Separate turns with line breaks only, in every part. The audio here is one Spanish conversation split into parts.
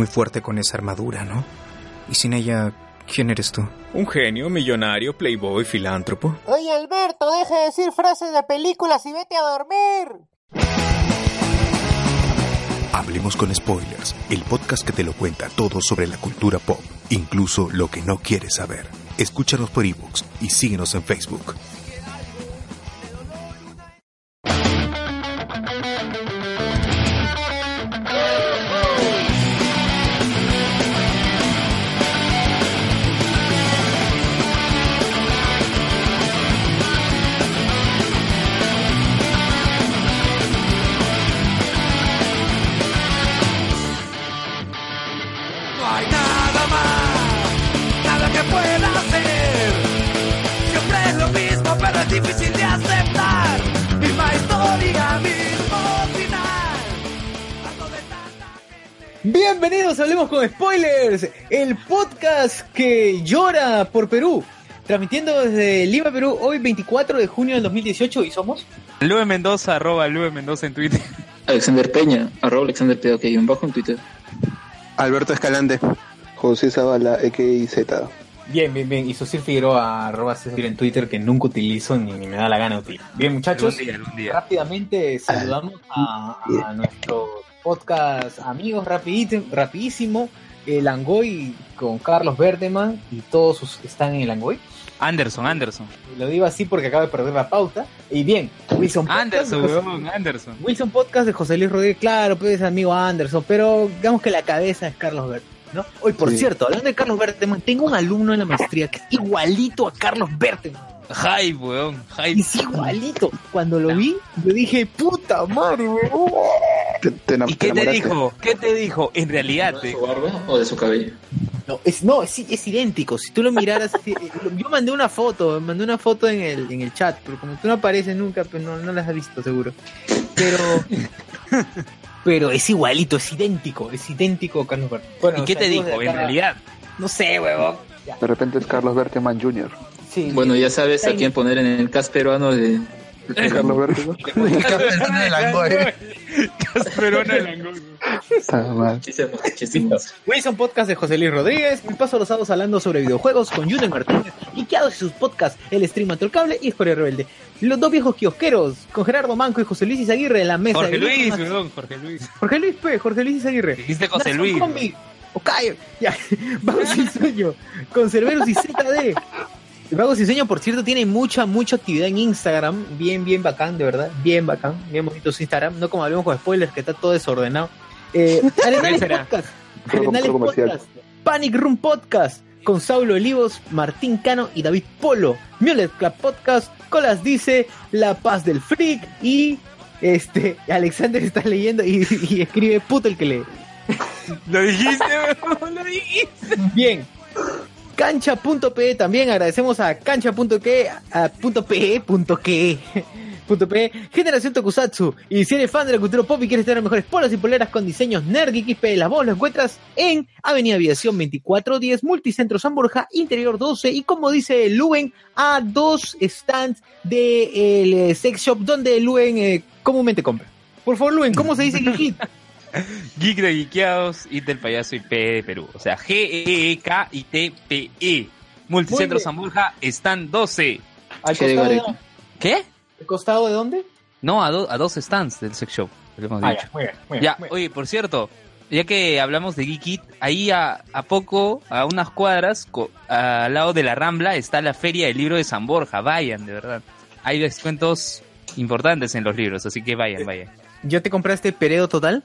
Muy fuerte con esa armadura, ¿no? Y sin ella, ¿quién eres tú?
Un genio, millonario, playboy, filántropo.
Oye, Alberto, deja de decir frases de películas y vete a dormir.
Hablemos con Spoilers, el podcast que te lo cuenta todo sobre la cultura pop, incluso lo que no quieres saber. Escúchanos por ebooks y síguenos en Facebook.
Bienvenidos a Hablemos con Spoilers, el podcast que llora por Perú. Transmitiendo desde Lima, Perú, hoy 24 de junio del 2018 y somos...
Lue Mendoza, arroba Lue Mendoza en Twitter.
Alexander Peña, arroba Alexander Peña, ok, un bajo en Twitter.
Alberto Escalante. José Zavala, XZ.
Bien, bien, bien. Y Susir Figueroa, arroba César en Twitter, que nunca utilizo ni, ni me da la gana de utilizar. Bien, muchachos,
Algún día, algún día.
rápidamente saludamos a, a nuestros podcast amigos, rapidito, rapidísimo. El Angoy con Carlos Berteman y todos sus, están en el Angoy.
Anderson, Anderson.
Lo digo así porque acabo de perder la pauta. Y bien, Wilson Podcast.
Anderson,
de José-
weón, Anderson.
Wilson Podcast de José Luis Rodríguez, claro, pues es amigo Anderson, pero digamos que la cabeza es Carlos Berteman, ¿no? Hoy, por
Sí.
cierto, hablando de Carlos Berteman, tengo un alumno en la maestría que es igualito a Carlos Berteman.
Hype, weón, hype.
Es igualito. Cuando lo vi, yo dije, puta madre, weón.
Te, te enam-
¿Y qué te dijo? ¿Qué te dijo? En realidad,
¿De su barba o de su cabello?
No, es, no, es, es idéntico. Si tú lo miraras, eh, yo mandé una foto, mandé una foto en el, en el chat, pero como tú no apareces nunca, pues no, no las has visto seguro. Pero, pero es igualito, es idéntico, es idéntico a Carlos Berteman. Bueno,
¿Y qué te dijo? En realidad.
No sé, huevón.
De repente es Carlos Berteman Jr.
sí.
Bueno, ya sabes a quién poner en el cast peruano de...
Carlos.
Casperona el.
Está mal.
Chisemos.
Wilson Podcast de José Luis Rodríguez. Me paso los sábados hablando sobre videojuegos con Junior Martínez, y sus podcasts, El Stream el Cable y Historia Rebelde. Los dos viejos kiosqueros, con Gerardo Manco y José Luis Izaguirre en la mesa.
Jorge
de
Luis, weón, Jorge Luis.
Jorge Luis, pe, Jorge Luis Izaguirre.
Dijiste José Luis.
Combi. O calle. Ya, Vagos sin sueño. Con Cerberus y ZD. Vagos sin sueño, por cierto, tiene mucha, mucha actividad en Instagram. Bien, bien bacán, de verdad. Bien bacán. Bien bonito su Instagram. No como hablemos con spoilers, que está todo desordenado. Eh, Arenales? Podcast. Arenales. Podcast. Panic Room Podcast. Con Saulo Olivos, Martín Cano y David Polo. Mulet Club Podcast. Colas dice La Paz del Freak. Y este Alexander está leyendo y, y escribe puto el que lee.
Lo dijiste, lo dijiste.
Bien. Cancha.pe también agradecemos a cancha.que a punto Generación Tokusatsu. Y si eres fan de la cultura pop y quieres tener mejores polos y poleras con diseños nerd y XP la voz lo encuentras en Avenida Aviación 2410 Multicentro San Borja Interior 12 y como dice Luen a dos stands de el eh, sex shop donde Luen eh, comúnmente compra. Por favor Luen ¿cómo se dice Geekit?
Geek de Geekeados y del payaso IP de Perú. O sea, G-E-E-K-I-T-P-E. Multicentro
bien.
San Borja están 12.
¿Al costado, de.
¿Qué?
¿Al costado de dónde?
No, a, do- a dos stands del sex. Lo hemos
Ah,
dicho.
ya, muy bien, muy bien,
Ya,
muy bien.
oye, por cierto, ya que hablamos de Geekit, ahí a, a poco, a unas cuadras, co- al lado de la Rambla, está la Feria del Libro de San Borja. Vayan, de verdad. Hay descuentos importantes en los libros, así que vayan, vayan.
¿Yo te compraste Peredo Total?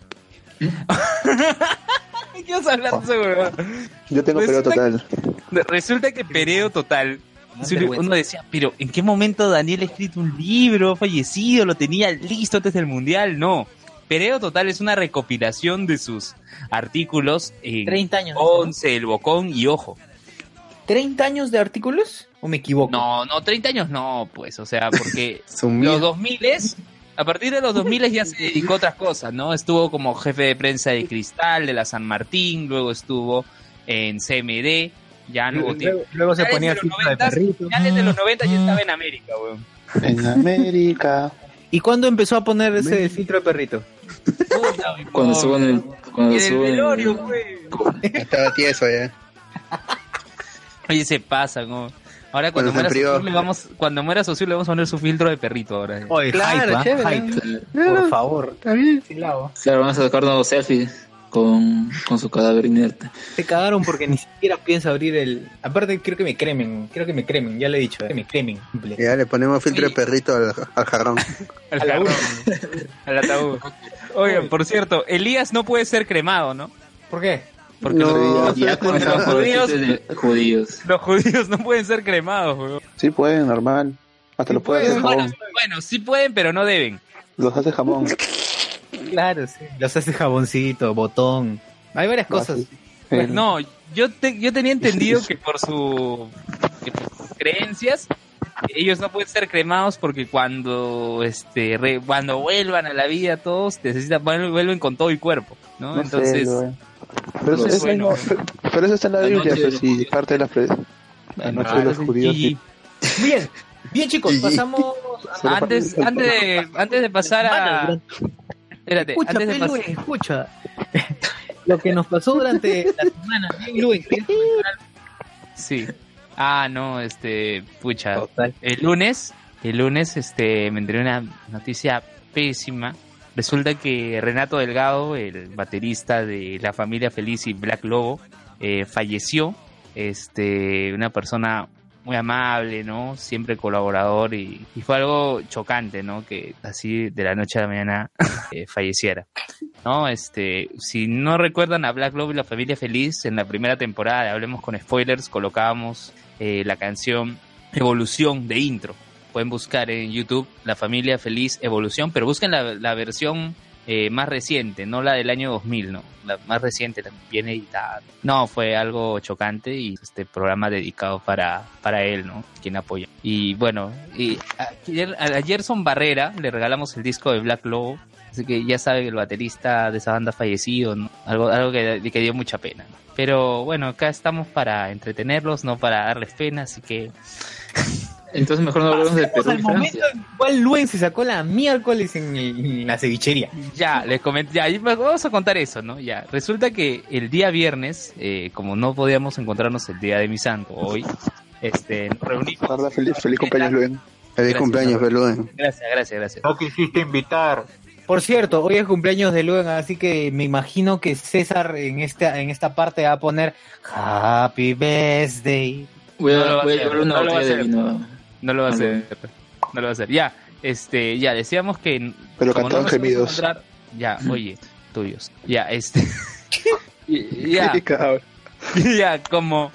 ¿Qué vas a hablar de eso, weón?
Yo tengo
Resulta-
total.
Resulta que Pereo Total.
Ah.
Uno decía, pero ¿en qué momento Daniel ha escrito un libro ha fallecido? ¿Lo tenía listo antes del mundial? No. Pereo Total es una recopilación de sus artículos en
30 años.
11, El Bocón y Ojo.
¿30 años de artículos? ¿O me equivoco?
No, no, 30 años no, pues, o sea, porque los 2000 a partir de los 2000 ya se dedicó a otras cosas, ¿no? Estuvo como jefe de prensa de Cristal, de la San Martín, luego estuvo en CMD, ya
Luego,
tiempo.
luego se ponía
de los
filtro de
90,
perrito.
finales de los 90 ya estaba en América, weón.
En América.
¿Y cuándo empezó a poner ese filtro de perrito?
Puta.
Cuando subo en el... Cuando
En el velorio, güey.
Estaba tieso ya.
Oye, se pasa, ¿no? Ahora
Cuando
muera. Saussure, le vamos, cuando muera Saussure, le vamos a poner su filtro de perrito ahora. eh.
Oye,
Claro,
hype, ¿ah? Hype.
Claro.
Por favor.
Está bien.
Sí, la hago.
Claro, van a sacar nuevos selfies con, con su cadáver inerte.
Se cagaron porque ni siquiera piensa abrir el. Aparte, quiero que me cremen. Quiero que me cremen, ya le he dicho. eh, Que me cremen. simple.
Ya le ponemos filtro
Sí.
de perrito al, al jarrón.
Al,
A la
jarrón,
una.
al ataúd. Oigan, por cierto, Elías no puede ser cremado, ¿no?
¿Por qué?
Porque
No,
los,
Ya
los judíos,
chistes de judíos.
los judíos no pueden ser cremados, weón.
Sí pueden, normal. Hasta los puede hacer
Bueno,
jabón.
bueno, sí pueden, pero no deben.
Los hace jamón.
Claro, sí. Los hace jaboncito, botón. Hay varias cosas.
El-
No, yo te- yo tenía entendido que por su que por sus creencias ellos no pueden ser cremados porque cuando este re- cuando vuelvan a la vida todos necesitan vuelven con todo y cuerpo, ¿no?
no
Entonces,
sé. Pero, eso,
Pues
eso
bueno.
no- pero eso está en la
La
Biblia,
de
pues,
judíos.
parte de la pre- la noche de los judíos.
y
Bien, bien chicos,
Y-
pasamos a...
antes antes de antes de pasar a espérate,
Escucha,
antes de pasar
escucha. Lo que nos pasó durante la semana, bien, Luen, ¿quieres comentar algo?
sí. Ah, no, este, pucha,
Total.
el lunes, el lunes, este, me enteré una noticia pésima. Resulta que Renato Delgado, el baterista de La Familia Feliz y Black Lobo, eh, falleció. Este, una persona muy amable, ¿no? Siempre colaborador y, fue algo chocante, ¿no? Que así de la noche a la mañana eh, falleciera. ¿No? Este, si no recuerdan a Black Lobo y La Familia Feliz, en la primera temporada, hablemos con spoilers, colocábamos eh, la canción Evolución de intro. Pueden buscar en YouTube La Familia Feliz Evolución, pero busquen la, la versión eh, más reciente, no la del año 2000, no, la más reciente, bien editada. No, fue algo chocante y este programa dedicado para, para él, ¿no? Quien apoya. Y bueno, y ayer, a Gerson Barrera le regalamos el disco de Black Lobo, así que ya sabe que el baterista de esa banda fallecido, ¿no? Algo, algo que, que dio mucha pena. ¿no? Pero bueno, acá estamos para entretenerlos, no para darles pena, así que
Entonces mejor no hablemos de Perú
al
y
momento
Francia.
en cual Luen se sacó la miércoles en, el- en la cevichería.
Ya, les comenté, ya, y vamos a contar eso, ¿no? Ya, resulta que el día viernes, eh, como no podíamos encontrarnos el día de mi santo hoy, este, nos reunimos.
Guarda, feliz, feliz cumpleaños, Luen. Feliz
Gracias,
cumpleaños. Luen.
Gracias, gracias, gracias.
No quisiste invitar.
Por cierto, hoy es cumpleaños de Luen, así que me imagino que César en esta, en esta parte va a poner Happy Birthday.
Voy a,
No
voy a
hacer,
llevar una botella de vino.
No lo va a
Ah,
hacer, no lo va a hacer. Ya, este, ya, decíamos que.
Pero
como
cantaban gemidos.
encontrar- Ya, oye, tuyos. Ya, este. ya, ya, como,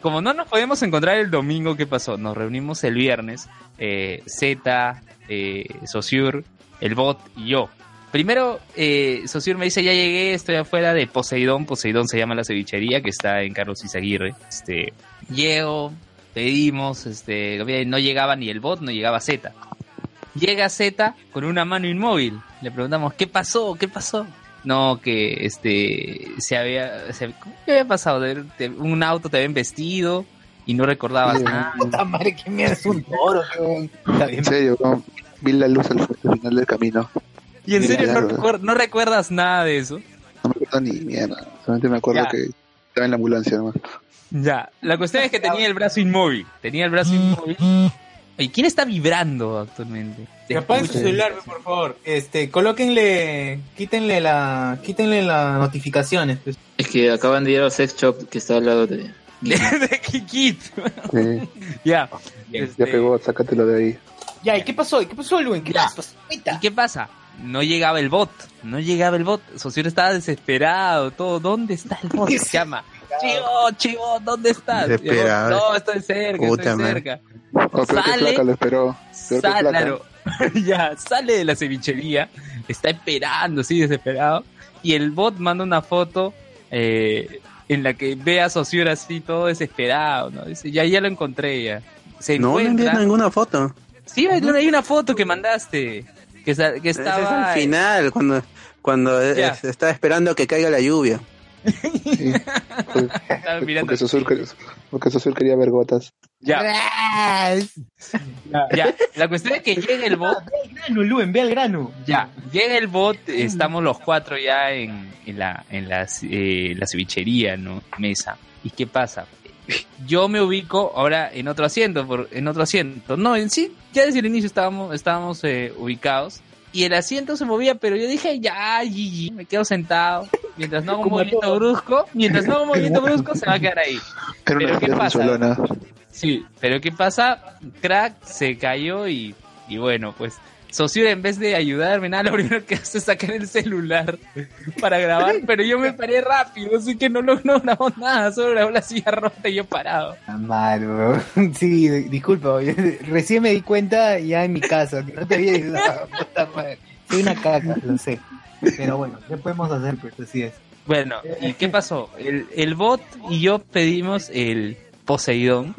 como no nos podíamos encontrar el domingo, ¿qué pasó? Nos reunimos el viernes, eh, Z, eh, Sociur, el bot y yo. Primero, eh, Sociur me dice, ya llegué, estoy afuera de Poseidón. Poseidón se llama la cevichería que está en Carlos Izaguirre. Este, llego, pedimos, este, no llegaba ni el bot, no llegaba Z. Llega Z con una mano inmóvil. Le preguntamos, ¿qué pasó? ¿Qué pasó? No, que este se había, se- ¿qué había pasado? De- de- un auto te habían vestido y no recordabas
Sí.
nada.
Puta madre, que mierda es un toro.
En serio, no, vi la luz al, al final del camino.
Y en serio no, recuer- no recuerdas nada de eso.
No me acuerdo ni mierda. Solamente me acuerdo
Ya.
que estaba en la ambulancia, nomás.
Ya, la cuestión es que tenía el brazo inmóvil. Tenía el brazo inmóvil. ¿Y quién está vibrando actualmente?
Apaguen su celular, por favor. Este, colóquenle, quítenle la, quítenle las notificaciones. pues.
Es que acaban de ir al sex shop que está al lado de...
de Kikit.
Sí,
ya.
ya
este,
pegó, sácatelo de ahí.
Ya, ¿y qué pasó? ¿Y qué pasó, Luen? ¿Qué pasó?
¿Y qué pasa? No llegaba el bot, no llegaba el bot. Socio estaba desesperado, todo. ¿Dónde está el bot? Se llama. Chivo, chivo, ¿dónde estás?
Desesperado.
No, estoy cerca,
Puta
estoy
madre.
cerca.
Que
Sale.
lo esperó.
Claro. ya, sale de la cevichería, está esperando, así desesperado. Y el bot manda una foto eh, en la que ve a Sociur así todo desesperado, ¿no? Dice, ya, ya lo encontré ya. Se
No
encuentra.
envías ninguna foto.
Sí, hay hay una foto que mandaste. Que, que
Ese es
estaba.
al final, cuando, cuando es- está esperando que caiga la lluvia. Sí, pues,
Estaba mirando.
porque Sosur quería, porque Sosur quería ver gotas.
Ya, ya. La cuestión es que llega el bot.
Ve al grano, Luen, ve al grano.
Ya, llega el bot, estamos los cuatro ya en, en la, en la, eh, la cevichería, ¿no? Mesa. ¿Y qué pasa? Yo me ubico ahora en otro asiento, por, en otro asiento. No, en sí, ya desde el inicio estábamos, estábamos eh, ubicados. Y el asiento se movía, pero yo dije, ya, GG, me quedo sentado. Mientras no hago un movimiento
todo.
brusco, mientras no hago un movimiento brusco, se va a quedar ahí.
Era
Pero ¿qué pasa? Sí, pero ¿qué pasa? Crack se cayó y, y bueno, pues Sociura en vez de ayudarme, nada, lo primero que hace es sacar el celular para grabar, pero yo me paré rápido, así que no, no grabó nada, solo grabó la silla rota y yo parado.
Mal, bro. Sí, disculpa, oye, recién me di cuenta ya en mi casa que no te había ayudado. puta madre. Soy una caca, lo sé. Pero bueno, ¿qué podemos hacer? Pues así es.
Bueno, ¿y qué pasó? El, el bot y yo pedimos el Poseidón,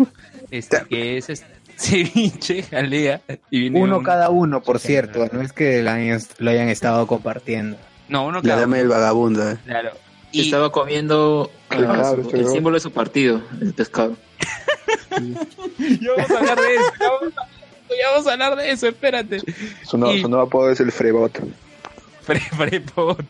este, que es este ceviche, jalea, y viene
Uno
un-
cada uno, por cierto. No es que lo hayan, lo hayan estado compartiendo.
No, uno
La
cada
dama
uno,
del vagabundo. eh.
claro.
Y estaba comiendo ah, su- el
pescado.
símbolo de su partido, el pescado.
Ya vamos a hablar de eso, ya vamos a, ya vamos a hablar de eso, espérate.
Su, nuevo-
Y-
su nuevo apodo es el Frebot.
Prepot.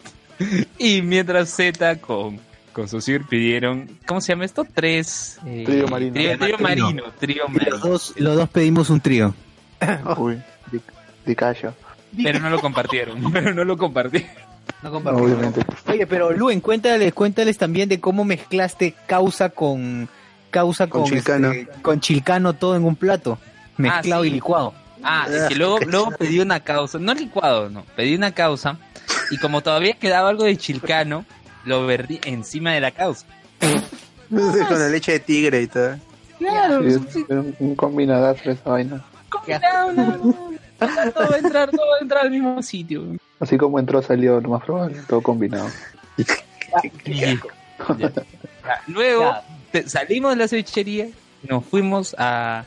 Y mientras Z con, con su Sir pidieron, ¿cómo se llama esto? Tres. eh,
Trío marino.
Trío, trío marino, trío
Y los
marino.
dos, los dos pedimos un trío.
Uy, di, di callo.
Pero no lo compartieron, pero no lo compartieron.
No compartimos.
Obviamente.
Oye, pero Luen, cuéntales, cuéntales también de cómo mezclaste causa con causa
Con
con,
chilcano.
este, con chilcano todo en un plato, mezclado
sí.
y licuado.
Ah, es que luego, luego pedí una causa, no licuado, no, pedí una causa y como todavía quedaba algo de chilcano, lo vertí encima de la causa.
Con la leche de tigre y todo.
Claro,
Sí, un, un combinadazo esa vaina.
combinado, no, no. Todo va a entrar, todo va a entrar al mismo sitio.
Así como entró, salió, lo más probable, todo combinado.
Ya. Ya. Luego
Ya.
te- salimos de la cevichería, nos fuimos a,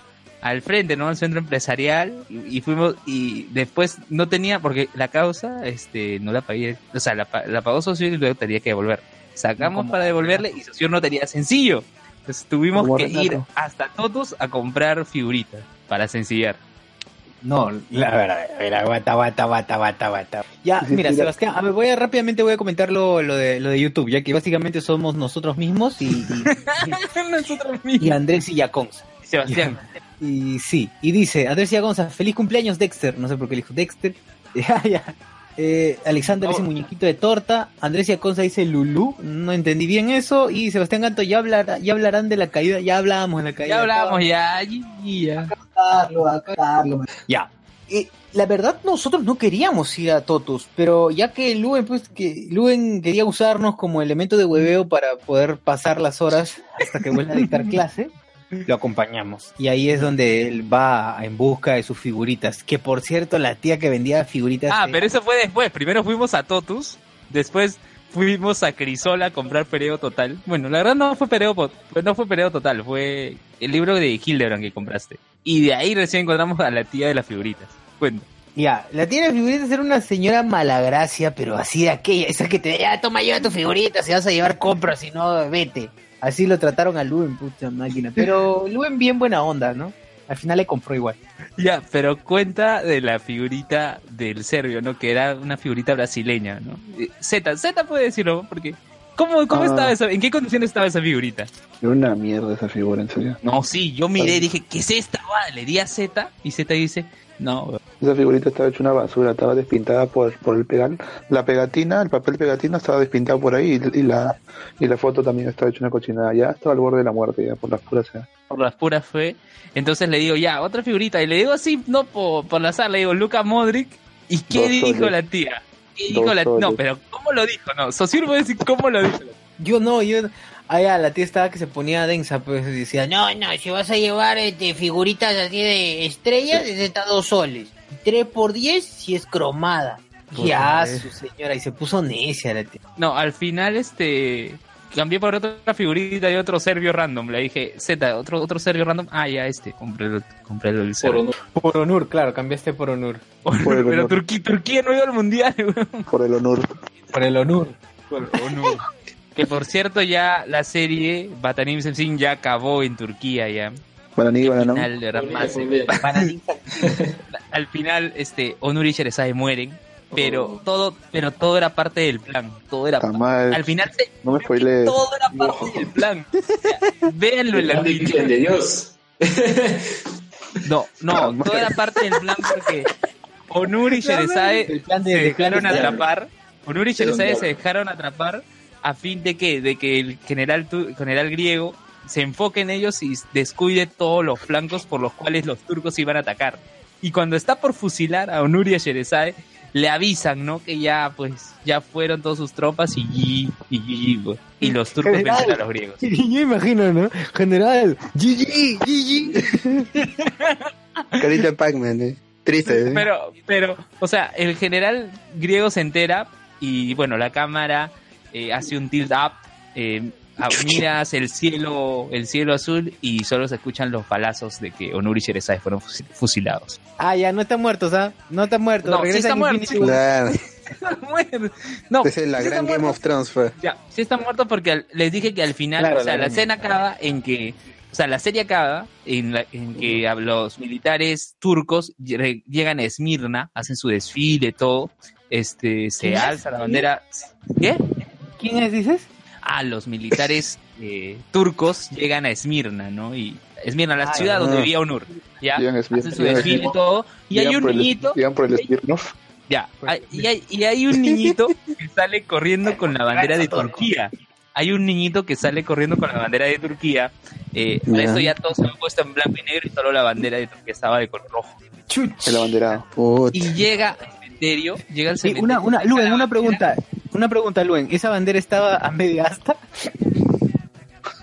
al frente, ¿no? Al centro empresarial y, y fuimos y después no tenía porque la causa este no la pagué, o sea, la, pa- la pagó Socio y luego tenía que devolver. Sacamos
¿Cómo?
para devolverle y Socio no tenía sencillo. Entonces tuvimos que
Renato.
ir hasta Totos a comprar figuritas para sencillar.
No, la verdad, a ver, aguanta, aguanta, aguanta, aguanta, aguanta. Ya, mira. Sebastián, a ver, voy a rápidamente voy a comentar lo, lo de lo de YouTube, ya que básicamente somos nosotros mismos y,
Nosotros
y. Andrés y Yaconza.
Sebastián.
Y sí, y dice, Andrés Yagonza, feliz cumpleaños Dexter, no sé por qué le dijo Dexter. Ya, ya. Eh, Alexander dice muñequito de torta, Andrés Yaconza dice Lulú, no entendí bien eso, y Sebastián Ganto ya hablará, ya hablarán de la caída, ya hablábamos de la caída.
Ya hablábamos ya, ya, ya.
Carlos, a Carlos. Ya. Eh, la verdad, nosotros no queríamos ir a Totus, pero ya que Luen, pues, que Luen quería usarnos como elemento de hueveo para poder pasar las horas hasta que vuelva a dictar clase, lo acompañamos. Y ahí es donde él va en busca de sus figuritas. Que por cierto, la tía que vendía figuritas.
Ah, pero eso fue después. Primero fuimos a Totus, después fuimos a Crisola a comprar Pereo Total. Bueno, la verdad no fue Pereo, no fue Pereo Total, fue el libro de Hildebrand que compraste. Y de ahí recién encontramos a la tía de las figuritas. Cuenta.
Ya, la tía de figuritas era una señora malagracia, pero así de aquella, esa que te ya toma lleva tu figurita, si vas a llevar compras, si no, vete. Así lo trataron a Luen, puta máquina. Pero Luen bien buena onda, ¿no? Al final le compró igual.
Ya, pero cuenta de la figurita del serbio, ¿no? Que era una figurita brasileña, ¿no? Eh, Z, Z puede decirlo, porque... ¿Cómo, cómo
Ah.
estaba esa, en qué condiciones estaba esa figurita?
Era una mierda esa figura, en serio.
No, sí, yo miré y dije, ¿qué es esta? va? Le di a Z y Z dice, no,
Esa figurita estaba hecha una basura, estaba despintada por, por el pegan, la pegatina, el papel pegatina estaba despintado por ahí y, y la y la foto también estaba hecha una cochinada. Ya estaba al borde de la muerte, ya por las puras. ya.
por las puras fe. Entonces le digo, ya, otra figurita. Y le digo así, no por, por la sala, le digo, Luca Modric. ¿Y qué
Dos
dijo
soles.
la tía? ¿Qué
Dos
dijo la No,
soles.
pero ¿cómo lo dijo? No, puede decir cómo lo dijo.
Yo no, yo... Ah, ya, la tía estaba que se ponía densa, pues, decía, no, no, si vas a llevar este, figuritas así de estrellas, es de dos soles. 3 por 10 si es cromada. Ya, su señora, y se puso necia la tía.
No, al final, este. Cambié por otra figurita y otro serbio random. Le dije, Z, otro, otro serbio random. Ah, ya, este. Compré el, compré el
Por honor.
Por Onur, claro, cambiaste por Onur.
Por el
Pero
honor.
Turquía, Turquía no iba al mundial, weón.
Por el honor.
Por el Onur.
Que por cierto, ya la serie Batanim Semsin ya acabó en Turquía ya.
Bananí, bananón.
final, de verdad, más- al final, este, Onur y Sherezade mueren, pero todo, pero todo era parte del plan, todo era, al final se-
No me
todo era parte del plan. O sea, Véanlo en la
¿De Dios?
No, no, todo era parte del plan porque Onur y Sherezade
El plan de-
se dejaron atrapar. Onur y Sherezade
Pero-
se dejaron atrapar a fin de que, de que el general, tu- general griego se enfoque en ellos y descuide todos los flancos por los cuales los turcos iban a atacar. Y cuando está por fusilar a Onur y a Sherezade, le avisan, ¿no? Que ya, pues, ya fueron todas sus tropas y y, y, pues, y los turcos
General.
vencen a los griegos.
Yo imagino, ¿no? General, GG, GG.
Carita Pac-Man, eh. Triste, eh.
Pero, pero, o sea, el general griego se entera y bueno, la cámara eh, hace un tilt up, eh, a- miras el cielo, el cielo azul y solo se escuchan los palazos de que Onur y Sherezade fueron fusi- fusilados.
Ah, ya, no están muertos, ¿ah? No están muertos.
No, sí
Regresa
está muerto.
Claro.
no,
Esa es la
sí
gran
está
Game
muerto.
of Thrones.
Ya, sí está muerto porque al- les dije que al final,
Claro,
o sea,
la
escena acaba en que, o sea, la serie acaba en, la- en que a los militares turcos lle- llegan a Esmirna, hacen su desfile, todo, este, se alza la bandera. ¿Qué?
¿Quién es, dices?
Ah, los militares eh, turcos llegan a Esmirna, ¿no? Y Esmirna, la
Ah,
ciudad
ya.
donde vivía Onur, ¿ya?
Llegan a Esmirna,
Hacen su
llegan a
desfile y
Esmirna.
todo, y hay
Llegan
un
por el-
niñito,
Llegan por el Smirnoff.
ya, hay- y, hay, y hay un niñito que sale corriendo con la bandera de Turquía. Hay un niñito que sale corriendo con la bandera de Turquía. Eh, para
Ya.
esto ya todo se había puesto en blanco y negro y solo la bandera de Turquía estaba de color rojo.
El abanderado.
Puta.
Y llega cementerio, llega al
Sí,
cementerio.
una, una,
saca
Luen, una pregunta. Una pregunta, Luen. ¿Esa bandera estaba a media asta?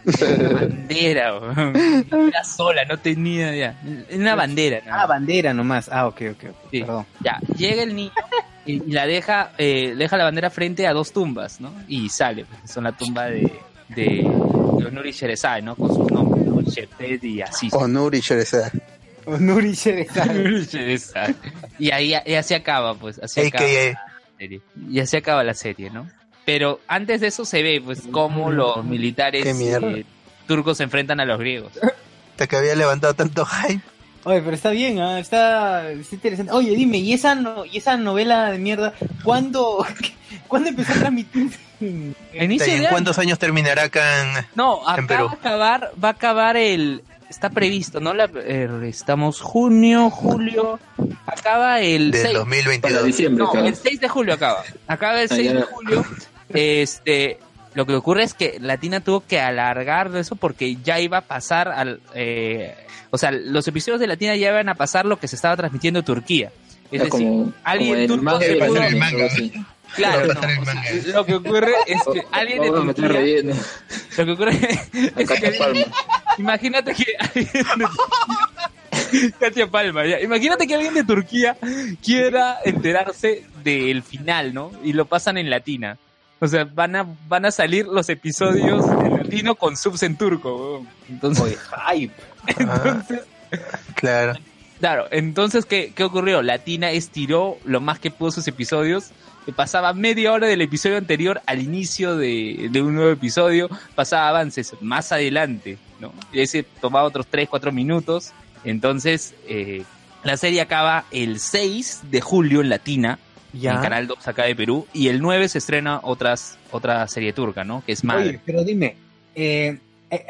Una bandera. Era sola, no tenía ya. Una bandera. nada
Ah, bandera nomás. Ah, ok, ok.
Sí.
Perdón.
Ya, llega el niño y, la deja, eh, deja la bandera frente a dos tumbas, ¿no? Y sale, pues, son la tumba de, de, de Onur y Sherezade, ¿no? Con sus nombres, ¿no? Shepet y así.
Onur y Sherezade.
Onur y Sherezade.
Onur y Sherezade. Y ahí, y así acaba, pues, así acaba
AKA.
la serie. Y así acaba la serie, ¿no? Pero antes de eso se ve, pues, cómo los militares eh, turcos se enfrentan a los griegos.
Hasta que había levantado tanto hype.
Oye, pero está bien, ¿ah? está, está interesante. Oye, dime, ¿y esa, no, ¿y esa novela de mierda, cuándo, ¿cuándo empezó a transmitir?
A inicio de
¿En
año.
cuántos años terminará acá en...?
No, acá
En Perú.
va a acabar, va a acabar el, está previsto, ¿no? La, eh, estamos junio, julio, acaba el
Del
6,
2022.
Para diciembre,
no, el 6 de julio acaba, acaba el
Ah,
6
ya.
de julio, este, lo que ocurre es que Latina tuvo que alargar de eso porque ya iba a pasar al, eh, o sea, los episodios de Latina ya iban a pasar lo que se estaba transmitiendo en Turquía. Es decir,
como,
alguien
como
turco se pudo-. Claro, no, o sea, lo que ocurre es que alguien de Turquía lo que ocurre es que imagínate que Katia Palma, ya. Imagínate que alguien de Turquía quiera enterarse del final, ¿no? Y lo pasan en latina. O sea, van a, van a salir los episodios en latino con subs en turco. Entonces,
Oye, hype.
entonces,
Claro.
claro, entonces, ¿qué, ¿qué ocurrió? Latina estiró lo más que pudo sus episodios. Pasaba media hora del episodio anterior al inicio de, de un nuevo episodio. Pasaba avances más adelante, ¿no? Y ese tomaba otros 3, 4 minutos. Entonces, eh, la serie acaba el 6 de julio en Latina,
Ya.
en Canal 2 acá de Perú. Y el 9 se estrena otras, otra serie turca, ¿no? Que es Madre.
Oye, pero dime, eh, eh,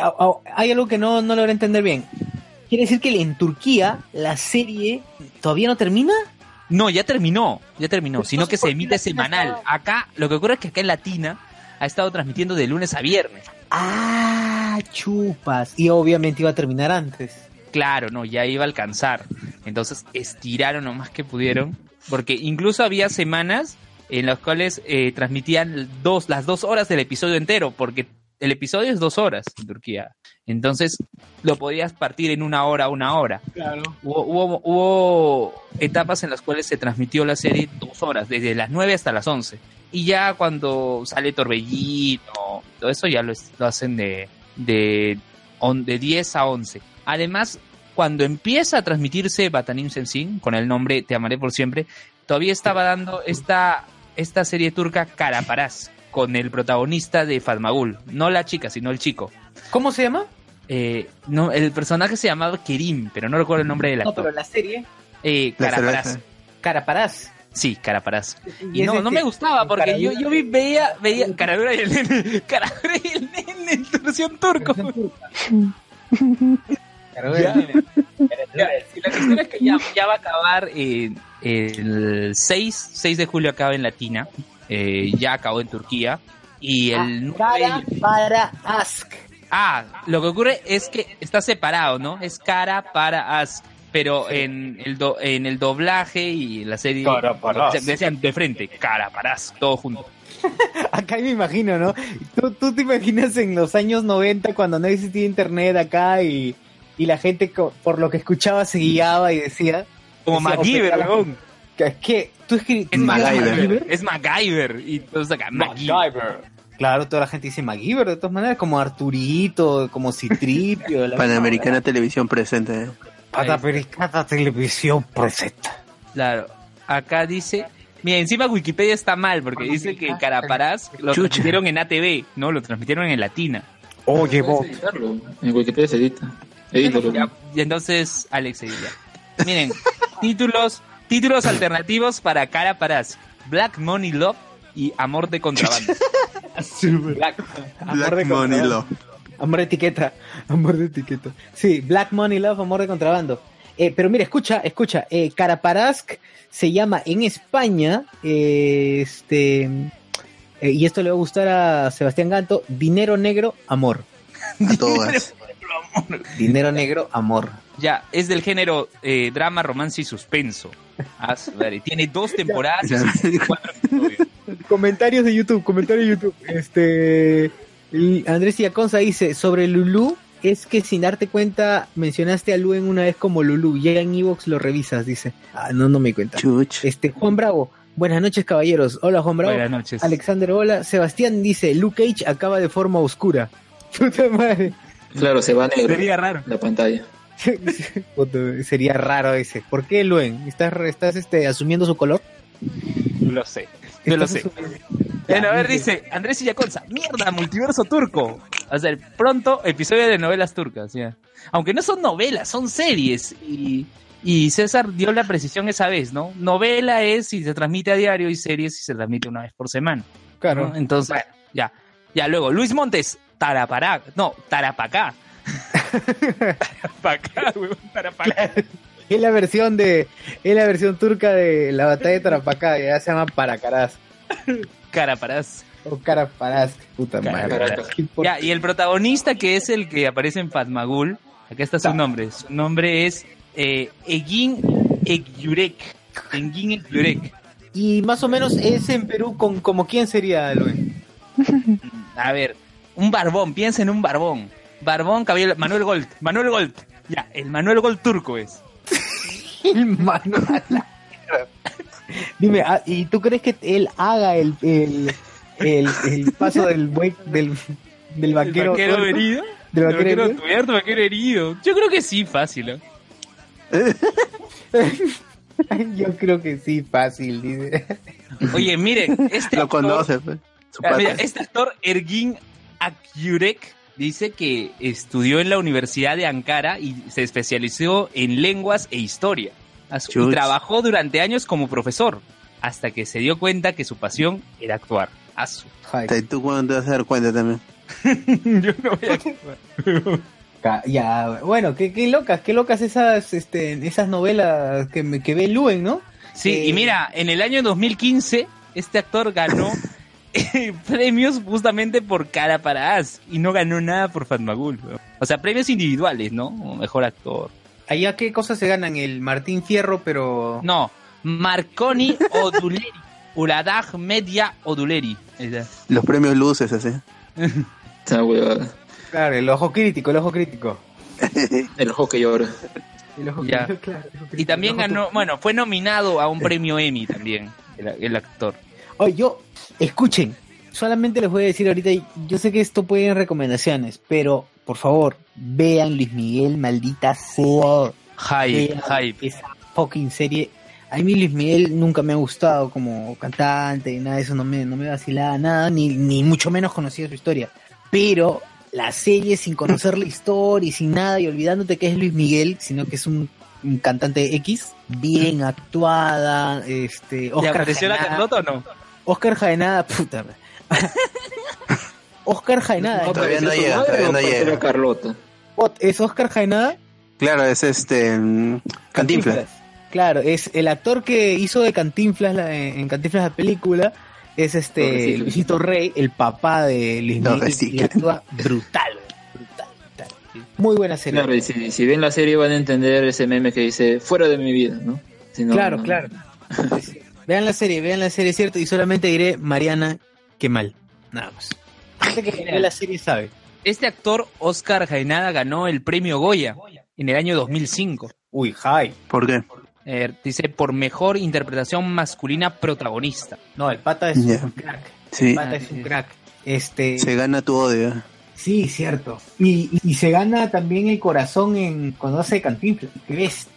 hay algo que no, no logré entender bien. ¿Quiere decir que en Turquía la serie todavía no termina?
No, ya terminó, ya terminó, sino que se emite semanal.
estaba-
Acá, lo que ocurre es que acá en Latina ha estado transmitiendo de lunes a viernes.
Ah, chupas. Y obviamente iba a terminar antes.
Claro, no, ya iba a alcanzar. Entonces estiraron lo más que pudieron, porque incluso había semanas en las cuales eh, transmitían dos, las dos horas del episodio entero, porque el episodio es dos horas en Turquía. Entonces lo podías partir en una hora, una hora.
Claro.
Hubo, hubo, hubo etapas en las cuales se transmitió la serie dos horas, desde las 9 hasta las 11. Y ya cuando sale Torbellino, todo eso ya lo, lo hacen de, de, on- de 10 a 11. Además, cuando empieza a transmitirse Batanim Sensin, con el nombre Te amaré por siempre, todavía estaba dando esta, esta serie turca Caraparaz, con el protagonista de Fatmagul. No la chica, sino el chico.
¿Cómo se llama?
Eh, no, el personaje se llamaba Kerim, pero no recuerdo el nombre del
No,
actor.
pero la serie,
Eh, Caraparaz.
Caraparaz.
Sí, Caraparaz.
Y
Y no,
ese
no me gustaba porque yo, yo vi, veía, veía Caradura y el nene, Caradura y el nene en versión turco. Ya. Ya, la cuestión es que ya, ya va a acabar eh, el 6, 6 de julio acaba en Latina, eh, ya acabó en Turquía y el 9
Cara para Ask.
Ah, lo que ocurre es que está separado, ¿no? Es cara para Ask. Pero en el do- en el doblaje y en la serie
Cara para Ask.
decían de frente, cara para Ask, todo junto.
Acá me imagino, ¿no? ¿Tú, tú te imaginas en los años 90 cuando no existía internet acá y, y la gente por lo que escuchaba se guiaba y decía...
Como
decía,
MacGyver,
Es que tú escribes...
Es MacGyver. Es MacGyver. Y entonces acá, MacGyver.
Claro, toda la gente dice MacGyver de todas maneras, como Arturito, como Citripio. la-
Panamericana Televisión presente. ¿eh?
Panamericana Televisión presenta.
Claro. Acá dice. Mira, encima Wikipedia está mal porque dice que Caraparaz lo
Chucha.
transmitieron en ATV, no, lo transmitieron en Latina.
Oye,
editarlo. En Wikipedia se edita. Edítalo.
Ya, y entonces, Alex edita. Miren, títulos, títulos alternativos para Caraparaz. Black Money Love y Amor de Contrabando.
Black, amor
Black
de
Money
contrabando.
Love.
Amor de etiqueta. Amor de etiqueta. Sí, Black Money Love, amor de contrabando. Eh, pero mira, escucha, escucha. Eh, Caraparask se llama en España, eh, este, eh, y esto le va a gustar a Sebastián Ganto, Dinero Negro, Amor.
A todas.
Dinero Negro, Amor.
Ya, es del género eh, drama, romance y suspenso. Ah, Tiene dos temporadas y cuatro.
Comentarios de YouTube, comentarios de YouTube. Este, Andrés Iaconza dice, sobre Lulu, es que sin darte cuenta mencionaste a Luen una vez como Lulu, ya en Evox lo revisas, dice. Ah, no, no me di cuenta.
Chuch.
Este, Juan Bravo, buenas noches caballeros. Hola Juan Bravo.
Buenas noches.
Alexander, hola. Sebastián dice, Luke Cage acaba de forma oscura. Puta madre.
Claro, se va negro
Sería raro.
la pantalla.
Sería raro ese. ¿Por qué Luen? ¿Estás, estás este, asumiendo su color?
Lo sé. Yo lo
¿Estás
sé. Bueno, a ver, dice Andrés Illaconza, mierda, multiverso turco. O sea, pronto episodio de novelas turcas, ya. Aunque no son novelas, son series. Y, y César dio la precisión esa vez, ¿no? Novela es si se transmite a diario y series si se transmite una vez por semana.
Claro.
¿no? Entonces, ya. Ya, luego, Luis Montes, Tarapará. No, Tarapacá. Tarapacá, weón, Tarapacá.
Es la versión de, es la versión turca de la batalla de Tarapacá, ya se llama Paracaraz.
Caraparás.
O Caraparaz, puta madre.
Ya, y el protagonista que es el que aparece en Fatmagul, acá está su nombre. Su nombre es eh, Egin Egyurek. Egin Egyurek.
Y más o menos es en Perú con como quién sería Luen.
A ver, un barbón, piensa en un barbón. Barbón, cabello, Manuel Gold. Manuel Gold. Ya, el Manuel Gold turco es.
El Manuel a la mierda. Dime, ah, ¿y tú crees que él haga el, el, el, el paso del buey, del, del vaquero?
¿El vaquero
tuerto?
herido?
¿Del
¿El
vaquero
vaquero
herido?
tuerto, vaquero herido? Yo creo que sí, fácil. ¿eh?
Yo creo que sí, fácil, dice.
Oye, miren, este
Lo
actor-
conoce, pues. Su
Ah, mira, este actor Ergin Akyurek dice que estudió en la Universidad de Ankara y se especializó en lenguas e historia. Y trabajó durante años como profesor, hasta que se dio cuenta que su pasión era actuar. A su-
¿Y tú cuándo te vas a dar cuenta también?
Yo no voy a
Ya, bueno, qué, qué locas, qué locas esas, este, esas novelas que, me- que ve Luen, ¿no?
Sí,
Eh,
y mira, en el año 2015 este actor ganó eh, premios justamente por Cara para As y no ganó nada por Fatmagul. O sea, premios individuales, ¿no? Mejor actor.
Allá qué cosas se ganan, el Martín Fierro, pero...
No, Marconi Oduleri. Uradag Media Oduleri.
Los premios luces, así.
Esa huevada.
Claro, el ojo crítico, el ojo crítico.
El ojo que llora.
El ojo
Ya.
crítico, claro, el ojo
Y también ganó, bueno, fue nominado a un premio Emmy también, el, el actor.
Oye, yo, escuchen, solamente les voy a decir ahorita, yo sé que esto puede ir en recomendaciones, pero por favor, vean Luis Miguel, maldita sea.
Hype, hype.
Esa fucking serie. A mí Luis Miguel nunca me ha gustado como cantante, nada de eso, no me, no me vacilaba nada, ni, ni mucho menos conocía su historia. Pero la serie sin conocer la historia y sin nada y olvidándote que es Luis Miguel, sino que es un, un cantante X, bien actuada, este,
¿Te
Oscar
la Carlota o no?
Oscar Jaenada, puta. madre. Oscar Jaenada.
Todavía no llega, todavía no llega.
Carlota.
Ot- ¿Es Oscar Jaenada?
Claro, es este. mm, Cantinflas.
Claro, es el actor que hizo de Cantinflas la- en Cantinflas la película. Es este
Torrecito.
Luisito Rey, el papá de Luis Miguel.
Torrecito.
Y actúa brutal, brutal, brutal. Muy buena serie.
Claro, y si, si ven la serie van a entender ese meme que dice fuera de mi vida, ¿no? Si no,
claro,
no-
claro. vean la serie, vean la serie, cierto. Y solamente diré Mariana, qué mal. Nada más. La gente que ve la serie sabe.
Este actor, Oscar Jaenada, ganó el premio Goya en el año 2005.
Uy, Jai.
¿Por qué?
Eh, dice, por mejor interpretación masculina protagonista.
No, el pata es un crack.
Sí.
El pata es un crack. Este.
Se gana tu odio.
Sí, cierto. Y, y- y se gana también el corazón en cuando hace Cantinflas. ¿Qué ves?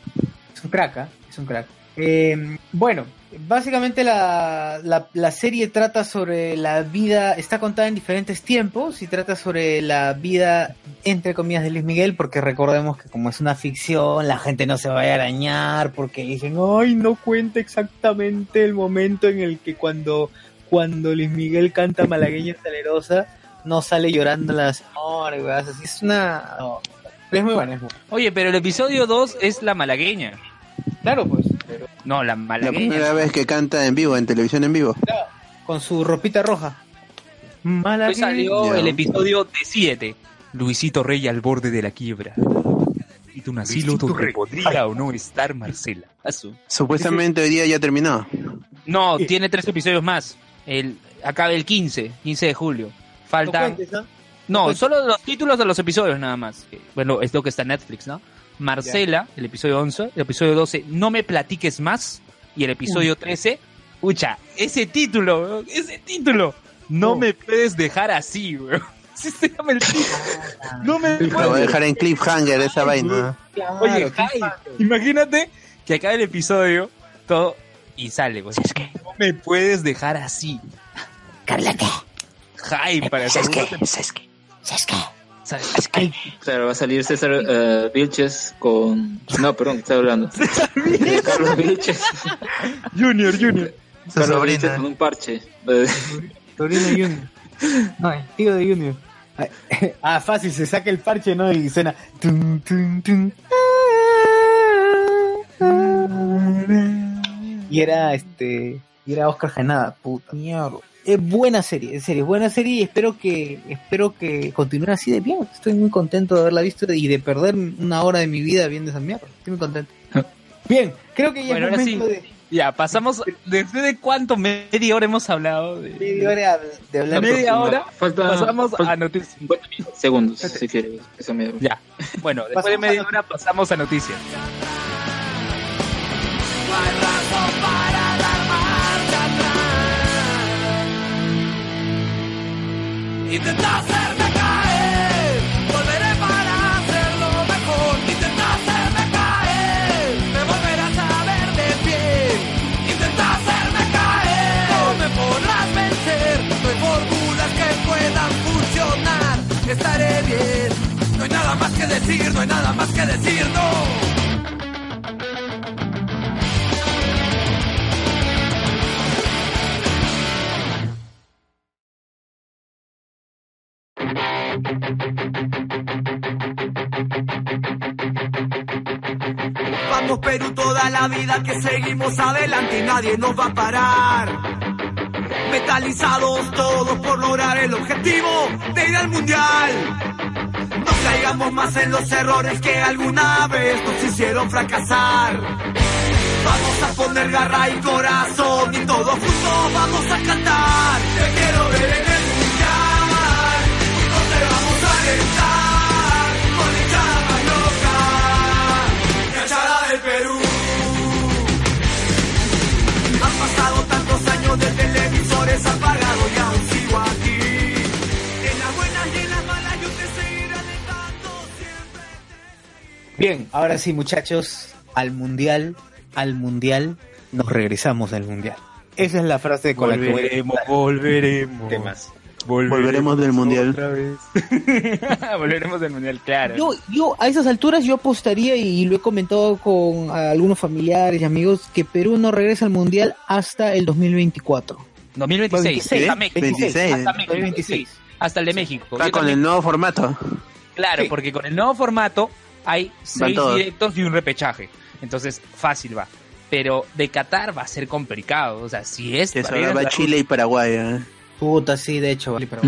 Es un crack, ¿ah? Es un crack. Eh, bueno, básicamente la, la, la serie trata sobre la vida, está contada en diferentes tiempos y trata sobre la vida, entre comillas, de Luis Miguel, porque recordemos que como es una ficción, la gente no se vaya a arañar, porque dicen, ay, no cuenta exactamente el momento en el que cuando, cuando Luis Miguel canta Malagueña Salerosa, no sale llorando la señora, y así. Es una... no, es muy buena, es muy buena.
Oye, pero el episodio 2 es la malagueña.
Claro, pues.
No, la
La
malagueña.
primera vez que canta en vivo, en televisión en vivo.
Con su ropita roja.
Hoy
Malagueña.
salió
Ya.
el episodio de 7. Luisito Rey al borde de la quiebra. Y tu asilo donde podría o no estar Marcela.
Supuestamente hoy día ya terminó.
No, tiene tres episodios más. El, acaba el 15, 15 de julio.
No
Faltan...
cuentes, ¿ah?
No, solo los títulos de los episodios nada más. Que, Bueno, es lo que está en Netflix, ¿no? Marcela, el episodio 11, el episodio 12, No me platiques más, y el episodio 13, ucha, ese título, weón, ese título, no
Oh.
me puedes dejar así, weón. Así se llama el título. No me
Lo voy a
puedes
dejar en cliffhanger esa vaina.
Oye, Jai, imagínate que acaba el episodio, todo, y sale, pues. No me puedes dejar así.
Carlota,
Jai, para
¿sabes qué?
segundo
¿Sabes qué? ¿Sabes qué?
Claro, va a salir César eh, Vilches con... No, perdón, estaba hablando. Carlos Vilches.
Junior, Junior.
Carlos Vilches con un parche. Eh,
Sobrino Junior. No, el tío de Junior. Ah, fácil, se saca el parche, ¿no? Y suena. tun, tun, tun. Y era este. Y era Oscar Janada, puta mierda. Es buena serie, en serio, es buena serie y espero que, espero que continúe así de bien. Estoy muy contento de haberla visto y de perder una hora de mi vida viendo esa mierda. Estoy muy contento. Bien, creo que ya
Bueno,
es
ahora
momento
sí.
de
Ya, pasamos. ¿Desde de cuánto? ¿Media hora hemos hablado? De,
media hora de hablar.
media hora
Falta,
pasamos
falta
a noticias.
50 segundos, si quieres. Esa media hora.
Ya. Bueno, después de
Pasamos
media hora pasamos a noticias.
Intenta hacerme caer, volveré para hacerlo mejor. Intenta hacerme caer, me volverás a ver de pie. Intenta hacerme caer, no me podrás vencer. No hay fórmulas que puedan funcionar. Estaré bien, no hay nada más que decir, no hay nada más que decir, no. Vamos Perú toda la vida que seguimos adelante y nadie nos va a parar. Metalizados todos por lograr el objetivo de ir al mundial. No caigamos más en los errores que alguna vez nos hicieron fracasar. Vamos a poner garra y corazón y todos juntos vamos a cantar. Te quiero ver del Perú. Han pasado tantos años de televisores apagados y aún sigo aquí. En las buenas y en las malas yo te seguiré alentando siempre.
Bien, ahora sí, muchachos, al mundial, al mundial, nos regresamos al mundial. Esa es la frase con la que voy a
Volveremos,
del mundial.
Otra vez. Volveremos del mundial, claro.
Yo, yo a esas alturas yo apostaría y lo he comentado con algunos familiares y amigos que Perú no regresa al mundial hasta el 2024.
2026,
26,
hasta México.
26.
Hasta México,
2026.
Hasta el de México.
Con
también-
el nuevo formato.
Claro, porque con el nuevo formato hay seis directos y un repechaje. Entonces, fácil va. Pero de Qatar va a ser complicado. O sea, si es.
Se va Chile y Paraguay. ¿eh?
Puta, sí, de hecho, vale, pero...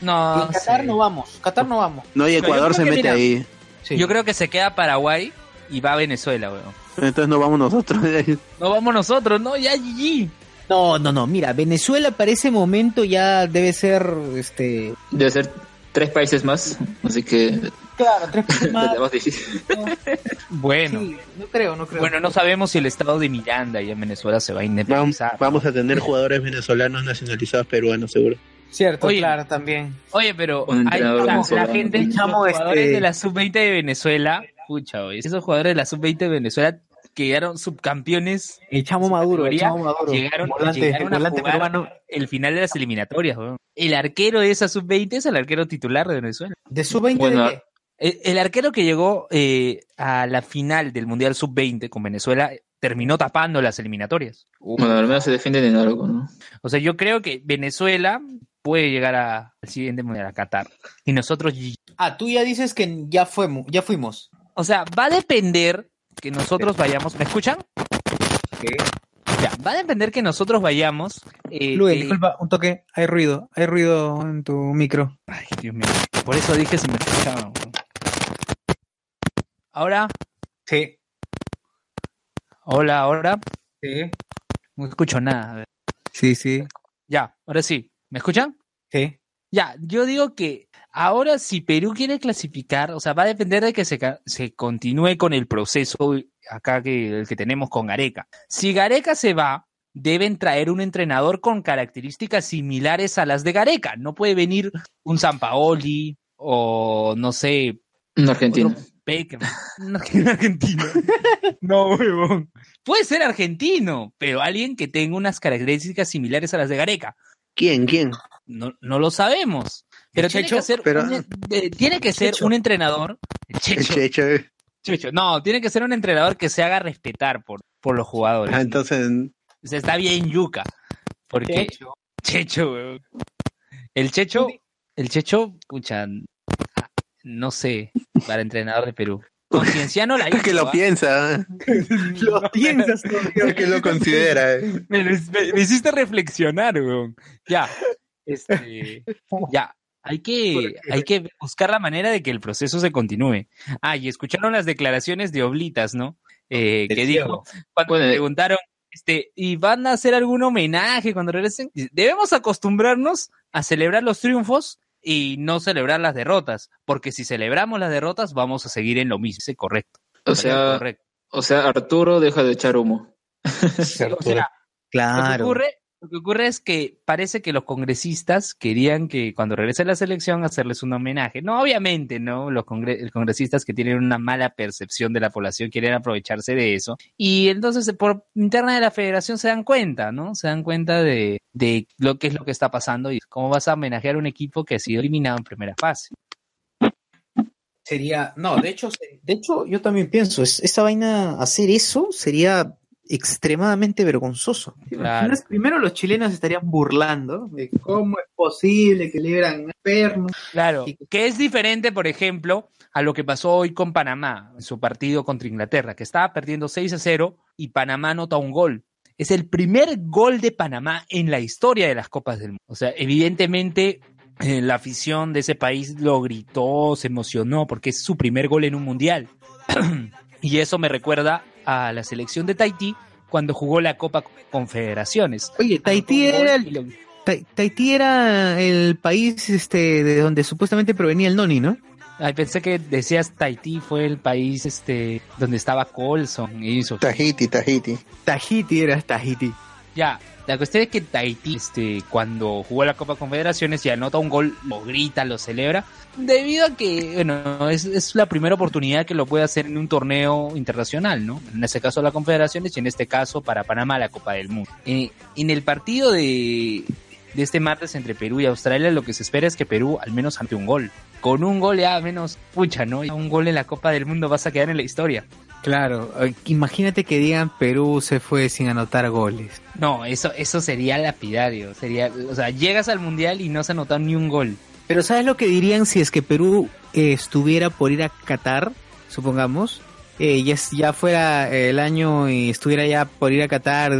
No,
en Qatar no vamos, Qatar no vamos.
No, y Ecuador se mete
mira,
ahí.
Sí.
Yo creo que se queda Paraguay y va a Venezuela, weón.
Entonces no vamos nosotros.
No vamos nosotros, no, ya GG.
No, no, no, mira, Venezuela para ese momento ya debe ser, este...
Debe ser tres países más, así que
Claro, tres
difícil.
Bueno.
Sí, no creo, no creo.
Bueno, no sabemos si el estado de Miranda y en Venezuela se va a
Vamos,
independizar.
vamos a tener jugadores venezolanos nacionalizados peruanos, seguro.
Cierto,
Oye.
claro, también.
Oye, pero hay, la, la gente,
El
los
chamo,
jugadores
este-
de la sub-20 de Venezuela, pucha, oye, esos jugadores de la sub-20 de Venezuela que llegaron subcampeones,
El chamo Maduro, el chamo Maduro.
llegaron,
volante,
llegaron a jugar
peruano.
el final de las eliminatorias. El arquero de esa sub-20 es el arquero titular de Venezuela.
¿De sub-20
Bueno,
de qué?
El, el arquero que llegó eh, a la final del Mundial sub-20 con Venezuela terminó tapando las eliminatorias.
Bueno, al menos se defienden en algo, ¿no?
O sea, yo creo que Venezuela puede llegar a- al siguiente mundial, a Qatar. Y nosotros,
Ah, tú ya dices que ya fuimos, ya fuimos.
o sea, va a depender que nosotros vayamos. ¿Me escuchan? Ya, va a depender que nosotros vayamos. eh,
Luis,
eh,
disculpa, un toque, hay ruido, hay ruido en tu micro.
Ay, Dios mío. Por eso dije si me escuchaban. Ahora,
Sí,
hola, ahora.
sí,
No escucho nada. a ver.
sí, sí,
Ya, ahora sí. ¿Me escuchan?
sí.
Ya, yo digo que ahora si Perú quiere clasificar, o sea, va a depender de que se, se continúe con el proceso acá que, el que tenemos con Gareca. Si Gareca se va, deben traer un entrenador con características similares a las de Gareca. No puede venir un Sampaoli o no sé,
Un argentino.
otro Beckham. Un argentino. No, huevón. Puede ser argentino, pero alguien que tenga unas características similares a las de Gareca.
¿Quién? ¿Quién?
No, no lo sabemos. Pero tiene
Checho?
que ser,
Pero-
un, eh, tiene que ser
Checho.
un entrenador.
El
Checho,
Checho.
Checho. No, tiene que ser un entrenador que se haga respetar por, por los jugadores.
Ah, entonces,
O sea, está bien yuca. Porque
Checho.
Checho, weón. El Checho, el Checho, pucha, ah, no sé, para entrenador de Perú. Concienciano la hizo.
que lo
¿ah?
piensa.
Lo piensas todavía.
que lo considera. eh.
Me, me- me hiciste reflexionar, weón. Ya, este, ya. Hay que, hay que buscar la manera de que el proceso se continúe. Ah, y escucharon las declaraciones de Oblitas, ¿no? Eh, que dijo, cuando
Bueno,
le preguntaron, este, ¿y van a hacer algún homenaje cuando regresen? Debemos acostumbrarnos a celebrar los triunfos y no celebrar las derrotas, porque si celebramos las derrotas vamos a seguir en lo mismo. Sí, correcto.
O sea,
correcto.
o sea, Arturo deja de echar humo.
O sea, Lo que
Claro.
ocurre, lo que ocurre es que parece que los congresistas querían que cuando regrese la selección hacerles un homenaje. No, obviamente, ¿no? Los congre- congresistas que tienen una mala percepción de la población quieren aprovecharse de eso. Y entonces por interna de la federación se dan cuenta, ¿no? Se dan cuenta de, de lo que es lo que está pasando y cómo vas a homenajear a un equipo que ha sido eliminado en primera fase.
Sería, no, de hecho, de hecho, yo también pienso, es, esa vaina, hacer eso sería extremadamente vergonzoso. Primero los chilenos estarían burlando de cómo es posible que celebran perno.
Claro, que es diferente, por ejemplo, a lo que pasó hoy con Panamá en su partido contra Inglaterra, que estaba perdiendo 6 a 0 y Panamá anota un gol. Es el primer gol de Panamá en la historia de las Copas del Mundo. O sea, evidentemente eh, la afición de ese país lo gritó, se emocionó, porque es su primer gol en un mundial. y eso me recuerda a la selección de Tahití cuando jugó la Copa Confederaciones.
Oye, Tahití era el,
lo-
Ta- Tahití era el país este de donde supuestamente provenía el Noni, ¿no?
Ay, pensé que decías Tahití fue el país este donde estaba Colson y eso.
Tahiti, Tahiti.
Tahiti era Tahiti.
Ya, la cuestión es que Tahití, este, cuando jugó la Copa Confederaciones y anota un gol, lo grita, lo celebra, debido a que, bueno, es, la primera oportunidad que lo puede hacer en un torneo internacional, ¿no? En ese caso la Confederaciones y en este caso para Panamá la Copa del Mundo. Eh, en el partido de de este martes entre Perú y Australia, lo que se espera es que Perú al menos ante un gol. Con un gol ya menos, pucha, ¿no? Un gol en la Copa del Mundo vas a quedar en la historia.
Claro, eh, imagínate que digan Perú se fue sin anotar goles.
No, eso, eso sería lapidario. Sería, o sea, llegas al mundial y no se ha anotado ni un gol.
Pero ¿sabes lo que dirían si es que Perú eh, estuviera por ir a Qatar, supongamos? Eh, ya, ya fuera el año y estuviera ya por ir a Qatar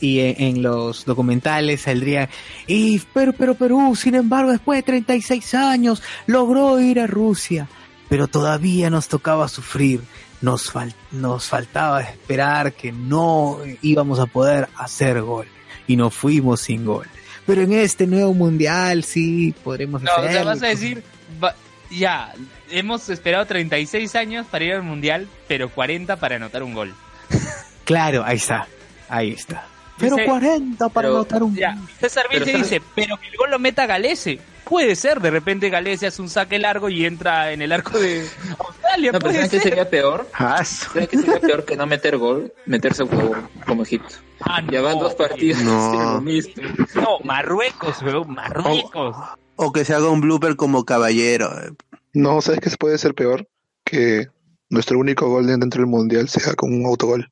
y en, en los documentales saldría y pero pero Perú, sin embargo, después de 36 años logró ir a Rusia, pero todavía nos tocaba sufrir. Nos, fal- nos faltaba esperar que no íbamos a poder hacer gol y nos fuimos sin gol. Pero en este nuevo mundial sí podremos
No, o sea, vas a decir, va- ya, hemos esperado 36 años para ir al mundial, pero 40 para anotar un gol.
Claro, ahí está, ahí está. Pero
Dice-
40 para
pero-
anotar un
Ya, César
Pero
Vilche
¿sabes?
dice, pero que el gol lo meta Galese. Puede ser, de repente Galese hace un saque largo y entra en el arco de Australia.
No, pero
puede
¿saben qué
ser.
sería peor?
Ah,
¿Saben qué sería peor que no meter gol? Meterse como, como Egipto.
Ah,
Ya van dos partidos.
No.
es lo mismo.
No, Marruecos, weón, Marruecos.
O que se haga un blooper como caballero. eh.
No, ¿sabes qué se puede ser peor? Que nuestro único gol dentro del mundial sea con un autogol.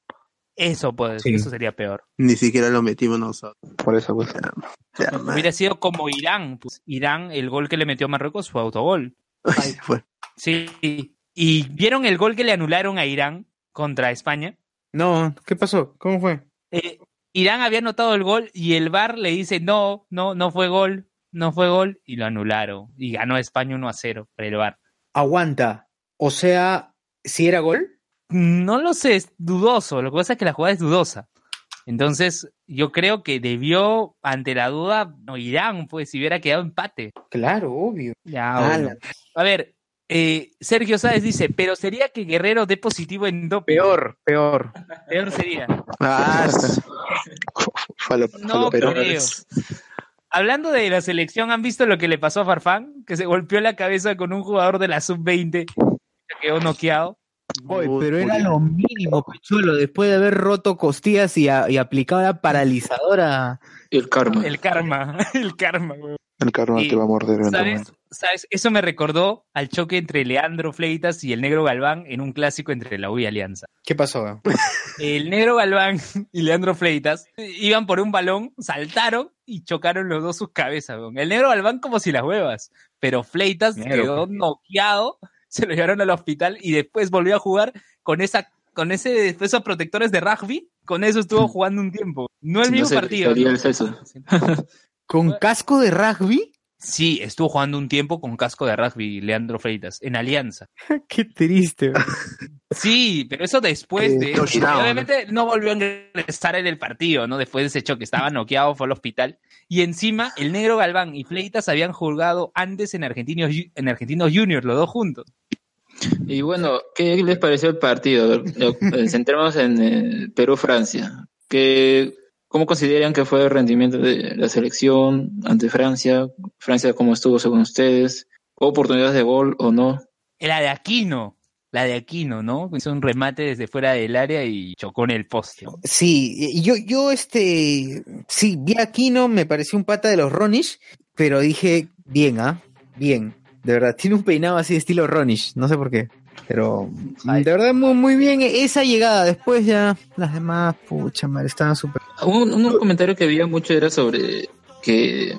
Eso puede
Sí.
eso sería peor.
Ni siquiera lo metimos nosotros.
Por eso, pues.
Ya.
Hubiera sido como Irán. Pues, Irán, el gol que le metió a Marruecos fue autogol.
Ay, fue.
Sí. ¿Y vieron el gol que le anularon a Irán contra España?
No, ¿qué pasó? ¿Cómo fue?
Eh, Irán había anotado el gol y el VAR le dice, no, no, no fue gol, no fue gol, y lo anularon. Y ganó España 1 a 0 por el VAR.
Aguanta. O sea, si era gol.
No lo sé, es dudoso. Lo que pasa es que la jugada es dudosa. Entonces, yo creo que debió, ante la duda, no Irán, pues, si hubiera quedado empate.
Claro, obvio.
Ya,
Ah,
bueno. A ver, eh, Sergio Sáez dice, pero sería que Guerrero dé positivo en doping.
Peor, peor.
Peor sería.
Ah,
Falo,
No
falopero.
creo. Hablando de la selección, ¿han visto lo que le pasó a Farfán? Que se golpeó la cabeza con un jugador de la sub-20 que quedó noqueado.
Pero era lo mínimo, Pichuelo, después de haber roto costillas y, a- y aplicado la paralizadora.
El karma.
El karma, el karma, güey.
El karma
Y,
te va a morder.
¿Sabes? ¿Sabes? Eso me recordó al choque entre Leandro Fleitas y el Negro Galván en un clásico entre la U y Alianza.
¿Qué pasó?
El Negro Galván y Leandro Fleitas iban por un balón, saltaron y chocaron los dos sus cabezas. El Negro Galván como si las huevas, pero Fleitas
Negro,
quedó noqueado, se lo llevaron al hospital y después volvió a jugar con esa con ese esos protectores de rugby, con eso estuvo jugando un tiempo. No el
Si no
mismo partido.
salía
¿no?
el seso.
¿Con casco de rugby?
Sí, estuvo jugando un tiempo con casco de rugby, Leandro Freitas, en Alianza.
Qué triste.
Sí, pero eso después
Eh,
de...
touchdown.
Obviamente no volvió a ingresar en el partido, ¿no? Después de ese choque, estaba noqueado, fue al hospital. Y encima, el Negro Galván y Fleitas habían jugado antes en Argentinos, en Argentinos Juniors, los dos juntos.
Y bueno, ¿qué les pareció el partido? Eh, Centremos en eh, Perú-Francia. ¿Qué- ¿Cómo consideran que fue el rendimiento de la selección ante Francia? ¿Francia cómo estuvo según ustedes? ¿Hubo oportunidades de gol o no?
La de Aquino, la de Aquino, ¿no? Hizo un remate desde fuera del área y chocó en el poste.
Sí, y yo, yo este, sí, vi a Aquino, me pareció un pata de los Ronish, pero dije, bien, ¿ah? Bien, de verdad, tiene un peinado así de estilo Ronish, no sé por qué, pero de verdad muy, muy bien esa llegada, después ya las demás, pucha madre, estaban súper...
Un, un comentario que había mucho era sobre que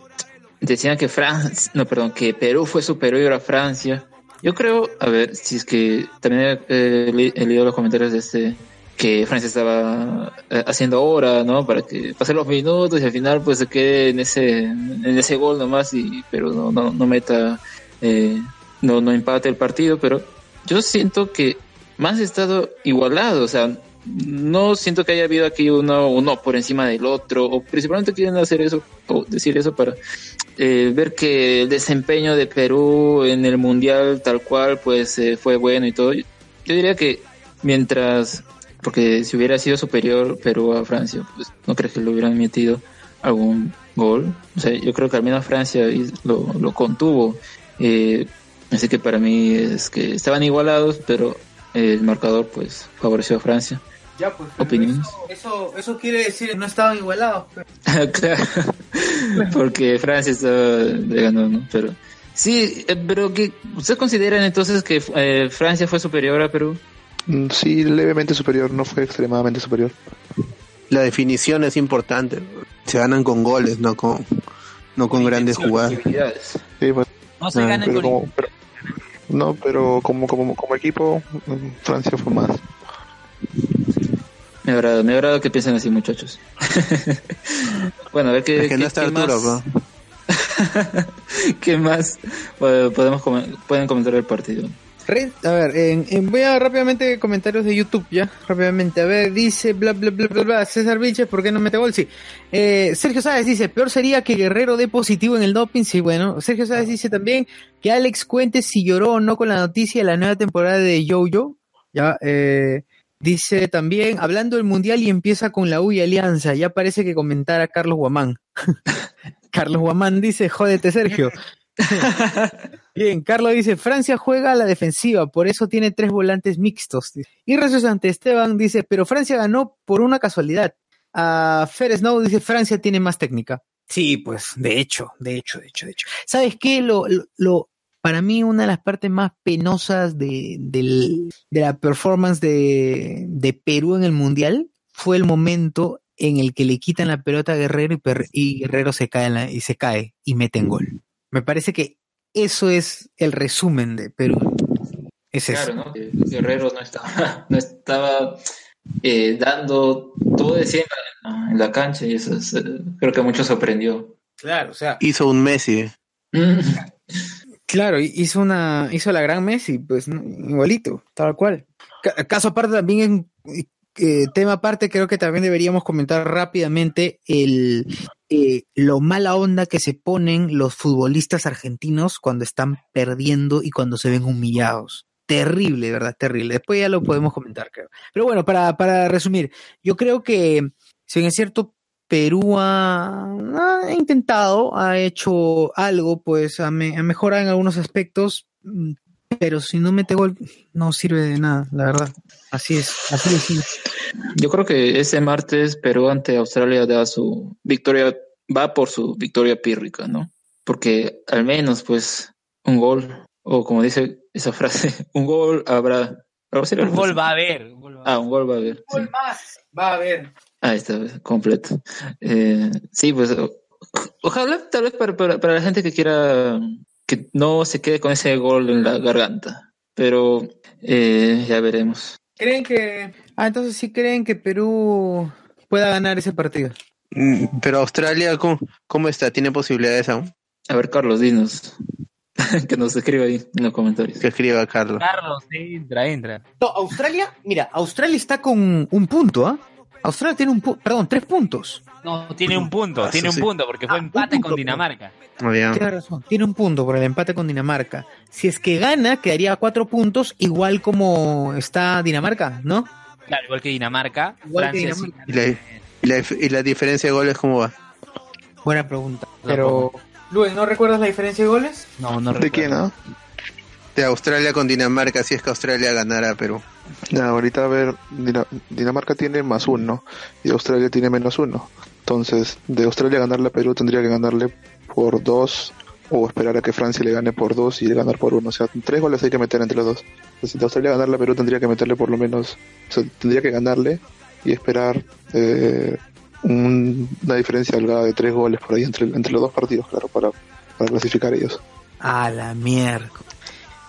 decían que Francia, no, perdón, que Perú fue superior a Francia. Yo creo, a ver, si es que también he, le- he leído los comentarios de este que Francia estaba eh, haciendo hora, ¿no? Para que pasen los minutos y al final pues se quede en ese en ese gol nomás y Perú no no, no meta eh, no no empate el partido, pero yo siento que más estado igualado, o sea, no siento que haya habido aquí uno, uno por encima del otro, o principalmente quieren hacer eso, o decir eso para eh, ver que el desempeño de Perú en el Mundial tal cual, pues eh, fue bueno y todo. Yo diría que mientras, porque si hubiera sido superior Perú a Francia, pues no creo que le hubieran metido algún gol. O sea, yo creo que al menos Francia lo, lo contuvo. Eh, así que para mí es que estaban igualados, pero el marcador pues favoreció a Francia.
Ya, pues,
Opiniones.
Eso, eso quiere decir que no estaban igualados.
claro. porque Francia estaba ganó, ¿no? Pero sí, eh, pero que ustedes consideran entonces que eh, Francia fue superior a Perú?
Mm, Sí, levemente superior, no fue extremadamente superior.
La definición es importante. Se ganan con goles, no con, no con grandes jugadas.
Sí, pues,
No se
Ah,
gana
pero
con
como, pero- no, pero como, como, como equipo, mm, Francia fue más.
Me agrada, me agrada que piensen así, muchachos. bueno, a ver qué,
Es que no
qué-
está
qué
Arturo,
más, ¿Qué más eh, podemos pueden comentar del partido?
A ver, en- en- voy a rápidamente comentarios de YouTube ya, rápidamente. A ver, dice bla bla bla bla bla, César Vilches, ¿por qué no mete gol? Sí. Eh, Sergio Sáez dice, peor sería que Guerrero dé positivo en el doping. Sí, bueno. Sergio Sáez dice también que Alex cuente si lloró o no con la noticia de la nueva temporada de Yo-Yo. Ya, eh, dice también, hablando del Mundial y empieza con la U y Alianza, ya parece que comentara Carlos Guamán. Carlos Guamán dice, jódete Sergio. Bien, Carlos dice, Francia juega a la defensiva, por eso tiene tres volantes mixtos. Y Rezo ante Esteban dice, pero Francia ganó por una casualidad. A Fer Snow dice, Francia tiene más técnica. Sí, pues, de hecho, de hecho, de hecho, de hecho. ¿Sabes qué? Lo, lo, lo- para mí una de las partes más penosas de, del- de la performance de, de Perú en el Mundial fue el momento en el que le quitan la pelota a Guerrero y, Per- y Guerrero se cae, en la- y se cae y meten gol. Me parece que eso es el resumen de Perú. Es eso.
Claro, ¿no? Que Guerrero no estaba, no estaba eh, dando todo de sí en la, en la cancha y eso es, eh, creo que a muchos sorprendió.
Claro, o sea.
Hizo un Messi.
Claro, hi- hizo una, hizo la gran Messi, pues igualito, tal cual. Ca- Caso aparte también en eh, tema aparte, creo que también deberíamos comentar rápidamente el eh, lo mala onda que se ponen los futbolistas argentinos cuando están perdiendo y cuando se ven humillados. Terrible, ¿verdad? Terrible. Después ya lo podemos comentar, creo. Pero bueno, para, para resumir, yo creo que, si es cierto, Perú ha, ha intentado, ha hecho algo, pues ha, me- ha mejorado en algunos aspectos, pero si no mete gol, no sirve de nada, la verdad. Así es, así es.
Yo creo que ese martes Perú ante Australia da su victoria, va por su victoria pírrica, ¿no? Porque al menos, pues, un gol, o como dice esa frase, un gol habrá.
Un gol va a haber. un gol va a
Ah, un gol va a haber. sí.
más va a haber.
Ah, está, completo. Eh, sí, pues ojalá, tal vez para, para, para la gente que quiera que no se quede con ese gol en la garganta, pero eh, ya veremos.
¿Creen que... Ah, entonces sí creen que Perú pueda ganar ese partido?
Mm, Pero Australia, ¿cómo, cómo está? ¿Tiene posibilidades aún?
A ver, Carlos, dinos. que nos escriba ahí en los comentarios.
Que escriba Carlos.
Carlos, entra, entra.
No, Australia, mira, Australia está con un punto, ¿ah? Australia tiene un punto, perdón, tres puntos.
No, tiene un punto,
Ah,
tiene un
sí.
punto, porque fue empate con Dinamarca.
Ah.
Tiene razón, tiene un punto por el empate con Dinamarca. Si es que gana, quedaría a cuatro puntos, igual como está Dinamarca, ¿no?
Claro, igual que Dinamarca.
Igual que
Francia sí.
Dinamarca.
¿Y la, y, la, dif- y la diferencia de goles cómo va?
Buena pregunta. Pero, Luis, ¿no recuerdas la diferencia de goles?
No, no
¿De quién, ah?
De Australia con Dinamarca, si es que Australia ganara a Perú.
Ya, ahorita a ver, Dina- Dinamarca tiene más uno y Australia tiene menos uno. Entonces, de Australia ganarle a Perú tendría que ganarle por dos o esperar a que Francia le gane por dos y ganar por uno. O sea, tres goles hay que meter entre los dos. Entonces, de Australia ganarle a Perú tendría que meterle por lo menos, o sea, tendría que ganarle y esperar eh, un- una diferencia holgada de tres goles por ahí entre, entre los dos partidos, claro, para, para clasificar ellos.
A la mierda.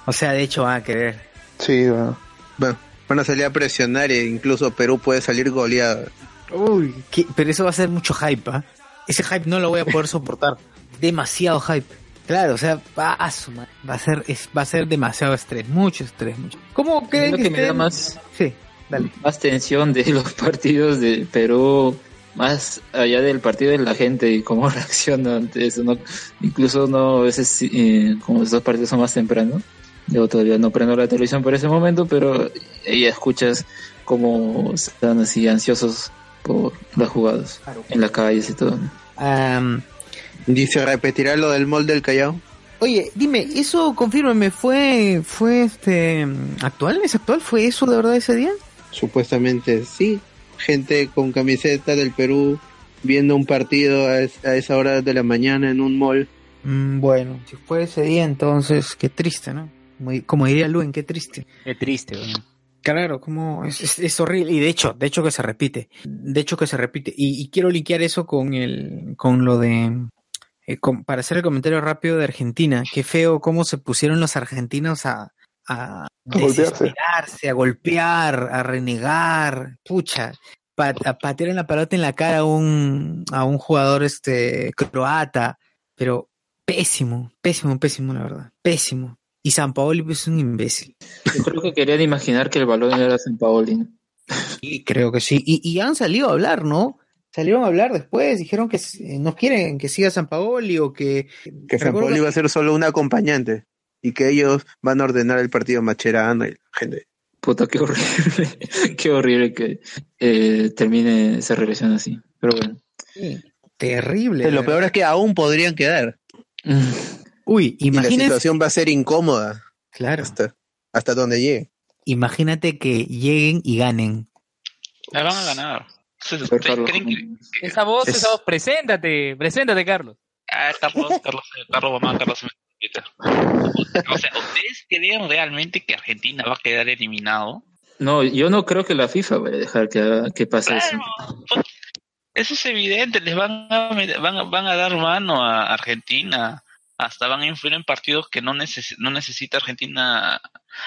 O sea, de hecho van a querer.
Sí, va.
Bueno, van a salir a presionar e incluso Perú puede salir goleado.
Uy, ¿qué? pero eso va a ser mucho hype, ¿ah? Ese hype no lo voy a poder soportar. Demasiado hype. Claro, o sea, va a, su madre. va a ser, es- va a ser demasiado estrés, mucho estrés, mucho. ¿Cómo creen
Lo
que,
que me da más,
Sí, dale.
más tensión de los partidos de Perú, más allá del partido de la gente y cómo reacciona ante eso, ¿no? Incluso no, a veces, eh, como estos partidos son más tempranos, yo todavía no prendo la televisión por ese momento, pero ya escuchas cómo están así ansiosos por las jugadas en las calles y todo.
Dice, ¿repetirá lo del molde del Callao?
oye, dime, eso, confírmame, ¿fue, fue este, actual? ¿Es actual? ¿Fue eso de verdad ese día?
Supuestamente sí. Gente con camiseta del Perú viendo un partido a, es- a esa hora de la mañana en un mall.
Mm, bueno, si fue ese día, entonces, qué triste, ¿no? Como, como diría Luen, qué triste.
Qué triste, weón.
Claro, como es, es, es horrible. Y de hecho, de hecho que se repite. De hecho que se repite. Y, y quiero linkear eso con el, con lo de, eh, con- para hacer el comentario rápido de Argentina. Qué feo cómo se pusieron los argentinos a, a
golpearse.
desesperarse, a golpear, a renegar. Pucha. pa- a patear la pelota en la cara a un, a un jugador este croata. Pero pésimo, pésimo, pésimo, la verdad. Pésimo. Y San Paoli es un imbécil.
Yo creo que querían imaginar que el balón era San Paoli. ¿no?
Sí, creo que sí. Y, y han salido a hablar, ¿no? Salieron a hablar después, dijeron que eh, no quieren que siga San Paoli o que...
Que San Paolo iba a ser solo un acompañante y que ellos van a ordenar el partido Macherano y la gente.
Puta, qué horrible. qué horrible que eh, termine esa relación así. Pero bueno.
Sí, terrible.
Lo peor es que aún podrían quedar.
Uy,
Y la
imagínate,
situación va a ser incómoda
claro,
hasta, hasta donde llegue.
imagínate que lleguen y ganen.
La van a ganar. ¿Ustedes
Pero, Carlos,
creen que-
Esa voz,
Es-
esa voz, preséntate, preséntate, Carlos.
Ah, Carlos, Carlos, Carlos Mamá, Carlos. O sea, ¿ustedes creen realmente que Argentina va a quedar eliminado?
No, yo no creo que la FIFA vaya a dejar que, que pase eso.
Claro, eso es evidente, les van a, van a, van a dar mano a Argentina, hasta van a influir en partidos que no, neces no necesita Argentina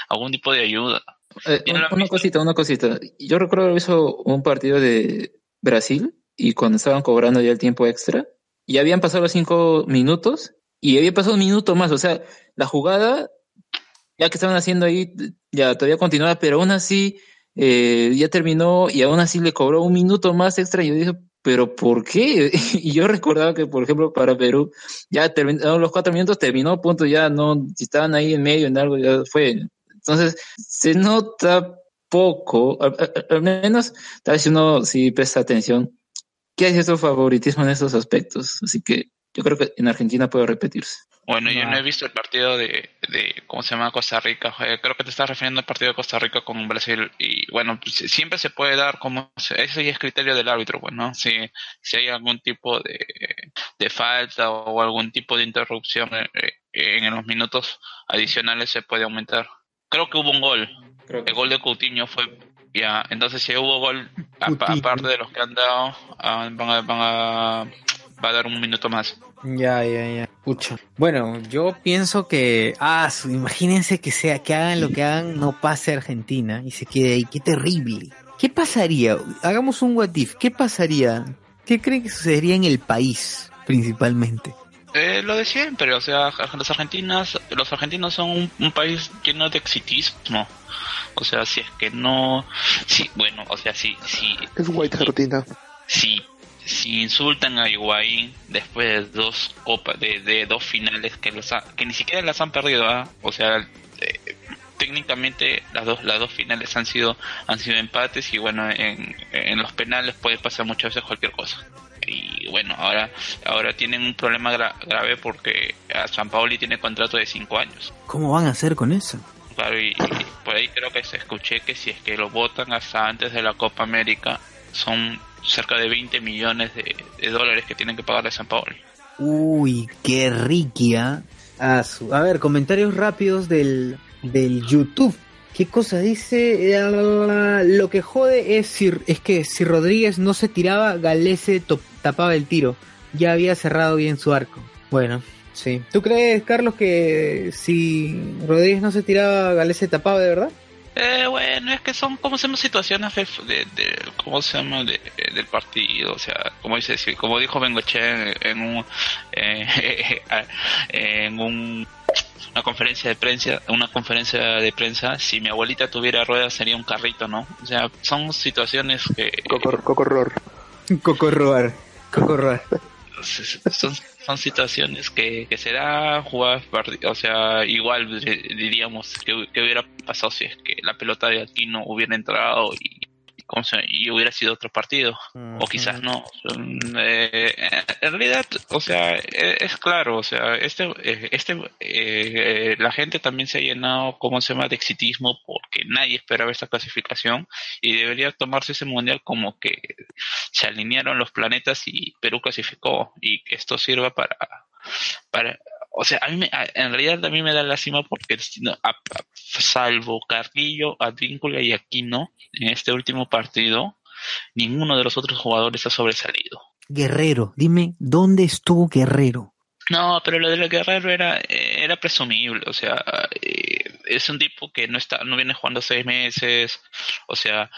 algún tipo de ayuda.
Eh, una cosita, una cosita. Yo recuerdo visto un partido de Brasil y cuando estaban cobrando ya el tiempo extra, ya habían pasado los cinco minutos y había pasado un minuto más. O sea, la jugada, ya que estaban haciendo ahí, ya todavía continuaba, pero aún así eh, ya terminó y aún así le cobró un minuto más extra. Y yo dije, ¿pero por qué? Y yo recordaba que, por ejemplo, para Perú, ya terminaron los cuatro minutos, terminó, punto, ya no, si estaban ahí en medio, en algo, ya fue. Entonces, se nota poco, al, menos, tal vez si uno sí presta atención, que hay cierto favoritismo en estos aspectos. Así que yo creo que en Argentina puede repetirse.
Bueno, yo
Ah.
no he visto el partido de, de ¿cómo se llama? Costa Rica. Eh, creo que te estás refiriendo al partido de Costa Rica con Brasil. Y bueno, pues, siempre se puede dar como, eso ya es criterio del árbitro, pues, ¿no? Si, si hay algún tipo de, de falta o algún tipo de interrupción eh, eh, en los minutos adicionales se puede aumentar. Creo que hubo un gol. El gol de Coutinho fue ya. Entonces si hubo gol, aparte de los que han dado, ah, van a, van a, va a dar un minuto más.
Ya, ya, ya. Pucha. Bueno, yo pienso que, ah, su- imagínense que sea, que hagan lo que hagan, no pase a Argentina y se quede ahí. Qué terrible. ¿Qué pasaría? Hagamos un what if. ¿Qué pasaría? ¿Qué creen que sucedería en el país, principalmente?
Eh, lo de siempre, o sea, los argentinos, los argentinos son un, un país lleno de exitismo. O sea, si es que no, sí, bueno, o sea, si, si,
Es White Argentina.
si, si insultan a Higuaín después de dos copas, de, de dos finales que los ha- que ni siquiera las han perdido, ¿ah? o sea, eh, técnicamente las dos, las dos finales han sido, han sido empates y bueno, en, en los penales puede pasar muchas veces cualquier cosa y bueno, ahora ahora tienen un problema gra- grave porque a San Paoli tiene contrato de cinco años.
¿Cómo van a hacer con eso?
Claro, y, y por ahí creo que se escuché que si es que lo votan hasta antes de la Copa América, son cerca de 20 millones de, dólares que tienen que pagarle a San Paoli.
Uy, qué riquia. A, su- a ver, comentarios rápidos del, del YouTube. ¿Qué cosa dice? Eh, Lo que jode es, si, es que si Rodríguez no se tiraba, Galese to- tapaba el tiro. Ya había cerrado bien su arco. Bueno, sí. ¿Tú crees, Carlos, que si Rodríguez no se tiraba, Galese tapaba de verdad?
Eh, bueno, es que son como se llama situaciones de, de, de- ¿cómo se llama? De, del partido, o sea, como dice, como dijo Bengoche en, en un, eh, en un, una conferencia de prensa, una conferencia de prensa, si mi abuelita tuviera ruedas sería un carrito, ¿no? O sea, son situaciones que
Coco, Cocorror.
Cocorroar.
Son, son situaciones que, que se dan jugadas o sea igual diríamos que, que hubiera pasado si es que la pelota de Aquino hubiera entrado y. y hubiera sido otro partido. O quizás no. Eh, en realidad, o sea, e- es claro, o sea, este, eh, este, eh, la gente también se ha llenado, ¿cómo se llama?, de exitismo porque nadie esperaba esta clasificación y debería tomarse ese mundial como que se alinearon los planetas y Perú clasificó y que esto sirva para, para o sea, a mí me- a- en realidad a mí me da lástima porque a- a- salvo Carrillo, Advíncula y Aquino en este último partido, ninguno de los otros jugadores ha sobresalido.
Guerrero, dime, ¿dónde estuvo Guerrero?
No, pero lo del Guerrero era, eh, era presumible, o sea, eh, es un tipo que no está, no viene jugando seis meses, o sea,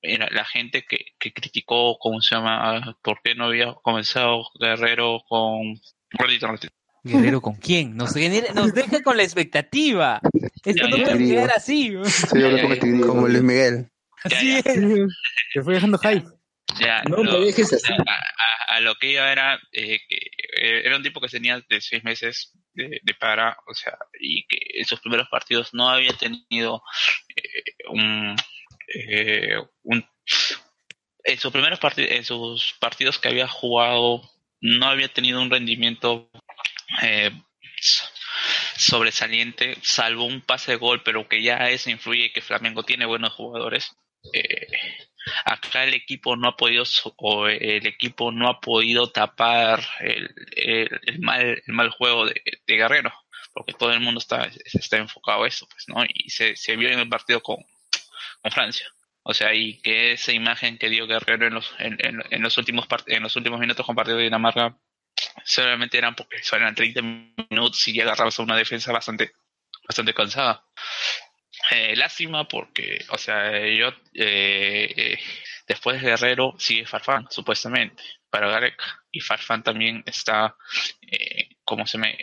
era la gente que, que criticó, ¿cómo se llama? ¿Por qué no había comenzado Guerrero con...
¿Guerrero con quién? Nos, genera- nos deja con la expectativa. Esto no
Ya, ya.
puede quedar así.
Sí, tigrillo.
Como Luis Miguel.
Así es.
Te fue dejando hype.
Ya,
No
lo-
dejes así.
a, a- a lo que iba era eh, que eh, era un tipo que tenía de seis meses de, de para, o sea, y que en sus primeros partidos no había tenido eh, un, eh, un en sus primeros partidos, en sus partidos que había jugado, no había tenido un rendimiento eh, sobresaliente, salvo un pase de gol, pero que ya eso influye que Flamengo tiene buenos jugadores. Eh, acá el equipo no ha podido o el equipo no ha podido tapar el, mal el mal juego de, Guerrero porque todo el mundo está está enfocado a eso pues no y se, se vio en el partido con, con Francia o sea y que esa imagen que dio Guerrero en los en, en- los últimos en los últimos minutos con partido de Dinamarca solamente eran porque eran 30 minutos y ya agarrabas a una defensa bastante bastante cansada eh, lástima porque, o sea, yo eh, eh, después de Guerrero sigue Farfán, supuestamente, para Gareca. Y Farfán también está, eh, como se me,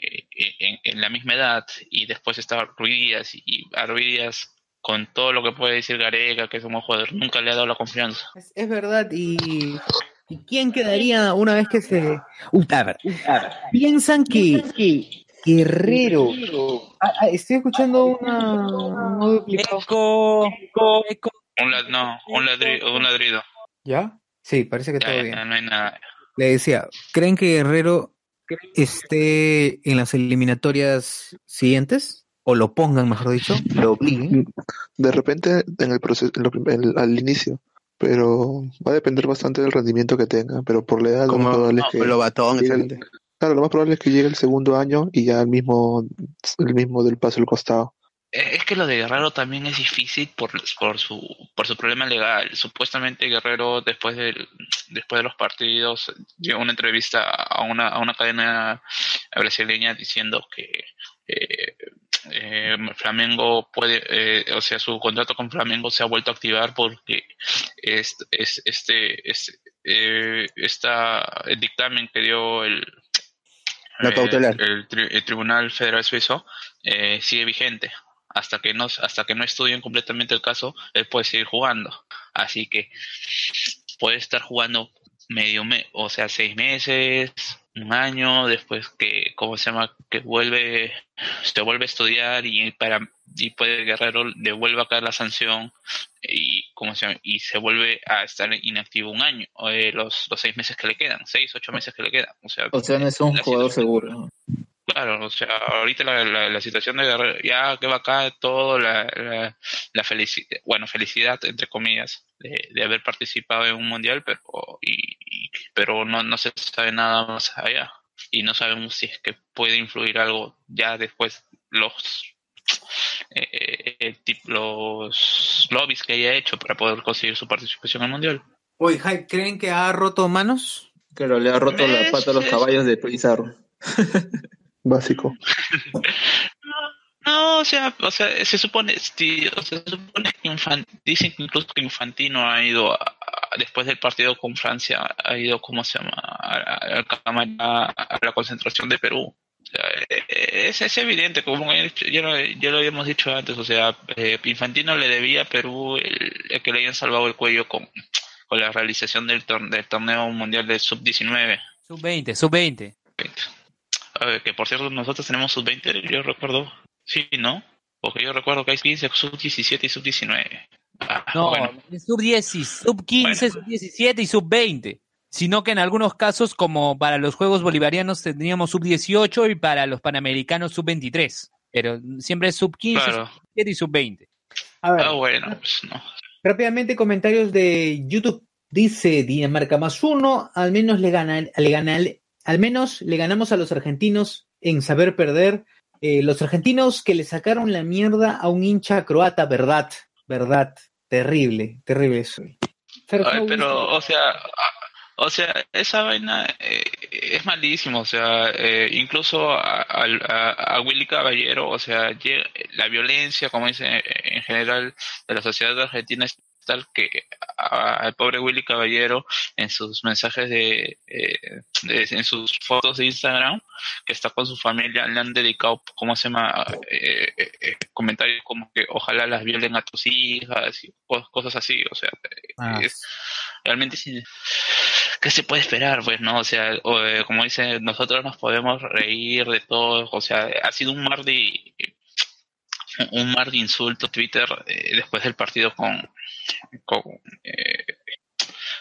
en, la misma edad. Y después está Ruiz Díaz. Y a Ruiz Díaz, con todo lo que puede decir Gareca, que es un buen jugador, nunca le ha dado la confianza.
Es verdad, y, ¿y quién quedaría una vez que se... Uy, a ver, piensan que, que Guerrero... Ah, ah, estoy escuchando una... un clipado.
Eco, eco.
Un, la- no, un, ladri- un ladrido.
¿Ya? Sí, parece que
Ya,
todo
ya,
bien.
no hay nada.
Le decía, ¿creen que Guerrero esté en las eliminatorias siguientes? O lo pongan, mejor dicho, lo obliguen.
De repente, en el proceso, en en- al inicio, pero va a depender bastante del rendimiento que tenga, pero por la edad lo
Como
más probable es que llegue claro, lo más probable es que llegue el segundo año y ya el mismo, el mismo del paso al costado.
Eh, Es que lo de Guerrero también es difícil por, por su por su problema legal. Supuestamente Guerrero después del después de los partidos dio una entrevista a una a una cadena brasileña diciendo que eh, eh, Flamengo puede, eh, o sea, su contrato con Flamengo se ha vuelto a activar porque es, es- este, es, eh, esta, el dictamen que dio el,
La
el- tri- el Tribunal Federal Suizo eh, sigue vigente. Hasta que no hasta que no estudien completamente el caso, él puede seguir jugando. Así que puede estar jugando medio mes, o sea, seis meses, un año, después que, ¿cómo se llama? Que vuelve, se vuelve a estudiar y para y puede Guerrero le vuelve a caer la sanción y cómo se llama? y se vuelve a estar inactivo un año eh, los, los seis meses que le quedan seis ocho meses que le quedan o sea
O sea, no es un jugador seguro. ¿no?
Claro, o sea, ahorita la, la, la situación de Guerrero, ya que va acá todo, la, la, la felicidad, bueno, felicidad, entre comillas, de, de haber participado en un mundial, pero, y, y- pero no, no se sabe nada más allá. Y no sabemos si es que puede influir algo ya después los, eh, tip- los lobbies que haya hecho para poder conseguir su participación en el mundial.
Oye, Hype, ¿creen que ha roto manos?
Claro, le ha roto la pata a los caballos de Pizarro.
Básico.
No, o sea, o sea, se supone, sí, o sea, se supone que Infan- dicen que incluso que Infantino ha ido a- después del partido con Francia, ha ido, ¿cómo se llama?, a, la concentración de Perú. O sea, eh, es, es evidente, como ya, lo, ya lo habíamos dicho antes, o sea, eh, Infantino le debía a Perú el, el que le hayan salvado el cuello con, con la realización del, tor- del torneo mundial de sub-19.
Sub-20, sub-20.
A ver, que por cierto, nosotros tenemos sub-20, yo recuerdo. Sí, ¿no? Porque yo recuerdo que hay 15, sub-17 y sub-19. Ah,
No,
Bueno.
sub 10, y sub 15, sub 17 y sub 20. Sino que en algunos casos, como para los Juegos Bolivarianos, tendríamos sub 18 y para los Panamericanos sub 23. Pero siempre es sub 15,
Claro.
sub 17 y sub 20.
A ver,
Ah, bueno, pues no.
rápidamente comentarios de YouTube. Dice Dinamarca más uno, al menos le gana, le gana, al menos le ganamos a los argentinos en saber perder. Eh, los argentinos que le sacaron la mierda a un hincha croata, verdad, verdad, terrible, terrible eso.
Ay, pero, o sea, a- o sea, esa vaina eh, es malísimo, o sea, eh, incluso a, a- a Willy Caballero, o sea, la violencia, como dice en general de la sociedad argentina es tal que al pobre Willy Caballero en sus mensajes de, eh, de- en sus fotos de Instagram que está con su familia le han dedicado cómo se llama Eh, eh, eh, comentarios como que ojalá las violen a tus hijas y cos- cosas así o sea eh,
Ah.
es realmente sí ¿Qué se puede esperar? Pues, ¿no? O sea, o, eh, como dice, nosotros nos podemos reír de todo. O sea, ha sido un mar de un mar de insultos Twitter eh, después del partido con con, eh,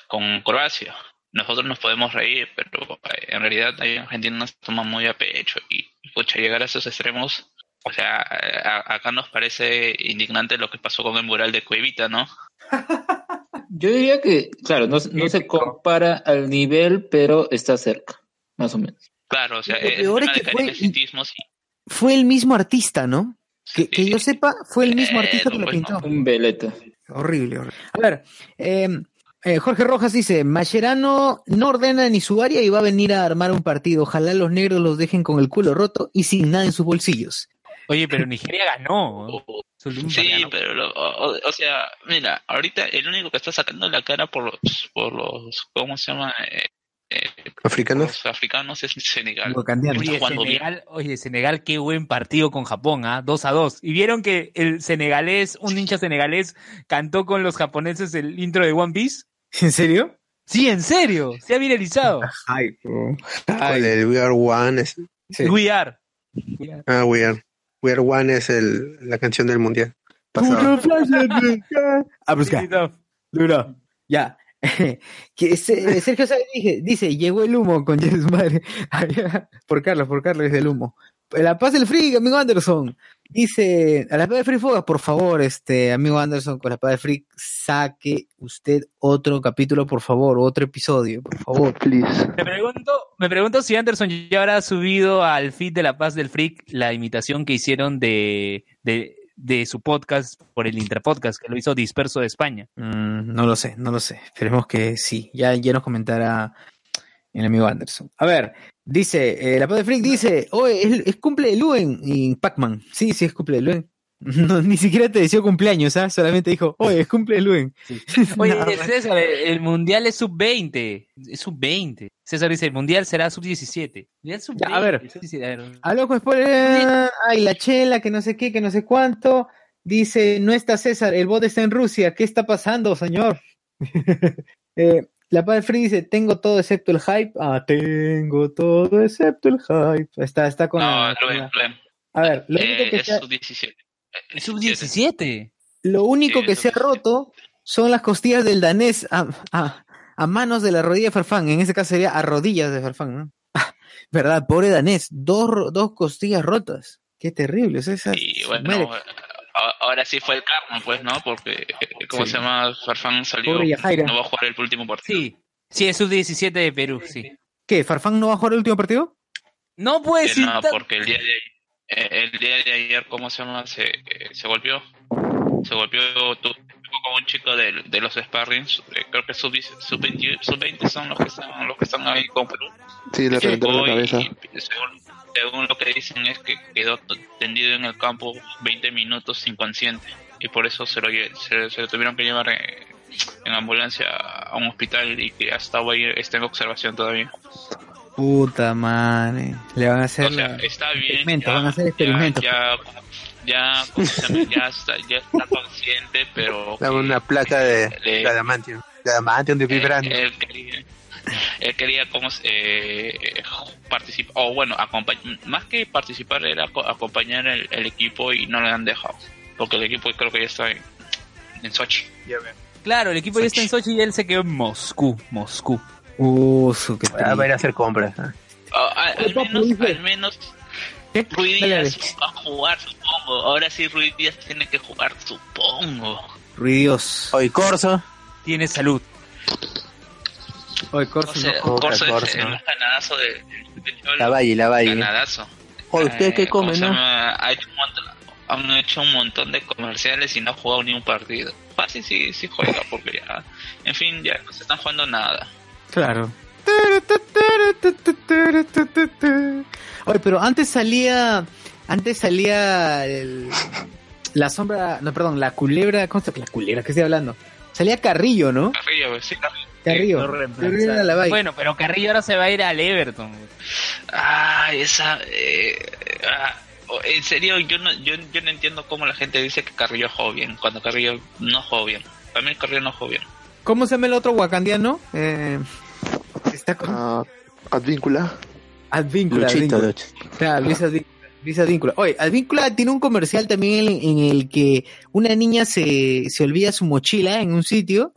con Croacia. Nosotros nos podemos reír, pero eh, en realidad hay argentinos nos toman muy a pecho y pucha, llegar a esos extremos, o sea, a- acá nos parece indignante lo que pasó con el mural de Cuevita, ¿no?
Yo diría que, claro, no, no se compara al nivel, pero está cerca, más o menos.
Claro, o sea,
Lo
es
peor es que fue- Fue el mismo artista, ¿no? Que, que yo sepa, fue el mismo
Eh,
artista que lo
pues,
pintó.
Un veleta.
Horrible, horrible. A ver, eh, eh, Jorge Rojas dice, Mascherano no ordena ni su área y va a venir a armar un partido. Ojalá los negros los dejen con el culo roto y sin nada en sus bolsillos.
Oye, pero Nigeria ganó.
Sí, pero, lo- o, o sea, mira, ahorita el único que está sacando la cara por los, por los ¿cómo se llama? Eh, eh,
¿Africanos?
Los africanos es Senegal.
Oye. Senegal, oye, Senegal, qué buen partido con Japón, ¿ah? 2 a 2. Y vieron que el senegalés, un hincha senegalés, cantó con los japoneses el intro de One Piece.
¿En serio?
Sí, en serio, se ha viralizado.
Ay,
Con el We Are One. Es,
We are.
ah, We Are. We Are One es el, la canción del mundial. Pasado.
A buscar. Duro. Ya. que se- Sergio Sáenz dice, llegó el humo con su madre. por Carlos, por Carlos es el humo. La paz del Freak, amigo Anderson. Dice, a la paz del Freak Fogas, por favor, este, amigo Anderson, con la paz del Freak, saque usted otro capítulo, por favor, otro episodio, por favor.
Please.
Me pregunto, me pregunto si Anderson ya habrá subido al feed de La Paz del Freak la imitación que hicieron de, de, de su podcast por el Interpodcast, que lo hizo Disperso de España.
Mm, no lo sé, no lo sé. Esperemos que sí. Ya, ya nos comentará el amigo Anderson. A ver, dice, eh, la Paz de Freak dice, oye, es, es cumple de Luen y Pac-Man. Sí, sí, es cumple de Luen. No, ni siquiera te decía cumpleaños, ¿ah? Solamente dijo, oye, es cumple Luen.
Oye,
Nada más.
César, el mundial es sub-20. Es sub-20. César dice, el mundial será sub-17. Mundial sub-20.
Ya, a ver.
sub-17, a
con spoiler. Ay, la chela, que no sé qué, que no sé cuánto. Dice, no está César, el bot está en Rusia. ¿Qué está pasando, señor? Eh, la Paz de Freak dice, tengo todo excepto el hype. Ah, tengo todo excepto el hype. Está, está con
No,
la-
Luen,
la-
Luen.
A ver, lo
Eh,
único que
es
se ha-
sub-17.
Es sub-17.
Lo único
Sí,
que se ha roto son las costillas del danés a, a- a manos de la rodilla de Farfán. En ese caso sería a rodillas de Farfán, ¿no? Ah, ¿Verdad? Pobre danés. Dos, dos costillas rotas. Qué terrible. o sea, esa-
Y bueno, ahora sí fue el karma, pues, ¿no? Porque, eh, ¿cómo
Sí.
se llama? Farfán salió, no va a jugar el último partido.
Sí. Sí, es sub-17 de Perú, sí.
¿Qué? ¿Farfán no va a jugar el último partido?
No puede
Eh,
ser.
no, porque el día de eh, el día de ayer, ¿cómo se llama? Se, eh, se golpeó. Se golpeó con un chico de, de los sparrings. eh, creo que sub, sub 20, sub 20 son los que están, los que están ahí con Perú.
Sí, le reventaron la cabeza.
y según, según lo que dicen es que quedó tendido en el campo 20 minutos inconsciente. Y por eso se lo, se, se lo tuvieron que llevar eh, en ambulancia a un hospital y que hasta ahí está en observación todavía.
Puta madre. Le van a hacer
O sea,
la-
está bien.
experimentos,
ya-
van a hacer
ya-
experimentos.
Ya, ya, ya, está, ya está consciente, pero
Dame una placa de,
Le-
de adamantium. De adamantium, de
eh,
vibranium.
él quería, él quería como eh, participar, o bueno, acompañ- más que participar era aco- acompañar el, el equipo y no le han dejado, porque el equipo creo que ya está en, en Sochi.
Claro, el equipo ya está en Sochi y él se quedó en Moscú. Moscú.
Uh, su que
Ah, va a ir a hacer compras. ¿ah?
Ah, al, al menos, al menos Ruiz Díaz va a jugar, supongo. Ahora sí Ruiz Díaz tiene que jugar, supongo.
Ruidios.
Hoy Corso.
Tiene salud.
Oye, Corso,
O sea,
no.
Corso es el de, de.
La Valle, la Valle.
Ganadazo.
Oye, ¿usted qué
Eh, ¿cómo
come, no?
Ha hecho un montón, han hecho un montón de comerciales y no ha jugado ni un partido. Fácil sí, sí juega, porque ya, en fin, ya no se están jugando nada.
Claro. Oye, pero antes salía. Antes salía el- la sombra. No, perdón, la culebra. ¿Cómo se La culebra, ¿qué estoy hablando? Salía Carrillo, ¿no?
Carrillo, sí, Carrillo.
Carrillo. Carrillo era la vaina.
Bueno, pero Carrillo ahora se va a ir al Everton.
Ay, esa. eh, ah, en serio, yo no, yo, yo no entiendo cómo la gente dice que Carrillo jugó bien, cuando Carrillo no jugó bien. Para mí Carrillo no jugó bien.
¿Cómo se llama el otro wakandiano? Eh, está con.
Ah, Advíncula.
Advíncula.
Luchito,
Advíncula.
Luch.
Claro, Luis Advíncula. Luis Advíncula. Oye, Advíncula tiene un comercial también en, en el que una niña se, se olvida su mochila en un sitio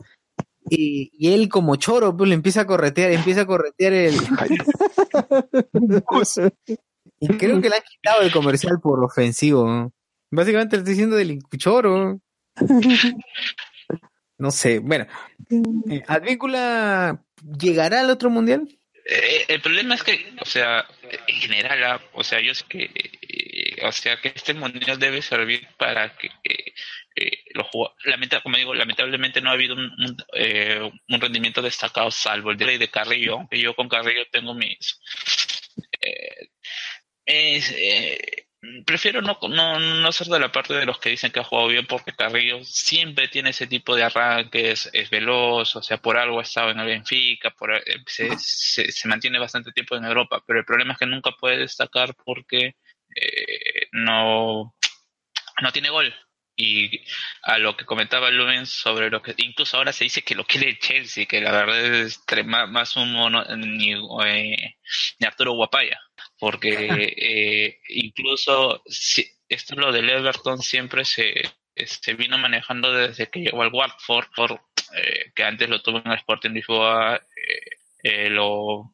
y, y él como choro pues le empieza a corretear, empieza a corretear el... y creo que le han quitado el comercial por ofensivo. Básicamente le estoy diciendo del choro. No sé, bueno. eh, ¿Advíncula llegará al otro mundial?
Eh, el problema es que, o sea, en general, ah, o sea, yo sé que, eh, o sea, que este mundial debe servir para que eh, eh, los jugadores, como digo, lamentablemente no ha habido un, un, eh, un rendimiento destacado, salvo el de, de Carrillo, aunque yo con Carrillo tengo mis... eh, es, eh, prefiero no, no, no ser de la parte de los que dicen que ha jugado bien porque Carrillo siempre tiene ese tipo de arranques, es veloz, o sea, por algo ha estado en el Benfica, por, eh, se, se, se mantiene bastante tiempo en Europa, pero el problema es que nunca puede destacar porque eh, no, no tiene gol. Y a lo que comentaba Lumen sobre lo que incluso ahora se dice que lo quiere el Chelsea, que la verdad es más, más humo no- ni, eh, ni Arturo Guapaya, porque eh, incluso esto lo del Everton siempre se, se vino manejando desde que llegó al Watford, eh, que antes lo tuvo en el Sporting Lisboa, eh, lo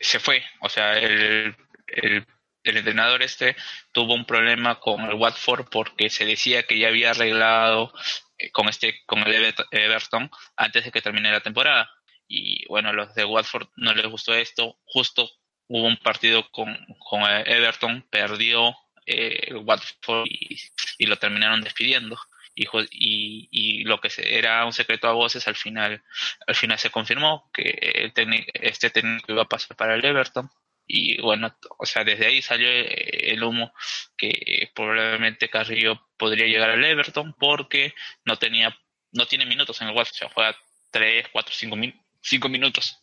se fue, o sea, el, el, el entrenador este tuvo un problema con el Watford porque se decía que ya había arreglado con este con el Everton- antes de que termine la temporada. Y bueno, los de Watford no les gustó esto, justo hubo un partido con, con Everton, perdió eh, el Watford y, lo terminaron despidiendo. Y, y, lo que era un secreto a voces al final al final se confirmó que el técnico, este técnico iba a pasar para el Everton y bueno, o sea, desde ahí salió el humo que probablemente Carrillo podría llegar al Everton porque no tenía no tiene minutos en el Watford, o sea, juega 3, 4, 5, min- cinco minutos.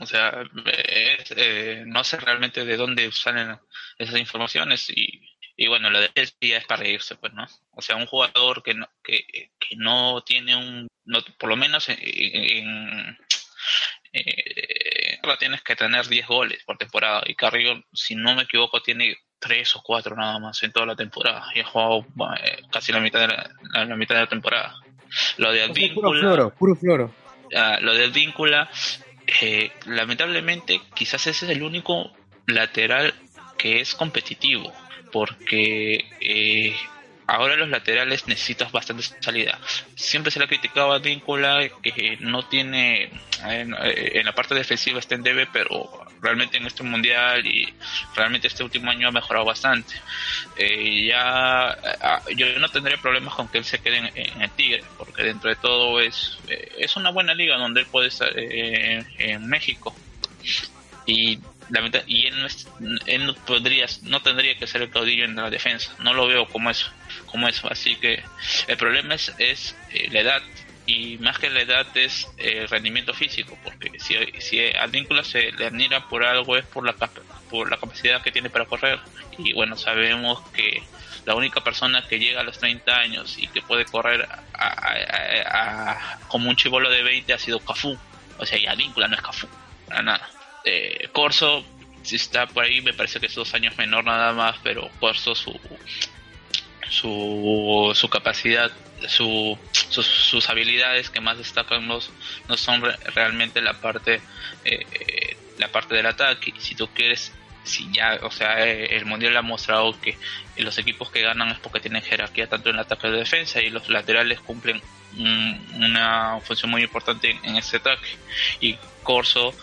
O sea, es, eh, no sé realmente de dónde salen esas informaciones y, y bueno, lo de ya es para reírse, pues, ¿no? O sea, un jugador que no, que, que no tiene un, no, por lo menos en, en, eh, ahora tienes que tener 10 goles por temporada y Carrillo, si no me equivoco, tiene 3 o 4 nada más en toda la temporada y ha jugado eh, casi la mitad de la, la- mitad de la temporada. Lo de
Puro
Advíncula,
floro, puro floro.
ah, lo del víncula, eh, lamentablemente quizás ese es el único lateral que es competitivo, porque eh, ahora los laterales necesitas bastante salida. Siempre se le ha criticado a Víncula que no tiene, en, en la parte defensiva está en debe, pero realmente en este mundial y realmente este último año ha mejorado bastante. Eh, ya yo no tendría problemas con que él se quede en, en el Tigre, porque dentro de todo es, eh, es una buena liga donde él puede estar eh, en México. Y y él no, es- él no podría no tendría que ser el caudillo en la defensa. No lo veo como eso como eso. Así que el problema es, es eh, la edad y más que la edad es eh, el rendimiento físico porque si, si a Víncula se le admira por algo es por la por la capacidad que tiene para correr. Y bueno sabemos que la única persona que llega a los 30 años y que puede correr a- a- como un chivolo de 20 ha sido Cafú. O sea y no es Cafú para nada eh, Corso está por ahí me parece que es dos años menor nada más pero Corso su su, su capacidad, su, sus, habilidades que más destacan no, no son re- realmente la parte eh, la parte del ataque. Si tú quieres, si ya, o sea, eh, el mundial ha mostrado que los equipos que ganan es porque tienen jerarquía tanto en el ataque de defensa y los laterales cumplen una función muy importante en, en ese ataque. Y Corso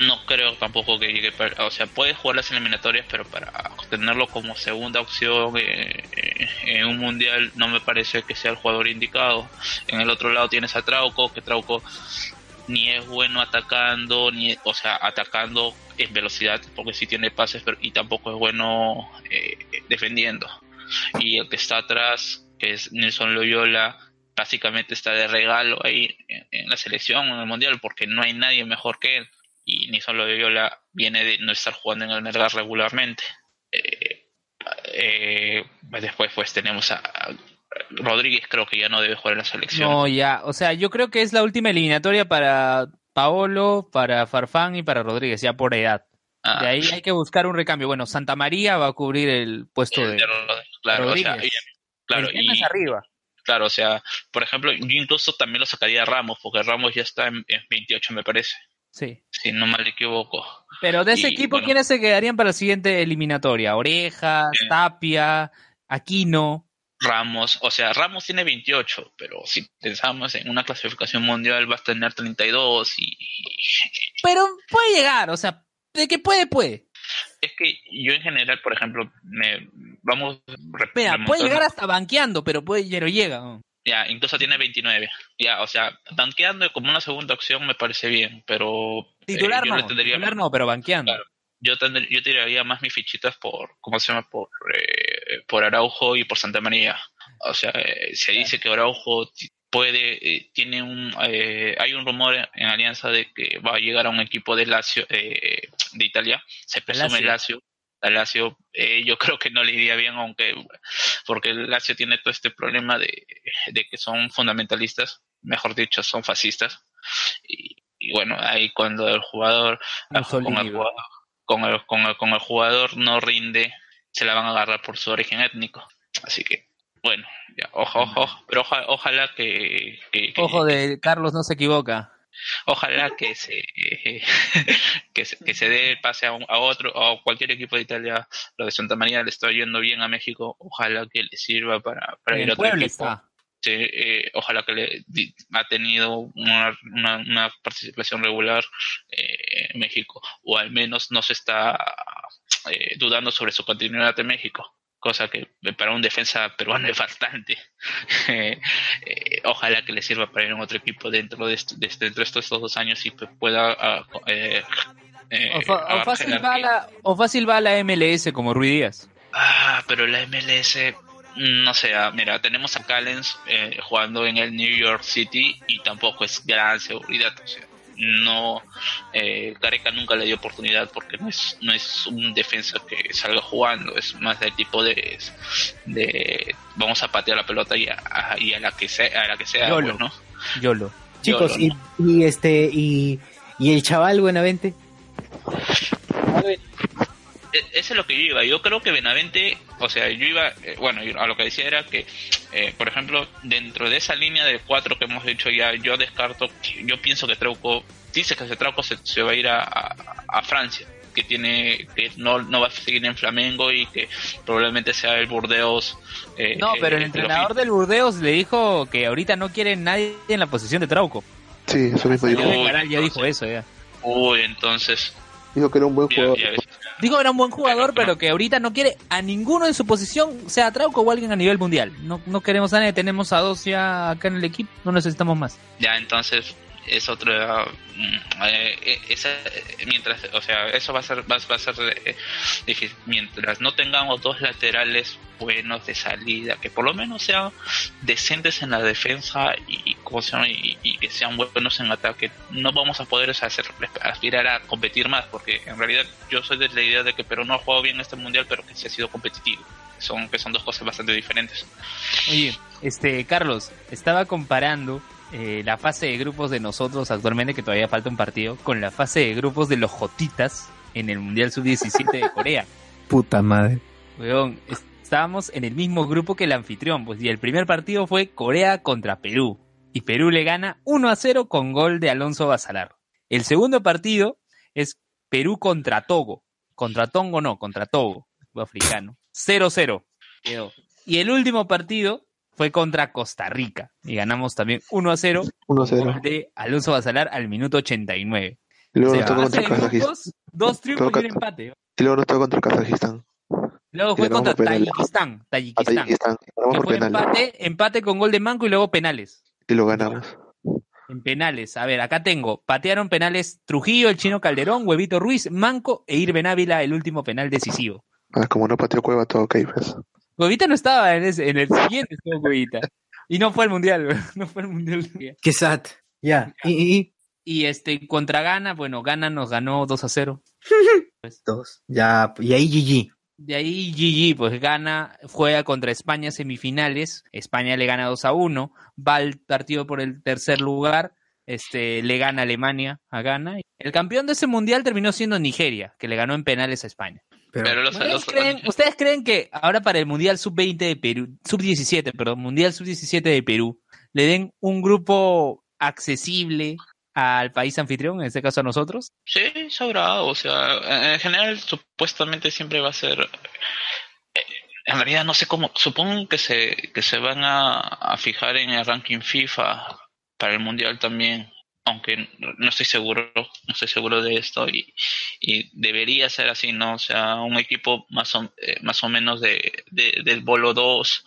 no creo tampoco que llegue para, o sea puede jugar las eliminatorias pero para tenerlo como segunda opción eh, eh, en un mundial no me parece que sea el jugador indicado. En el otro lado tienes a Trauco que Trauco ni es bueno atacando ni o sea atacando en velocidad porque sí tiene pases pero y tampoco es bueno eh, defendiendo. Y el que está atrás que es Nelson Loyola básicamente está de regalo ahí en, en la selección en el mundial porque no hay nadie mejor que él y Nixon Loyola viene de no estar jugando en el Melgar regularmente. Eh, eh, después pues tenemos a, a Rodríguez, creo que ya no debe jugar en la selección.
No, ya, o sea, yo creo que es la última eliminatoria para Paolo, para Farfán y para Rodríguez, ya por edad.
Ah.
De ahí hay que buscar un recambio. Bueno, Santa María va a cubrir el puesto de,
claro, o sea,
Rodríguez.
y- claro,
El tema
y-
es arriba.
claro, o sea, por ejemplo, yo incluso también lo sacaría a Ramos, porque Ramos ya está en, en 28 me parece,
Sí.
si no mal equivoco.
Pero de ese
Y,
equipo,
bueno.
¿quiénes se quedarían para la siguiente eliminatoria? Orejas, Tapia, Aquino.
Ramos, o sea, Ramos tiene 28, pero si pensamos en una clasificación mundial va a tener 32 y
Pero puede llegar, o sea, de que puede, puede.
es que yo en general, por ejemplo, me vamos
Mira, puede llegar hasta banqueando, pero puede, pero llega. ¿no?
Ya, incluso tiene 29. Ya, o sea, tanqueando como una segunda opción me parece bien, pero eh,
Titular
yo
no,
tendría
titular no, pero banqueando.
Claro. yo tendr- yo tiraría más mis fichitas por ¿cómo se llama? por eh, por Araujo y por Santa María. O sea, eh, se dice que Araujo puede eh, tiene un eh, hay un rumor en Alianza de que va a llegar a un equipo de Lazio eh, de Italia, se presume
Lazio.
Lazio. A Lazio eh, yo creo que no le iría bien aunque porque Lazio tiene todo este problema de, de que son fundamentalistas, mejor dicho, son fascistas. Y, y bueno, ahí cuando el jugador, con el jugador, con el, con el- con el jugador no rinde, se la van a agarrar por su origen étnico. Así que, bueno, ya, ojo, ojo, pero oja- ojalá que, que- que-
Ojo de Carlos no se equivoca.
Ojalá que se que se, que se dé el pase a, un- a otro a cualquier equipo de Italia lo de Santa María le está yendo bien a México ojalá que le sirva para, para ir a otro equipo
está.
Sí, eh, ojalá que le ha tenido una, una, una participación regular eh, en México o al menos no se está eh, dudando sobre su continuidad en México cosa que para un defensa peruano es bastante Eh, eh, ojalá que le sirva para ir a otro equipo dentro de, est- de dentro de estos, dos años y pues pueda ah, eh, eh,
O, fácil va la, o fácil va la MLS como Ruiz Díaz.
Ah, pero la MLS, mm, no sé, ah, mira, tenemos a Callens eh, jugando en el New York City y tampoco es gran seguridad, o sea, no, eh, Careca nunca le dio oportunidad porque no es, no es un defensa que salga jugando, es más del tipo de, de vamos a patear la pelota y a, a- y a la que sea, a la que sea,
Yolo.
pues, ¿no?
Yolo.
Chicos,
Yolo,
y, y este, y, y el chaval Buenavente.
E- Eso es lo que yo iba. Yo creo que Benavente, o sea, yo iba, eh, bueno, a lo que decía era que, eh, por ejemplo, dentro de esa línea de cuatro que hemos dicho ya, yo descarto, que- yo pienso que Trauco, dice que ese Trauco se, se va a ir a, a- a Francia, que tiene, que no, no va a seguir en Flamengo y que probablemente sea el Burdeos. eh,
No, pero el
eh,
entrenador del Burdeos le dijo que ahorita no quiere nadie en la posición de Trauco.
Sí, eso mismo dijo.
Caral, ya dijo eso ya.
Uy, entonces,
Dijo que era un buen
ya-
jugador.
ya.
Que era un buen jugador, pero que ahorita no quiere a ninguno en su posición, sea Trauco o alguien a nivel mundial. No, no queremos a nadie, tenemos a dos ya acá en el equipo, no necesitamos más.
ya entonces es otra mm, eh, eh, eh, mientras o sea eso va a ser va, a ser difícil. Mientras no tengamos dos laterales buenos de salida que por lo menos sean decentes en la defensa y, y, y que sean buenos en ataque no vamos a poder hacer aspirar a competir más porque en realidad yo soy de la idea de que Perú no ha jugado bien este mundial pero que sí ha sido competitivo. Son que son dos cosas bastante diferentes.
Oye, este, Carlos, estaba comparando eh, la fase de grupos de nosotros actualmente, que todavía falta un partido, con la fase de grupos de los Jotitas en el Mundial Sub-17 de Corea.
Puta madre.
Weón, es- estábamos en el mismo grupo que el anfitrión, pues, y el primer partido fue Corea contra Perú. Y Perú le gana 1 a 0 con gol de Alonso Basalar. El segundo partido es Perú contra Togo. Contra Tongo no, contra Togo, africano. 0-0 quedó. Y el último partido fue contra Costa Rica. Y ganamos también 1 a 0.
1 a 0.
Gol de Alonso Basalar al minuto 89.
Y luego
Se
nos tocó contra Kazajistán.
dos triunfos y un empate.
Y luego nos tocó contra Kazajistán.
Luego fue contra
penales.
Tayikistán. Tayikistán.
Tayikistán.
Fue empate, empate con gol de Manco y luego penales.
Y lo ganamos.
En penales. A ver, acá tengo. Patearon penales Trujillo, el chino Calderón, Huevito Ruiz, Manco e Irben Ávila, el último penal decisivo.
Ah, como no pateó Cueva, todo ok, pues.
Huevita no estaba en, ese- en el siguiente, estuvo Huevita. Y no fue al mundial, no fue al mundial.
Qué sad. Ya. Y, y-
Y este, contra Ghana, bueno, Ghana nos ganó 2 a 0.
dos. Ya. Y ahí GG.
De ahí GG, pues gana, juega contra España semifinales, España le gana 2 a 1, va al partido por el tercer lugar, este, le gana Alemania a Ghana. El campeón de ese mundial terminó siendo Nigeria, que le ganó en penales a España.
Pero los,
¿Ustedes
los-
creen, ¿Ustedes creen que ahora para el Mundial Sub-20 de Perú, Sub-17, perdón, Mundial Sub-17 de Perú, le den un grupo accesible al país anfitrión, en este caso a nosotros?
Sí, sobrado. O sea, en general supuestamente siempre va a ser... eh, En realidad no sé cómo... Supongo que se, que se van a, a fijar en el ranking FIFA para el Mundial también. Aunque no estoy seguro, no estoy seguro de esto y, y debería ser así, ¿no? O sea, un equipo más o, eh, más o menos de, de- del bolo 2,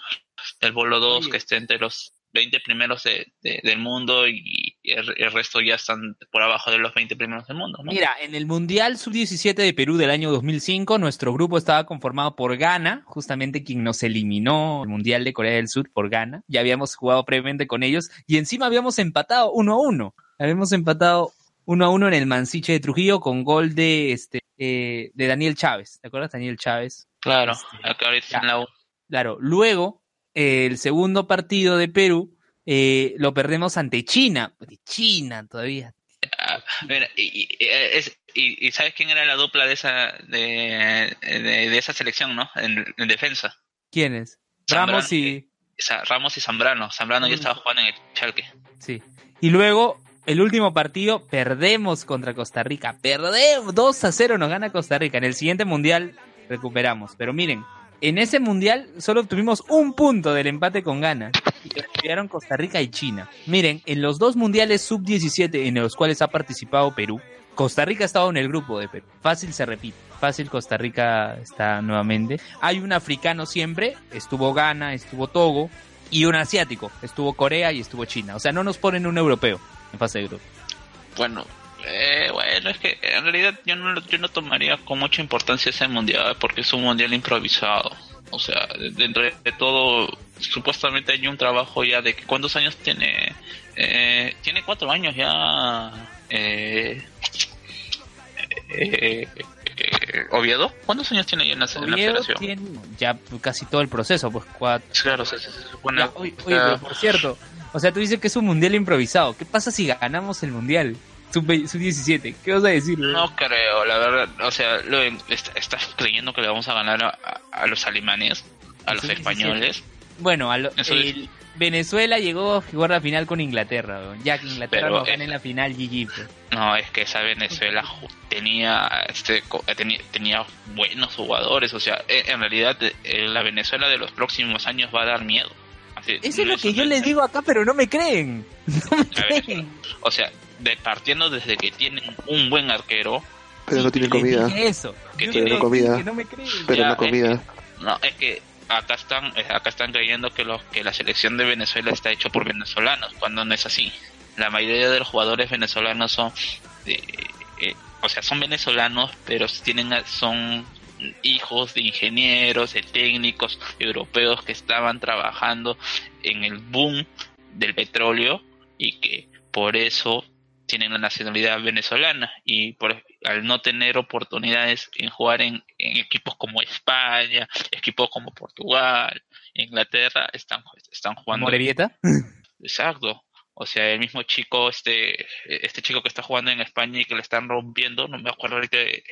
del bolo 2 que esté entre los 20 primeros de, de- del mundo y, y el, el resto ya están por abajo de los 20 primeros del mundo, ¿no?
Mira, en el Mundial Sub-17 de Perú del año 2005, nuestro grupo estaba conformado por Ghana, justamente quien nos eliminó el Mundial de Corea del Sur por Ghana. Ya habíamos jugado previamente con ellos y encima habíamos empatado 1 a 1. Habíamos empatado 1 a 1 en el Mansiche de Trujillo con gol de este eh, de Daniel Chávez. ¿Te acuerdas, Daniel Chávez?
Claro, acá ahorita en la U.
Claro, luego eh, el segundo partido de Perú eh, lo perdemos ante China. De China todavía.
Ah, mira, y, y- es- y- y ¿sabes quién era la dupla de esa de, de, de esa selección, no? En, en defensa.
¿Quiénes?
Zambrano.
Ramos y...
Ramos y Zambrano. Zambrano ya estaba jugando en el Chalque.
Sí. Y luego, el último partido, perdemos contra Costa Rica. Perdemos 2 a 0, nos gana Costa Rica. En el siguiente mundial recuperamos. Pero miren, en ese mundial solo obtuvimos un punto del empate con Ghana. Y Costa Rica y China. Miren, en los dos mundiales sub-17 en los cuales ha participado Perú, Costa Rica ha estado en el grupo de Perú. Fácil se repite. Fácil Costa Rica está nuevamente. Hay un africano siempre. Estuvo Ghana, estuvo Togo. Y un asiático. Estuvo Corea y estuvo China. O sea, no nos ponen un europeo en fase de grupo.
Bueno, eh, bueno, es que en realidad yo no, yo no tomaría con mucha importancia ese mundial porque es un mundial improvisado. O sea, de- dentro de, todo, supuestamente hay un trabajo ya de que cuántos años tiene. Eh, tiene cuatro años ya. Eh, eh, Oviedo, ¿cuántos años tiene ya en la, en la
Oviedo
federación?
tiene ya casi todo el proceso, pues cuatro.
Claro, se, supone.
Ya, oye, pero por cierto, o sea, tú dices que es un mundial improvisado. ¿Qué pasa si ganamos el mundial? Sub, 17 ¿Qué vas a decir?
No creo, la verdad. O sea, lo, est- estás creyendo que le vamos a ganar a, a- a los alemanes, a los
Sub-17.
españoles.
Bueno, a lo-
Eso es-
el- Venezuela llegó a jugar la final con Inglaterra. Ya que Inglaterra
Pero,
nos gana en la final, GG. pues.
No, es que esa Venezuela tenía este tenía, tenía buenos jugadores. O sea, eh, en realidad eh, la Venezuela de los próximos años va a dar miedo. Así,
Eso es
no
lo que yo les digo acá, pero no me creen. No me creen.
O sea, de, partiendo desde que tienen un buen arquero.
Pero no tienen comida.
eso.
Que
Pero
tienen
no comida.
que no me creen.
Pero
Ya,
no
es
comida.
No, es que acá están, eh, acá están creyendo que los que la selección de Venezuela está hecho por venezolanos, cuando no es así. La mayoría de los jugadores venezolanos son, eh, o sea, son venezolanos, pero tienen, son hijos de ingenieros, de técnicos europeos que estaban trabajando en el boom del petróleo y que por eso tienen la nacionalidad venezolana y por al no tener oportunidades en jugar en, en equipos como España, equipos como Portugal, Inglaterra, están, están jugando.
¿Morevieta?
Exacto. O sea, el mismo chico, este, este chico que está jugando en España y que le están rompiendo, no me acuerdo ahorita de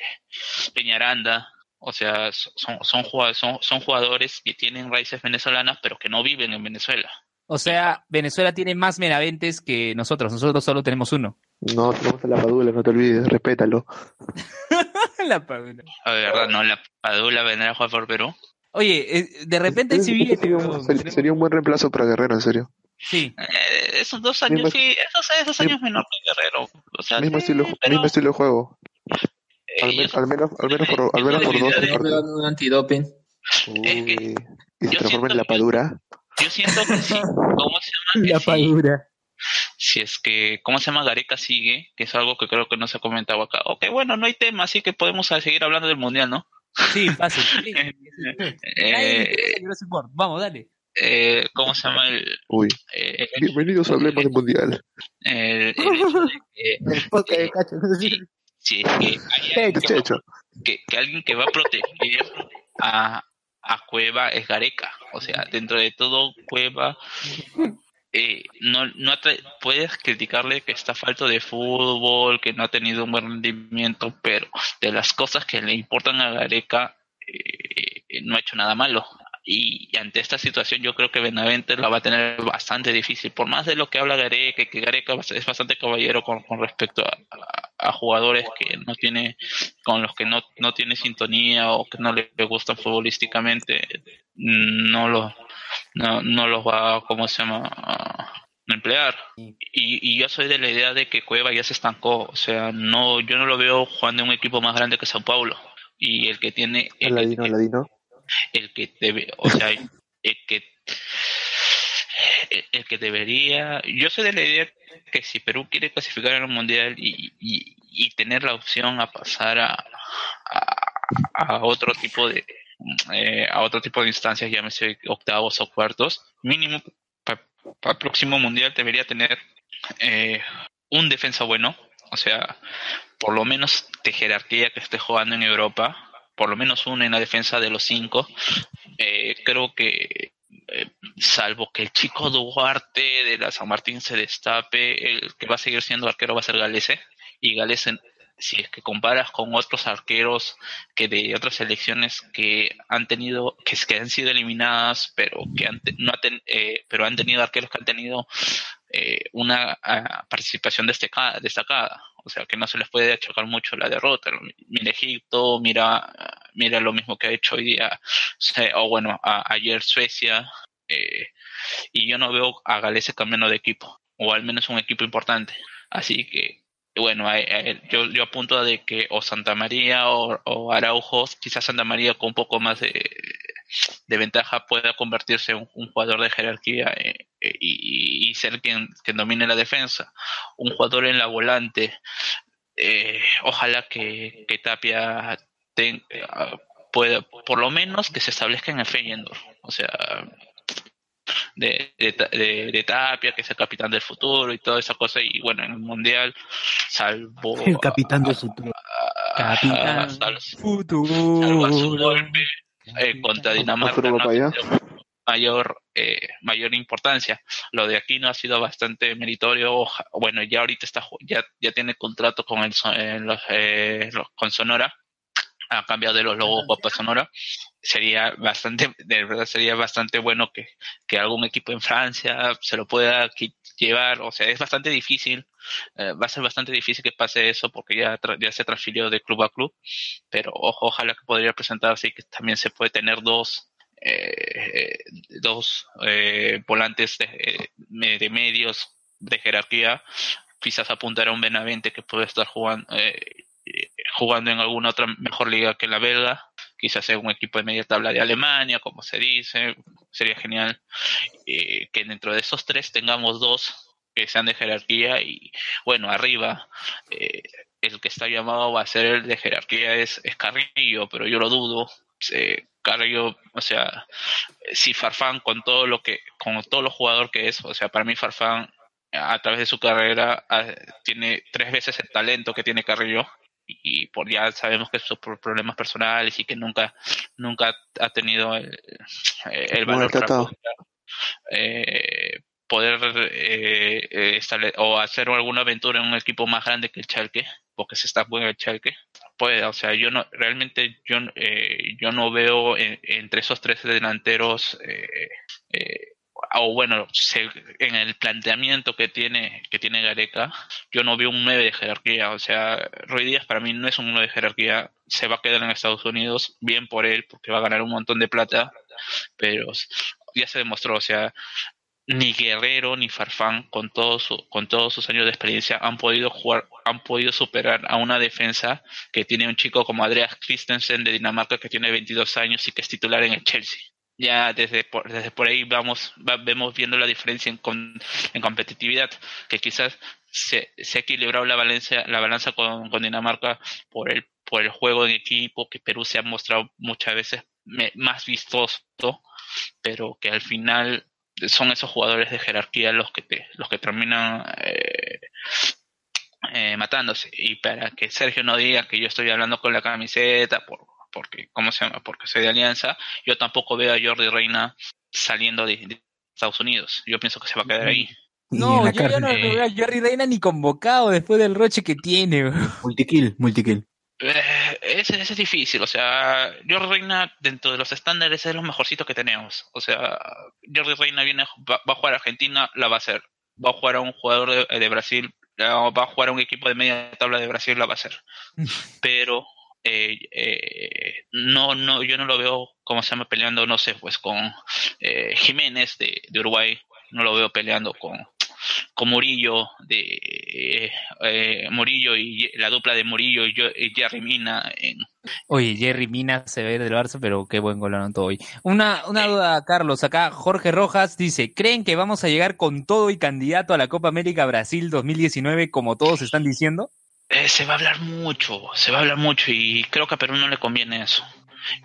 Peñaranda, O sea, son, son, jugadores, son, son jugadores que tienen raíces venezolanas, pero que no viven en Venezuela.
O sea, Venezuela tiene más Benaventes que nosotros. Nosotros solo tenemos uno.
No, tenemos a la Padula, no te olvides, respétalo.
la Padula.
La verdad, no, la Padula vendrá a jugar por Perú.
Oye, eh, de repente si viene.
Sería un, ser- sería un buen reemplazo para Guerrero, en serio.
Sí.
Eh, esos dos años,
Mismo-
sí, esos, esos años menor que Guerrero. O sea,
Mismo
sí,
estilo,
pero,
mismo estilo de juego.
eh,
Al, men- al menos, al menos por, al menos por dos
un antidoping.
Uy, y se transforma en la Padura.
Yo siento que sí. ¿Cómo se llama?
La
sí.
padura.
Si es que, ¿cómo se llama? Gareca sigue, que es algo que creo que no se ha comentado acá. Ok, bueno, no hay tema, así que podemos seguir hablando del mundial, ¿no?
Sí, fácil. Sí.
Eh,
World. Vamos, dale.
eh, ¿Cómo se llama? El,
Uy,
eh,
bienvenidos a Hablemos del Mundial.
el,
podcast de Cacho.
si es que hay alguien
¿Qué
que, va-
hecho?
que, que alguien que va a proteger a, a Cueva es Gareca. O sea, dentro de todo, Cueva eh, no, no puedes criticarle que está falto de fútbol, que no ha tenido un buen rendimiento, pero de las cosas que le importan a Gareca, eh, no ha hecho nada malo. Y ante esta situación yo creo que Benavente la va a tener bastante difícil, por más de lo que habla Gareca, que Gareca es bastante caballero con, con respecto a, a- a jugadores que no tiene, con los que no, no tiene sintonía o que no le gustan futbolísticamente, no los, no, no los va, ¿cómo se llama? a emplear. Y, y yo soy de la idea de que Cueva ya se estancó, o sea, no, yo no lo veo jugando en un equipo más grande que Sao Paulo. Y el que tiene, el,
Aladino, Aladino.
El que debe, o sea, el que el, que debería, yo soy de la idea que si Perú quiere clasificar el mundial y, y, tener la opción a pasar a, a, a otro tipo de eh, a otro tipo de instancias, llámese octavos o cuartos, mínimo para el próximo mundial debería tener eh, un defensa bueno, o sea, por lo menos de jerarquía que esté jugando en Europa, por lo menos uno en la defensa de los cinco. Eh, creo que, eh, salvo que el chico Duarte de la San Martín se destape, el que va a seguir siendo arquero va a ser Galese. Y Galese, si es que comparas con otros arqueros que de otras selecciones que han tenido, que, que han sido eliminadas, pero que han, no ha eh, pero han tenido arqueros que han tenido eh, una ah, participación destacada, destacada. O sea, que no se les puede achacar mucho la derrota. Mira Egipto, mira, mira lo mismo que ha hecho hoy día, o bueno, a- ayer Suecia, eh, y yo no veo a Galese cambiando de equipo, o al menos un equipo importante. Así que, bueno, yo, yo apunto a de que o Santa María o, o Araujo, quizás Santa María con un poco más de, de ventaja pueda convertirse en un, un jugador de jerarquía eh, eh, y, y ser quien, quien domine la defensa. Un jugador en la volante, eh, ojalá que, que Tapia ten- eh, pueda, por lo menos que se establezca en el Feyenoord. O sea, de, de, Ta- de- de Tapia, que es el capitán del futuro y toda esa cosa. Y bueno, en el Mundial, salvo...
El capitán del futuro.
a-
Capitán
salvo-
futuro.
salvo a su golpe eh, contra Dinamarca
Arturo
no ha
Papaya.
tenido mayor eh, mayor importancia. Lo de aquí no ha sido bastante meritorio. Bueno ya ahorita está ju- ya ya tiene contrato con el eh, los, eh, los- con Sonora a cambio de los logos Guapa Sonora sería bastante de verdad sería bastante bueno que, que algún equipo en Francia se lo pueda llevar o sea es bastante difícil eh, va a ser bastante difícil que pase eso porque ya tra- ya se transfirió de club a club pero ojo, ojalá que podría presentarse y que también se puede tener dos eh, dos eh, volantes de, de medios de jerarquía. Quizás apuntar a un Benavente que puede estar jugando eh, jugando en alguna otra mejor liga que la belga quizás sea un equipo de media tabla de Alemania como se dice sería genial eh, que dentro de esos tres tengamos dos que sean de jerarquía y bueno arriba eh, el que está llamado va a ser el de jerarquía es, Carrillo pero yo lo dudo eh, Carrillo o sea si Farfán con todo lo que con todo lo jugador que es o sea para mí Farfán a través de su carrera ah, tiene tres veces el talento que tiene Carrillo y por ya sabemos que es por problemas personales y que nunca nunca ha tenido el, el
No,
valor
el
para poder, eh, poder eh, eh, o hacer alguna aventura en un equipo más grande que el Chalque porque se está bueno el Chalque pueda. O sea, yo no, realmente yo, eh, yo no veo en- entre esos tres delanteros, eh, eh, o bueno, se- en el planteamiento que tiene, que tiene Gareca, yo no veo un 9 de jerarquía. O sea, Roy Díaz para mí no es un 9 de jerarquía. Se va a quedar en Estados Unidos, bien por él, porque va a ganar un montón de plata, pero ya se demostró, o sea, ni Guerrero ni Farfán con todos con todos sus años de experiencia han podido jugar han podido superar a una defensa que tiene un chico como Andreas Christensen de Dinamarca que tiene 22 años y que es titular en el Chelsea ya desde por, desde por ahí vamos va- vemos viendo la diferencia en, con- en competitividad que quizás se, se ha equilibrado la balanza la balanza con, Dinamarca por el por el juego en equipo que Perú se ha mostrado muchas veces más vistoso pero que al final son esos jugadores de jerarquía los que te, los que terminan eh, eh, matándose. Y para que Sergio no diga que yo estoy hablando con la camiseta por, porque cómo se llama porque soy de Alianza yo tampoco veo a Jordi Reina saliendo de, de Estados Unidos yo pienso que se va a quedar ahí
No, yo ya no veo a Jerry Reina ni convocado después del roche que tiene.
Multikill, multikill.
Eh, ese, ese es difícil, o sea, Jordi Reina dentro de los estándares es lo mejorcito que tenemos. O sea, Jordi Reina viene, va, va a jugar a Argentina, la va a hacer. Va a jugar a un jugador de, de Brasil, va a jugar a un equipo de media tabla de Brasil, la va a hacer. Pero eh, eh, no, no, yo no lo veo, como se llama, peleando, no sé, pues con eh, Jiménez de, de Uruguay, no lo veo peleando con, con Murillo de Murillo y la dupla de Murillo y, yo, y Jerry Mina en,
Oye, Jerry Mina se ve del Barça, pero qué buen gol anotó hoy. Una, una duda, Carlos. Acá Jorge Rojas dice, ¿creen que vamos a llegar con todo y candidato a la Copa América Brasil 2019 como todos están diciendo?
Eh, se va a hablar mucho, se va a hablar mucho y creo que a Perú no le conviene eso.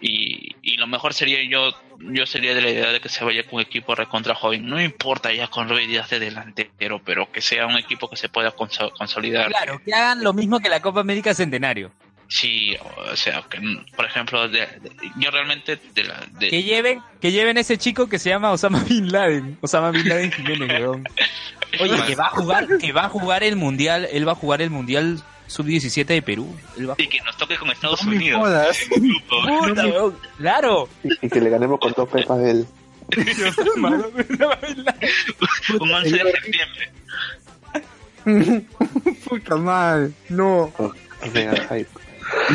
Y, y lo mejor sería yo, yo sería de la idea de que se vaya con un equipo recontra joven. No importa ya con Ruiz Díaz de delantero, pero que sea un equipo que se pueda conso- consolidar.
Claro, que hagan lo mismo que la Copa América Centenario.
Sí, o sea, que, por ejemplo, de- de- yo realmente de la, de-
Que lleven, que lleven ese chico que se llama Osama Bin Laden. Osama Bin Laden Jiménez. Oye, que va a jugar, que va a jugar el mundial, él va a jugar el mundial sub-17 de Perú.
Y que nos toque con Estados
me
Unidos.
Puta, weón. Claro.
Y, y que le ganemos con dos pepas de él.
un 11 de septiembre.
Puta madre. No.
Hype.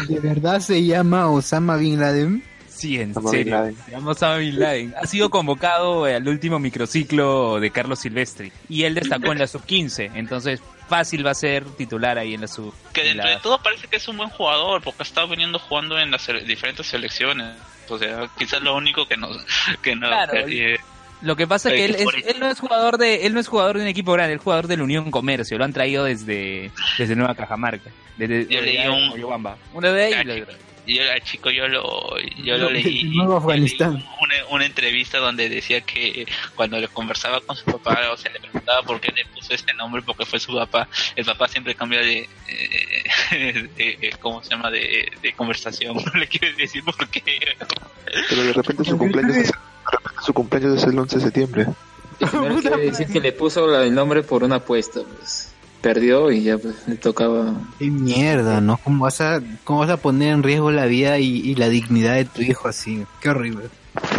¿De verdad se llama Osama Bin Laden?
Sí, en
Osama Bin
serio.
Laden.
Se llama Osama Bin Laden. Ha sido convocado eh, al último microciclo de Carlos Silvestri. Y él destacó en la sub-15. Entonces, fácil va a ser titular ahí en la sub.
Que
en
dentro
la-
de todo parece que es un buen jugador, porque ha estado viniendo jugando en las diferentes selecciones. O sea, quizás lo único que nos... Que no,
Claro,
que- eh,
Lo que pasa es que
Eh,
él, es- él no es jugador de él no es jugador de un equipo grande, es jugador de la Unión Comercio, lo han traído desde desde Nueva Cajamarca, desde, desde
un-.
Una de ahí
Ah, yo al chico yo lo yo lo leí
Nuevo
leí
Afganistán.
una, una entrevista donde decía que cuando le conversaba con su papá o sea le preguntaba por qué le puso este nombre porque fue su papá el papá siempre cambia de, eh, de- de- cómo se llama de, de conversación no le quiere decir por qué
Pero de repente su cumpleaños es, de repente su cumpleaños es el 11 de septiembre.
Primero quiere decir que le puso el nombre por una apuesta, pues. Perdió y ya pues, le tocaba.
Qué mierda, ¿no? ¿Cómo vas a, cómo vas a poner en riesgo la vida y, y la dignidad de tu hijo así? Qué horrible.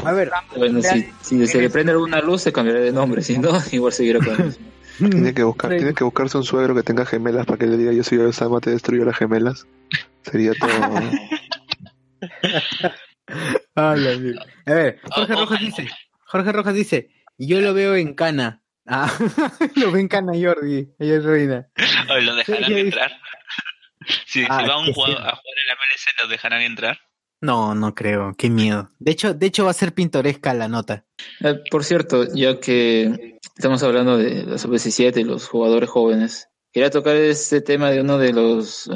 A ver,
Bueno, si, si se le prende alguna luz, se cambiará de nombre. Si no, igual seguirá con mismo.
Tiene que buscar, tiene que buscarse un suegro que tenga gemelas para que le diga yo soy Osama, te destruyo las gemelas. Sería todo.
A ver, Jorge
Oh,
Rojas
oh,
dice, Jorge Rojas dice, yo lo veo en cana. Ah, lo ve en cana Jordi, ella es reina.
o lo dejarán
Sí, sí.
entrar si, si
Ah,
va un jugador a jugar en la MLS lo dejarán entrar
No, no creo, qué miedo. De hecho, de hecho va a ser pintoresca la nota.
Eh, por cierto, ya que estamos hablando de la sub-17 y los jugadores jóvenes, quería tocar este tema de uno de los eh,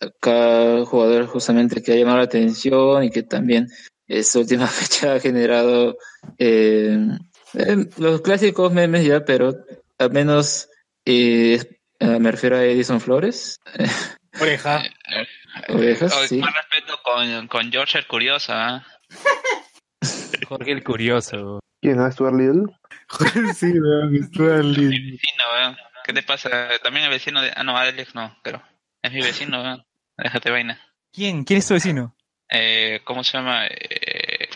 acá jugadores justamente que ha llamado la atención y que también esta última fecha ha generado eh, eh, los clásicos memes ya, pero al menos eh, eh, me refiero a Edison Flores.
Oreja.
Orejas,
Oye,
sí.
más respeto con, con George el curioso ¿ah?
Jorge el curioso.
¿Quién? ¿A Stuart Little?
sí, weón, Stuart
mi
Little.
vecino weón. ¿qué te pasa? también el vecino de ah no Alex no pero es mi vecino weón. déjate vaina
¿Quién? ¿Quién es tu vecino?
Eh, ¿Cómo se llama? Eh,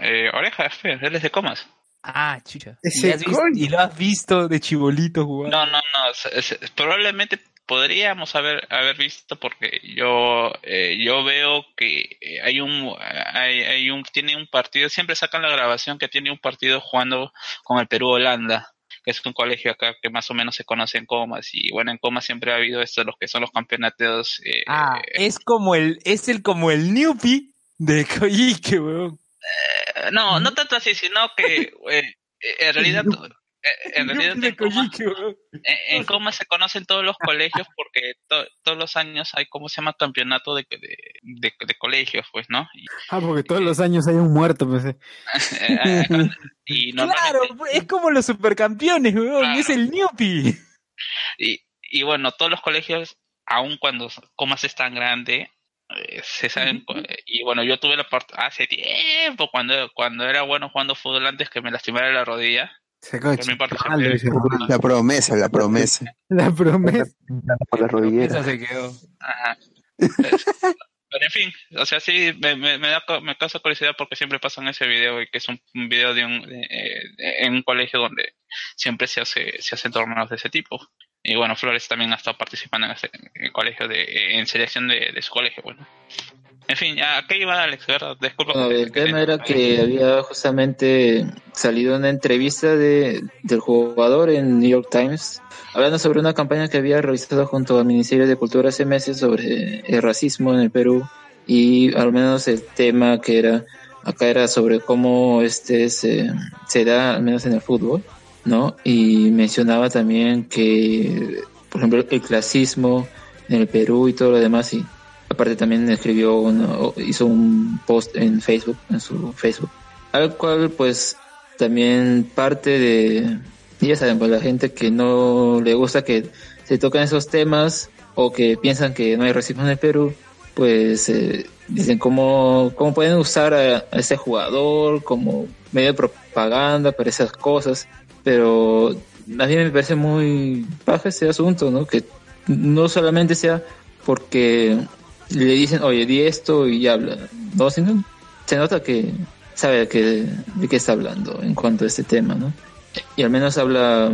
eh, Oreja, F, él es de comas.
Ah, chucha.
Ese
¿Y, has visto-
coño.
y lo has visto de chibolito jugar?
No, no, no. es- es- probablemente podríamos haber haber visto porque yo eh, yo veo que eh, hay un hay, hay un tiene un partido siempre sacan la grabación que tiene un partido jugando con el Perú Holanda que es un colegio acá que más o menos se conoce en Comas y bueno en Comas siempre ha habido estos los que son los campeonatos eh,
Ah, es como el, es el como el Newpie de Koike, weón.
Eh, no no tanto así sino que eh, en realidad eh, en realidad en
weón.
En, en Coma se conocen todos los colegios porque to- todos los años hay, ¿cómo se llama? Campeonato de, de, de, de colegios, pues, ¿no? Y,
Ah, porque todos los años hay un muerto, pues.
y
Claro, es como los supercampeones, weón. Es el Newpie.
y, y bueno, todos los colegios, aun cuando Comas es tan grande, se saben, y bueno, yo tuve la parte hace tiempo, cuando, cuando era bueno jugando fútbol antes que me lastimara la rodilla,
Se.
La promesa, la promesa.
La promesa.
Por la rodillera.
Esa se quedó.
Ajá. Es- Pero en fin, o sea, sí, me, me, me da, me causa curiosidad porque siempre pasan ese video y que es un, un video de un, de- eh, en un colegio donde siempre se hace, se hacen torneos de ese tipo. Y bueno, Flores también ha estado participando en, ese, en el colegio de, en selección de, de su colegio, bueno. En fin, ¿a qué iba Alex? Disculpa. Que-
el tema era que había justamente salido una entrevista de, del jugador en New York Times hablando sobre una campaña que había realizado junto al Ministerio de Cultura hace meses sobre el racismo en el Perú y al menos el tema que era acá era sobre cómo este se, se da al menos en el fútbol, ¿no? Y mencionaba también que, por ejemplo, el clasismo en el Perú y todo lo demás y Aparte también escribió, uno- hizo un post en Facebook, en su Facebook, al cual pues también parte de, ya saben, pues la gente que no le gusta que se tocan esos temas o que piensan que no hay racismo en el Perú, pues eh, dicen cómo, cómo pueden usar a ese jugador como medio de propaganda para esas cosas, pero a mí me parece muy baja ese asunto, ¿no? Que no solamente sea porque le dicen, oye, di esto y habla, no, sino se nota que sabe que, de qué está hablando en cuanto a este tema, ¿no? Y al menos habla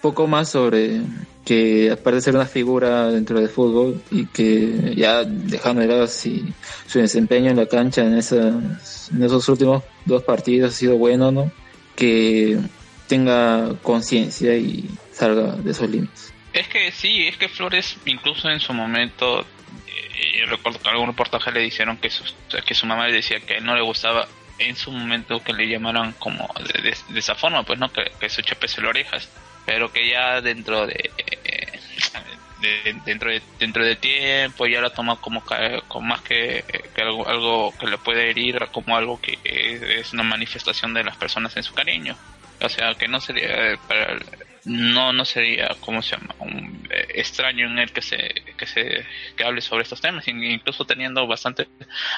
poco más sobre que aparte de ser una figura dentro del fútbol y que ya dejando de lado su desempeño en la cancha en, esas, en esos últimos dos partidos ha sido bueno, ¿no? Que tenga conciencia y salga de esos límites.
Es que sí, es que Flores incluso en su momento, eh, recuerdo que algún reportaje le dijeron que su, que su mamá le decía que no le gustaba en su momento que le llamaran como de, de- esa forma, pues no, que, que su chepese las orejas, pero que ya dentro de, de- dentro de dentro de tiempo ya la toma como, como más que, algo, algo que le puede herir, como algo que es una manifestación de las personas en su cariño. O sea, que no sería eh, para no no sería cómo se llama un eh, extraño en él que se que se que hable sobre estos temas in- incluso teniendo bastante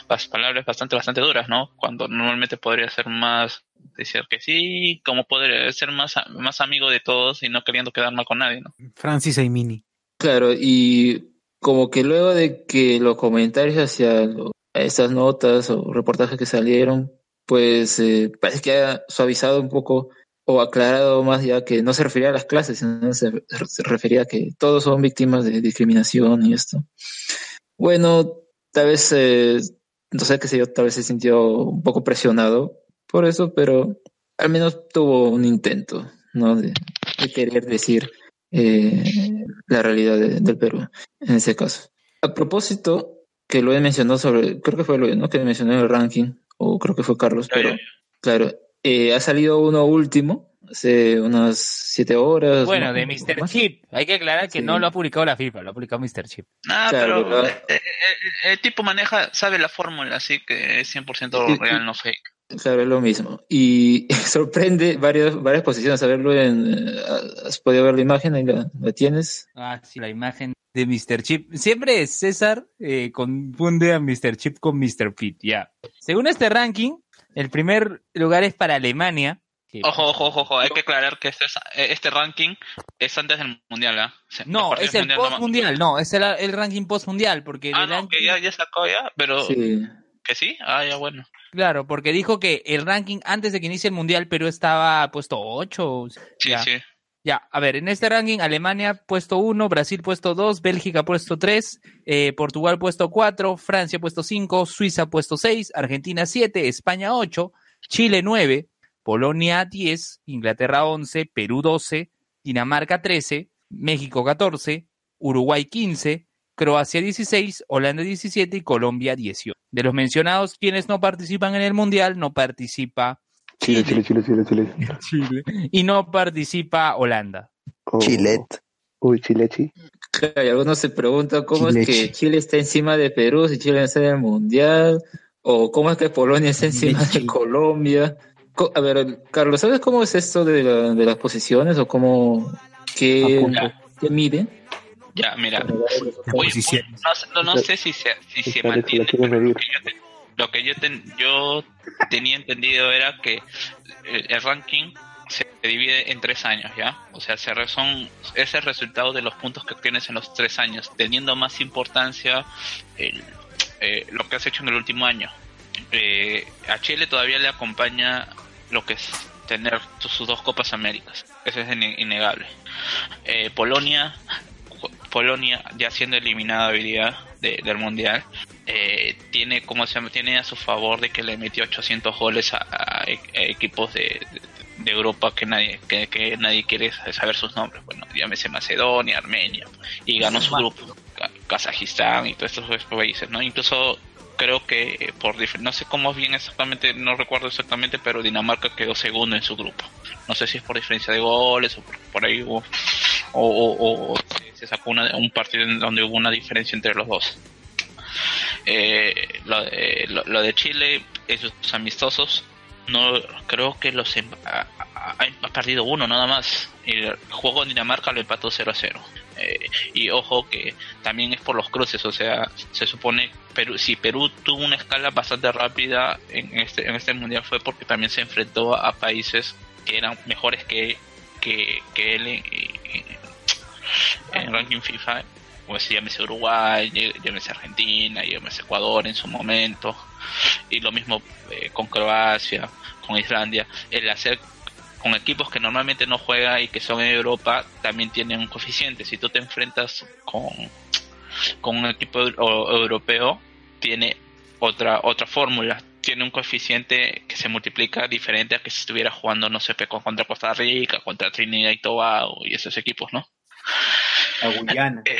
las palabras bastante bastante duras no cuando normalmente podría ser más decir que sí como podría ser más más amigo de todos y no queriendo quedar mal con nadie no
Francis Aimini.
Claro, y como que luego de que los comentarios hacia lo- esas notas o reportajes que salieron, pues eh, parece que ha suavizado un poco o aclarado más ya que no se refería a las clases, sino se, se refería a que todos son víctimas de discriminación y esto. Bueno, tal vez, eh, no sé qué sé yo, tal vez se sintió un poco presionado por eso, pero al menos tuvo un intento, ¿no? De, de querer decir eh, la realidad de- del Perú, en ese caso. A propósito, que lo he mencionado sobre, creo que fue lo ¿no? que mencionó en el ranking, o creo que fue Carlos, pero claro, eh, ha salido uno último, hace unas siete horas.
Bueno,
¿no?
de Mr. Chip. Hay que aclarar que no lo ha publicado la FIFA, lo ha publicado Mr. Chip.
Ah,
Claro,
pero eh, eh, el tipo maneja sabe la fórmula así que es 100% real no fake
Claro, es lo mismo. Y sorprende varias, varias posiciones. A verlo en. ¿Has podido ver la imagen? Ahí la, la tienes.
Ah, sí, la imagen de Mr. Chip. Siempre César eh, confunde a Mr. Chip con Mr. Pete, ya. Según este ranking, el primer lugar es para Alemania, que-
Ojo, ojo, ojo, ojo, hay que aclarar que este, es- eh, este ranking es antes del mundial, ¿ah? O sea, los
No, es el
mundial no-
post mundial, no, es el, el ranking post mundial, porque
Ah,
el
no,
ranking-
que ya, ya sacó ya, pero
Sí.
que sí, ah, ya bueno.
claro, porque dijo que el ranking antes de que inicie el mundial Perú estaba puesto 8.
Sí,
ya.
sí.
Ya, a ver, en este ranking Alemania puesto 1, Brasil puesto 2, Bélgica puesto 3, eh, Portugal puesto 4, Francia puesto 5, Suiza puesto 6, Argentina 7, España 8, Chile 9, Polonia 10, Inglaterra 11, Perú 12, Dinamarca 13, México 14, Uruguay 15, Croacia 16, Holanda 17 y Colombia 18. De los mencionados, quienes no participan en el Mundial, no participa
Chile, Chile, Chile, Chile, Chile.
Chile y no participa Holanda.
Oh.
Chilet.
Uy, Chilechi.
Claro, y algunos se preguntan cómo
Chile,
es que
Chile.
Chile está encima de Perú si Chile está en el Mundial, o cómo es que Polonia está encima de
Chile.
Colombia. Co- A ver, Carlos, ¿sabes cómo es esto de, la- de las posiciones o cómo, qué, qué mide?
Ya, mira. Uy, no, sé- no, no sé si se, si se mantiene. Lo que yo, ten- yo tenía entendido era que el, el ranking se divide en tres años, ¿ya? O sea, se son, es el resultado de los puntos que obtienes en los tres años, teniendo más importancia eh, lo que has hecho en el último año. Eh, a Chile todavía le acompaña lo que es tener sus dos Copas Américas. Eso es innegable. Eh, Polonia, Polonia ya siendo eliminada hoy día de- del Mundial, eh, tiene como se llama, tiene a su favor de que le metió 800 goles a, a a equipos de, de- de Europa que nadie que, que nadie quiere saber sus nombres. Bueno, llámese Macedonia, Armenia y ganó su grupo, Ka- Kazajistán y todos estos países, ¿no? Incluso creo que por no sé cómo es bien exactamente, no recuerdo exactamente, pero Dinamarca quedó segundo en su grupo. No sé si es por diferencia de goles o por, por ahí hubo- o, o- o se sacó una- un partido en donde hubo una diferencia entre los dos. Eh, lo, de, lo, lo de Chile, esos amistosos, no creo que los em- ha, ha- perdido uno nada más. El juego en Dinamarca lo empató 0 a 0. Eh, y ojo que también es por los cruces, o sea, se supone Perú, si Perú tuvo una escala bastante rápida en este, en este mundial fue porque también se enfrentó a, países que eran mejores que, que, que él en, en- en ranking FIFA, pues llámese Uruguay, llámese Argentina, llámese Ecuador en su momento, y lo mismo eh, con Croacia, con Islandia, el hacer con equipos que normalmente no juega y que son en Europa también tienen un coeficiente. Si tú te enfrentas con, con un equipo europeo, tiene otra otra fórmula. Tiene un coeficiente que se multiplica diferente a que si estuviera jugando, no sé, con- contra Costa Rica, contra Trinidad y Tobago y esos equipos, ¿no?
La Guyana.
Eh,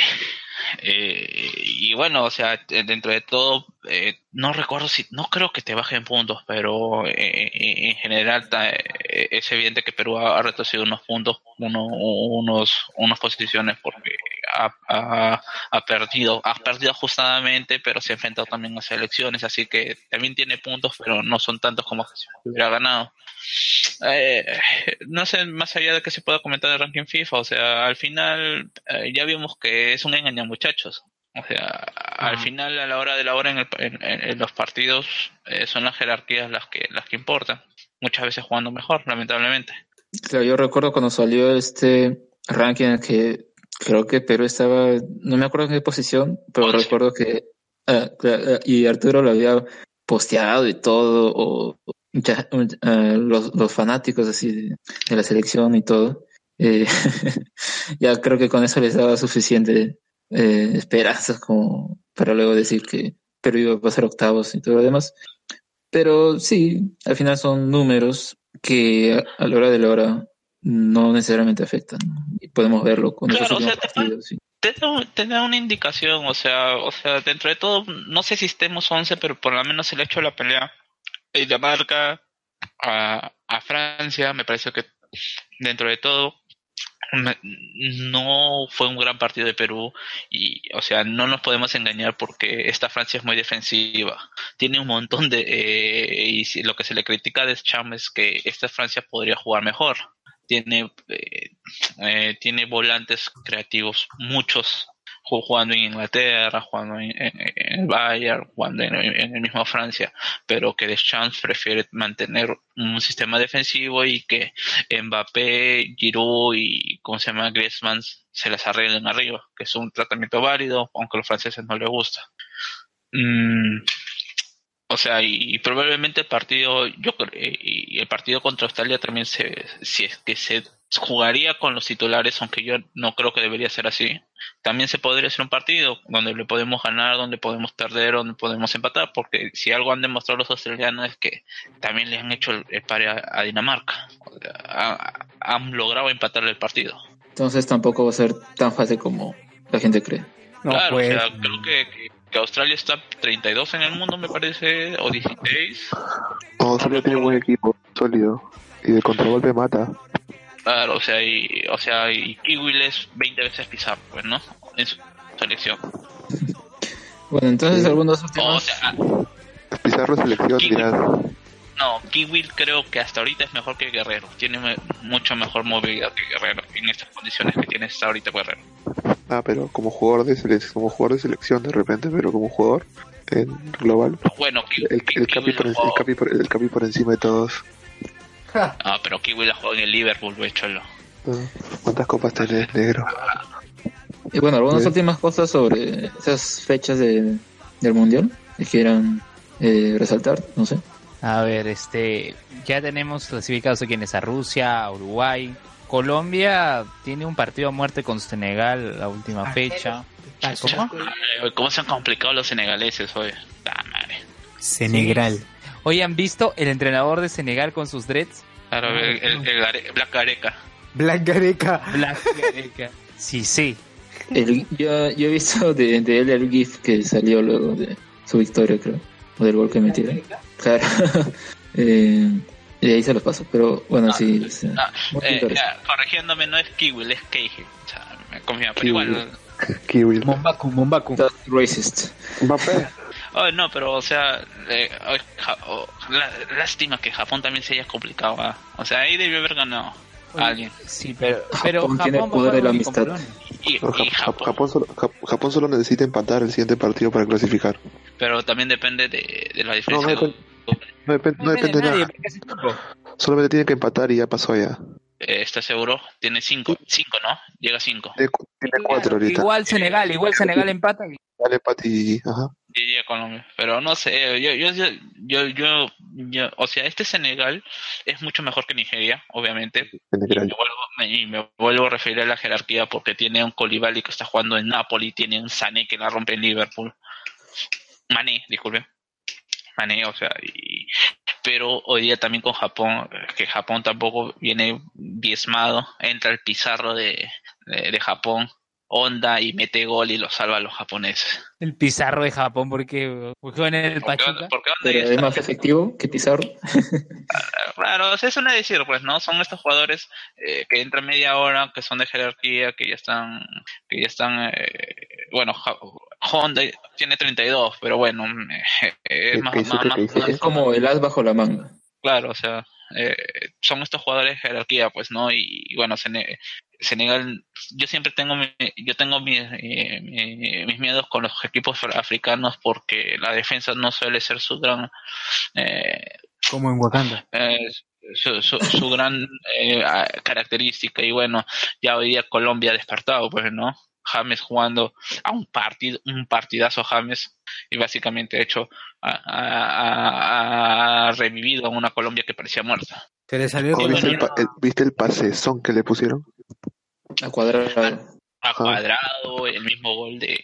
eh, y bueno, o sea, dentro de todo, eh, no recuerdo si, no creo que te bajen puntos, pero eh, en general eh, es evidente que Perú ha, retrocedido unos puntos, uno, unos, unas posiciones porque ha, ha, ha perdido, ha perdido ajustadamente, pero se ha enfrentado también a selecciones, así que también tiene puntos, pero no son tantos como si hubiera ganado. Eh, no sé más allá de que se pueda comentar el ranking FIFA, o sea, al final eh, ya vimos que es un engaño muchachos. O sea, al final a la hora de la hora en, el- en- en- los partidos eh, son las jerarquías las que las que importan. Muchas veces jugando mejor, lamentablemente.
Claro, yo recuerdo cuando salió este ranking en el que creo que Perú estaba, no me acuerdo en qué posición, pero recuerdo que ah, claro, ah, y Arturo lo había posteado y todo, o ah, los, los fanáticos así de, de la selección y todo. Eh, ya creo que con eso les daba suficiente eh, esperanzas como para luego decir que Perú iba a pasar octavos y todo lo demás. Pero sí, al final son números que a, la hora de la hora no necesariamente afectan. Y podemos verlo con
Claro,
esos
o sea,
últimos partidos. sí.
Te da, te da una indicación, o sea, o sea, dentro de todo, no sé si estemos 11, pero por lo menos el hecho de la pelea y la marca a, a Francia, me parece que dentro de todo no fue un gran partido de Perú y, o sea, no nos podemos engañar porque esta Francia es muy defensiva. Tiene un montón de... eh, y lo que se le critica a Deschamps es que esta Francia podría jugar mejor. Tiene, eh, eh, tiene volantes creativos, muchos jugando en Inglaterra, jugando en, el Bayern, jugando en, el mismo Francia, pero que Deschamps prefiere mantener un sistema defensivo y que Mbappé, Giroud y, ¿cómo se llama?, Griezmann se las arreglen arriba, que es un tratamiento válido, aunque a los franceses no les gusta. Mm, o sea, y, probablemente el partido, yo cre- y y el partido contra Australia también se, si es que se jugaría con los titulares, aunque yo no creo que debería ser así. También se podría ser un partido donde le podemos ganar, donde podemos perder, donde podemos empatar, porque si algo han demostrado los australianos es que también le han hecho el, el pare a, a Dinamarca. O sea, ha- han logrado empatar el partido.
Entonces tampoco va a ser tan fácil como la gente cree.
claro,
pues.
o sea, creo que, que- que Australia está 32 en el mundo, me parece, o 16.
No, Australia tiene un buen equipo, sólido. Y de contragolpe mata.
Claro, o sea, y, o sea, y Kiwi es 20 veces Pizarro, pues, ¿no? En su selección.
Bueno, entonces algunos
O
últimos...
sea,
Pizarro selección, dirás.
no, Kiwi creo que hasta ahorita es mejor que Guerrero. Tiene me- mucho mejor movilidad que Guerrero en estas condiciones que tiene hasta ahorita Guerrero.
Ah, pero como jugador de selección, como jugador de selección de repente, pero como jugador en global.
Bueno, Kiwi,
El, el, capi, por, el, capi por, el capi por encima de todos.
ah, pero Kiwi la juega en el Liverpool, güey, cholo.
Ah, ¿Cuántas copas tenés, negro?
Y bueno, algunas últimas cosas sobre esas fechas de, del Mundial que quieran eh, resaltar, no sé.
A ver, este, ya tenemos clasificados a quienes a Rusia, a Uruguay. Colombia tiene un partido a muerte con Senegal la última fecha. ¿Cómo?
Ay, ¿Cómo se han complicado los senegaleses hoy? Ah, madre.
Senegral.
Hoy han visto el entrenador de Senegal con sus dreads.
Claro, el, el, Black Gareca.
Black Gareca.
Black Gareca. Sí, sí.
El, yo, yo he visto de, de él el GIF que salió luego de su victoria, creo, o del gol que metieron. Claro. eh, y ahí se los paso, pero bueno, sí. o sea,
Ah,
muy
eh,
interesante.
ya, corrigiéndome, no es Kiwi, es Keiji. O sea, me confía, pero
Kiwi.
igual.
Kiwi.
Mombaku, Mombaku.
That's racist.
Mbappé.
Oh, no, pero o sea, eh, oh, oh, la- lástima que Japón también se haya complicado. ah. O sea, ahí debió haber ganado alguien.
Sí, pero, pero
Japón tiene
va a
poder de la amistad.
Y,
No,
y
Jap- Jap-
Japón,
Japón, solo, Jap- Japón solo necesita empatar el siguiente partido para clasificar.
pero también depende de, de la
No,
diferencia.
no, depende, no depende, no depende de
nadie,
nada. Solamente tiene que empatar y ya pasó ya.
Eh, ¿Estás seguro? Tiene cinco, cinco, ¿no? Llega a cinco.
Tiene, cu- tiene cuatro ahorita.
Igual Senegal, igual Senegal empata. y-
Dale empate y... Ajá.
Diría Colombia, pero no sé, yo, yo, yo, yo, yo- o sea, este Senegal es mucho mejor que Nigeria, obviamente, y me, vuelvo, me- y me vuelvo a referir a la jerarquía porque tiene un Colibali que está jugando en Napoli, tiene un Sané que la rompe en Liverpool, Mané, disculpe, Mané, o sea, y, pero hoy día también con Japón, que Japón tampoco viene diezmado, entra el Pizarro de, de, de Japón, onda y mete gol y lo salva a los japoneses.
El Pizarro de Japón, porque porque juega en el
¿Por
Pachuca.
por qué
Pero es más efectivo que Pizarro.
Claro, sea, es una decir, pues, ¿no? Son estos jugadores eh, que entran media hora, que son de jerarquía, que ya están, que ya están, eh, bueno, Ja- Honda tiene 32, pero bueno, eh, es
¿Qué-
más, más- más-
Es como el as bajo la manga.
claro, o sea, eh, son estos jugadores de jerarquía, pues, ¿no? Y, y bueno, Sene- Senegal, yo siempre tengo, mi- yo tengo mis, eh, mi- mis miedos con los equipos africanos porque la defensa no suele ser su gran, eh,
Como en Wakanda.
eh, su, su, su gran eh, característica y bueno ya hoy día Colombia ha despertado pues no James jugando a un partido un partidazo James y básicamente ha hecho ha, revivido a una Colombia que parecía muerta
Se le salió como
¿viste, el, pa- el- ¿Viste el pasezón que le pusieron?
A cuadrado.
a cuadrado el mismo gol de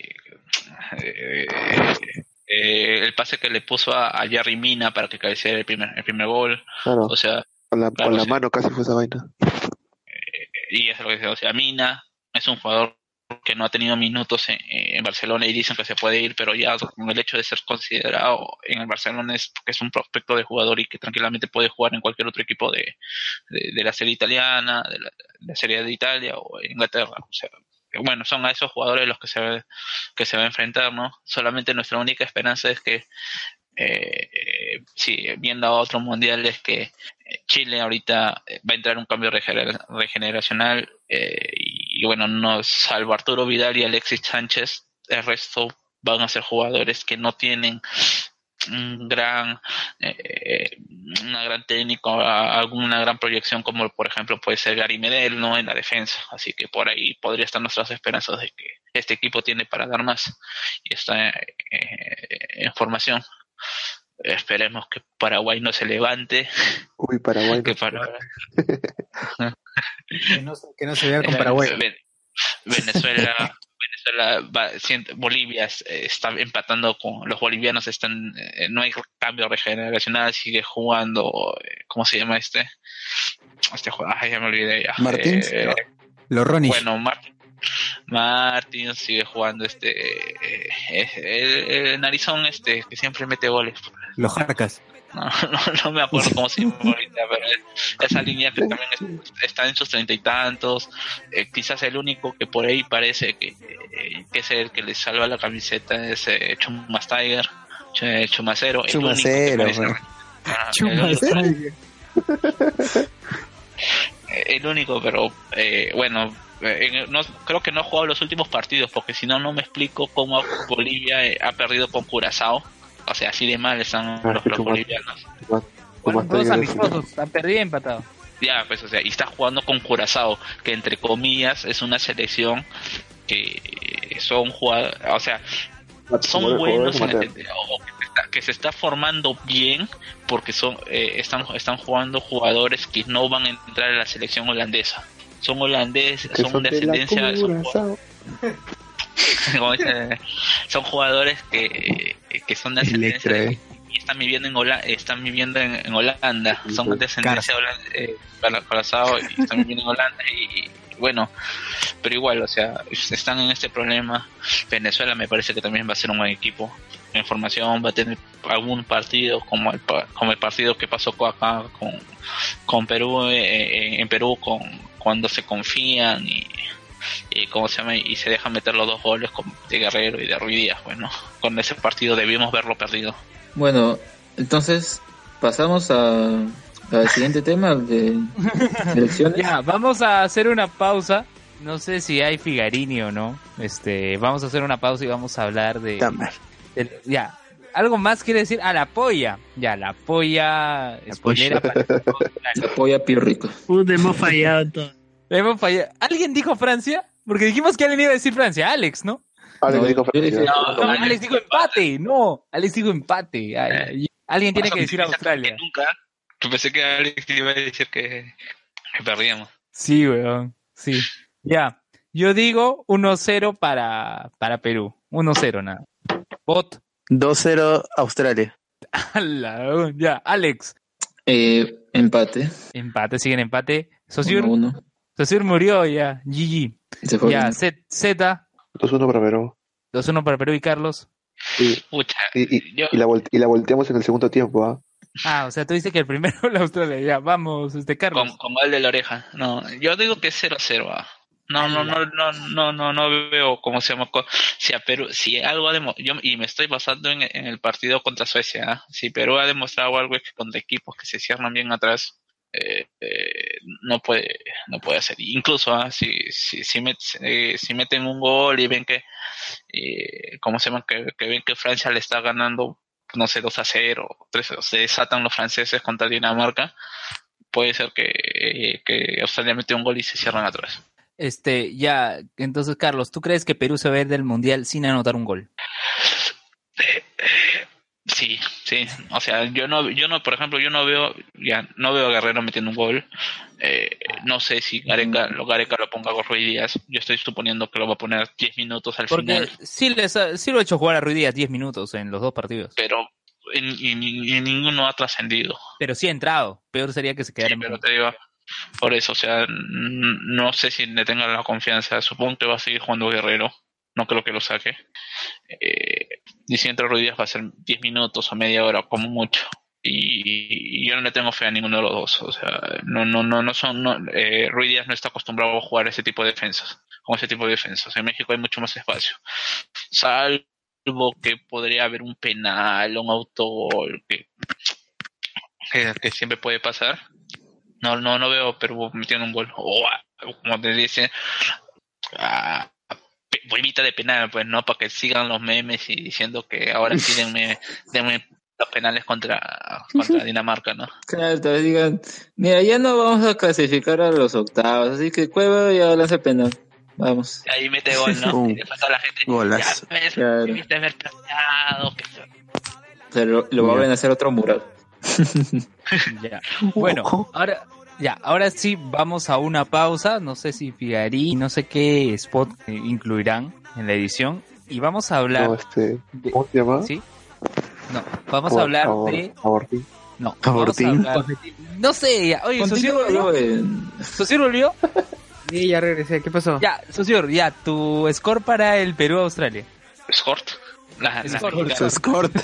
eh, eh, el pase que le puso a, a Jerry Mina para que cabeceara el primer el primer gol
Claro,
o sea
con la,
claro,
con la
sí.
mano casi fue esa vaina.
y es lo que dice, o sea, Mina es un jugador que no ha tenido minutos en, Barcelona y dicen que se puede ir, pero ya con el hecho de ser considerado en el Barcelona es porque es un prospecto de jugador y que tranquilamente puede jugar en cualquier otro equipo de, de, la serie italiana, de la, serie de Italia o Inglaterra. O sea, bueno, son a esos jugadores los que se, que se va a enfrentar, ¿no? Solamente nuestra única esperanza es que eh, eh, viendo a otro mundial es que Chile ahorita va a entrar en un cambio regener- regeneracional eh, y y bueno, no, salvo Arturo Vidal y Alexis Sánchez, el resto van a ser jugadores que no tienen un gran eh, una gran técnico a- alguna gran proyección como por ejemplo puede ser Gary Medel no en la defensa. Así que por ahí podría estar nuestras esperanzas de que este equipo tiene para dar más y está eh, en formación. Esperemos que Paraguay no se levante.
Uy, Paraguay.
que
Que no, se- que no se vea con
Eh,
Paraguay.
Ve- Venezuela, Venezuela va- Bolivia eh, está empatando con los bolivianos, están eh, no hay cambio regeneracional, sigue jugando, eh, ¿cómo se llama este? Este jugador, ay, ya me olvidé ya.
Martins. Los Ronis.
bueno, Martín, Martín sigue jugando este el, el narizón este que siempre mete goles.
Los Jarcas.
No, no, no me acuerdo cómo se llama ahorita, pero es- esa línea que también es- está en sus treinta y tantos, eh, quizás el único que por ahí parece que, eh, que es el que le salva la camiseta es eh, Chumas Tiger, Ch- Chumacero, el único que
Chumacero.
Ah, el único- el único, pero eh, bueno, en- no, creo que no ha jugado los últimos partidos, porque si no, no me explico cómo Bolivia eh, ha perdido con Curazao. O sea, así de mal están los, los bolivianos.
Fueron todos amistosos, han perdido y empatado.
Ya, pues, o sea, y está jugando con Curazao, que entre comillas es una selección que son jugadores, o sea, son
Jugadores-
buenos en el
jugadores
sentido- o que, se está, que se está formando bien porque son eh, están están jugando jugadores que no van a entrar en la selección holandesa. Son holandeses, son,
son
de
de
ascendencia, son,
Curazao.
como dice, son jugadores que, que son de ascendencia de- y están viviendo en Holanda, están viviendo en, en Holanda, son de ascendencia holandesa, eh, y están viviendo en Holanda y, bueno, pero igual, o sea, están en este problema. Venezuela me parece que también va a ser un buen equipo. En formación va a tener algún partido como el, como el partido que pasó con acá con, con Perú, eh, eh, en Perú, con cuando se confían y, y cómo se llama y se dejan meter los dos goles con, de Guerrero y de Ruiz Díaz. Bueno, con ese partido debimos verlo perdido.
Bueno, entonces pasamos a, al siguiente tema de elecciones.
Ya, vamos a hacer una pausa. No sé si hay Figarini o no. Este, vamos a hacer una pausa y vamos a hablar de, del- ya. ¿Algo más quiere decir? Ah, la polla. Ya, la polla. spoilera para
La polla Pío Rico.
Puta, hemos fallado todo.
Hemos fallado. ¿Alguien dijo Francia? Porque dijimos que alguien iba a decir Francia. Alex, ¿no?
Alex
No,
dijo
yo dije-
Francia.
No, Alex dijo empate. No, Alex dijo empate. Ay, alguien tiene que decir Australia.
Nunca. Yo pensé que Alex iba a decir que, que perdíamos.
Sí, weón. Sí. Ya. Yo digo 1-0 para, para Perú. 1-0 nada. Bot.
2-0 Australia.
Ya, Alex.
Eh, empate.
Empate, siguen empate. Sociur.
1-1.
Sociur murió ya. GG.
Se fue
Ya. Z. Z.
2-1 para Perú.
2-1 para Perú y Carlos.
Y,
Pucha,
y, y, y la, y la volteamos en el segundo tiempo, ¿ah?
Ah, o sea, tú dices que el primero la Australia. Ya, vamos, este Carlos.
Con, con gol de la oreja. No, yo digo que es 0-0. ah. No, no, no, no, no, no, no veo cómo se llama. Si a Perú, si algo ha demo- yo y me estoy basando en, en el partido contra Suecia. ah. Si Perú ha demostrado algo es que contra equipos que se cierran bien atrás, eh, eh, no puede, no puede hacer. Incluso ah, si, si, si, met- eh, si meten un gol y ven que, cómo se llama, que, que ven que Francia le está ganando, no sé, 2 a 0, 3 a 0, se desatan los franceses contra Dinamarca puede ser que, que Australia mete un gol y se cierran atrás.
Este, ya, entonces, Carlos, ¿tú crees que Perú se va a ir del Mundial sin anotar un gol?
Sí, sí. O sea, yo no, yo no, por ejemplo, yo no veo, ya, no veo a Guerrero metiendo un gol. Eh, no sé si Gareca, lo Gareca lo ponga con Ruiz Díaz. Yo estoy suponiendo que lo va a poner 10 minutos al
Porque
final.
sí, les ha- sí lo ha hecho jugar a Ruiz Díaz 10 minutos en los dos partidos.
Pero en, en- en ninguno ha trascendido.
Pero sí ha entrado. Peor sería que se quedara en
Pero te digo, por eso, o sea, no sé si le tenga la confianza. Supongo que va a seguir jugando Guerrero. No creo que lo saque. Eh, y si entra va a ser 10 minutos o media hora, como mucho. Y, yo no le tengo fe a ninguno de los dos. O sea, no, no, no, no son. No, eh, Ruiz Díaz no está acostumbrado a jugar ese tipo de defensas. Con ese tipo de defensas. En México hay mucho más espacio. Salvo que podría haber un penal, un autogol, que, que, siempre puede pasar. No, no, no veo Perú metiendo un gol. Como te dice, a, a pe- huevita de penal, pues no, para que sigan los memes y diciendo que ahora sí denme, denme los penales contra, contra Dinamarca, ¿no?
Claro, te digan, mira, ya no vamos a clasificar a los octavos, así que Cueva ya lanza penal. Vamos.
Y ahí mete gol, ¿no? Y después toda la gente
Golazo.
ya ves,
Claro.
debiste haber pateado, que
O sea, lo, lo van a hacer otro mural.
Ya. Bueno, ahora, ya, ahora sí vamos a una pausa. No sé si Figari, no sé qué spot eh, incluirán en la edición. Y vamos a hablar.
No, este, ¿Cómo se llama?
¿Sí? No, vamos a
Abor-
hablar
abor-
de.
Abortín.
No,
Abortín.
vamos a hablar- No sé, ya. Oye, ¿Socio volvió?
de-
¿Socio volvió?
Sí, ya regresé. ¿Qué pasó?
Ya, Socio, ya, tu score para el Perú-Australia.
Skort. La, la mexicana.
Escort.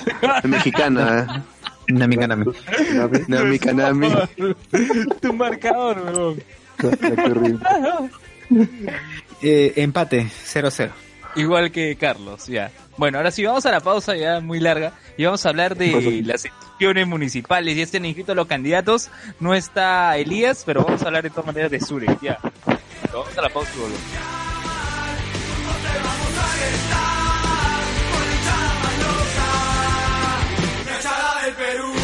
Mexicana.
Nami Kanami.
Nami Kanami.
tu marcador, weón.
Eh, empate, 0-0.
Igual que Carlos, ya. Bueno, ahora sí, vamos a la pausa ya muy larga y vamos a hablar de las elecciones municipales. Ya están inscritos los candidatos. No está Elías, pero vamos a hablar de todas maneras de Zurich, ya. Vamos a la pausa y volvemos.
Perú.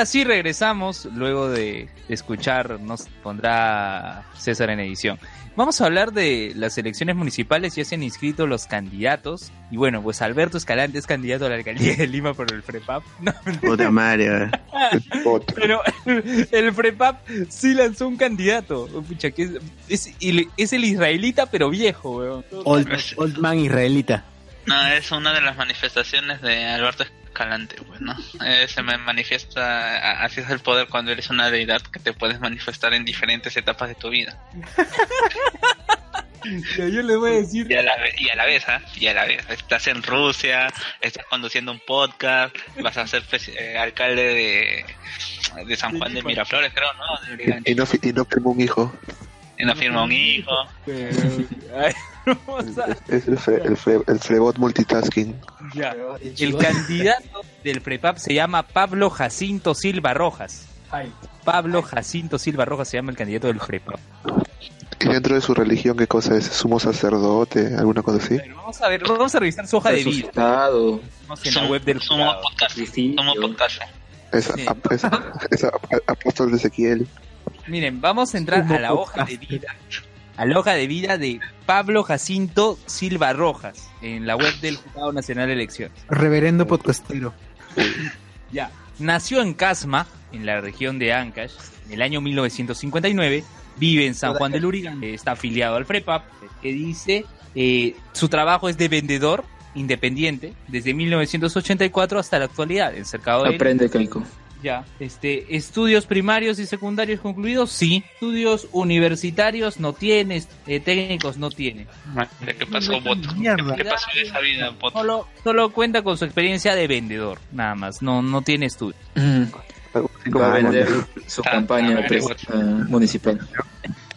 Ahora sí regresamos luego de escuchar, nos pondrá César en edición. Vamos a hablar de las elecciones municipales, ya se han inscrito los candidatos. Y bueno, pues Alberto Escalante es candidato a la alcaldía de Lima por el FREPAP. No,
Puta madre.
pero el FREPAP sí lanzó un candidato. Pucha, que es, es, il- es el israelita, pero viejo, weón.
Old, old man israelita.
No, es una de las manifestaciones de Alberto Escalante, pues, ¿no? Eh, se me manifiesta, así es el poder cuando eres una deidad que te puedes manifestar en diferentes etapas de tu vida.
Yo le voy a decir.
Y a la, ve- y a la vez, ¿ah? Y a la vez. Estás en Rusia, estás conduciendo un podcast, vas a ser eh, alcalde de, de San Juan de Miraflores, creo, ¿no?
Y no, y no firmó un hijo.
Y no firma un hijo.
Ay,
Es el, fre- el, fre- el flebot multitasking.
Ya. El candidato del FREPAP se llama Pablo Jacinto Silva Rojas. Pablo Jacinto Silva Rojas se llama el candidato del FREPAP.
Y dentro de su religión, ¿qué cosa es? ¿Sumo sacerdote? ¿Alguna cosa así?
Vamos a ver, vamos a revisar su hoja de vida. Vamos en la web del
Sumo
jurado.
podcast. Sumo podcast.
Es,
Sí.
ap- es, es ap- apóstol de Ezequiel.
Miren, vamos a entrar a la hoja de vida. A la hoja de vida de Pablo Jacinto Silva Rojas en la web del Jurado Nacional de Elecciones.
Reverendo podcastero.
Ya. Nació en Casma, en la región de Ancash, en el año 1959. Vive en San Juan del Urigan. Está afiliado al FREPAP. Que dice, eh, su trabajo es de vendedor independiente desde 1984 hasta la actualidad en Cercado de
Aprende, Keiko.
Ya, este, estudios primarios y secundarios concluidos, sí. Estudios universitarios no tienes, eh, técnicos no tiene.
¿Qué pasó, Boto?
Mierda.
¿Qué pasó en esa vida, Boto?
Solo, solo cuenta con su experiencia de vendedor, nada más. No, no tiene estudio.
Mm.
Algo así como
Va a
Ramón.
vender su
Ah,
campaña
ah, bueno.
ah, municipal.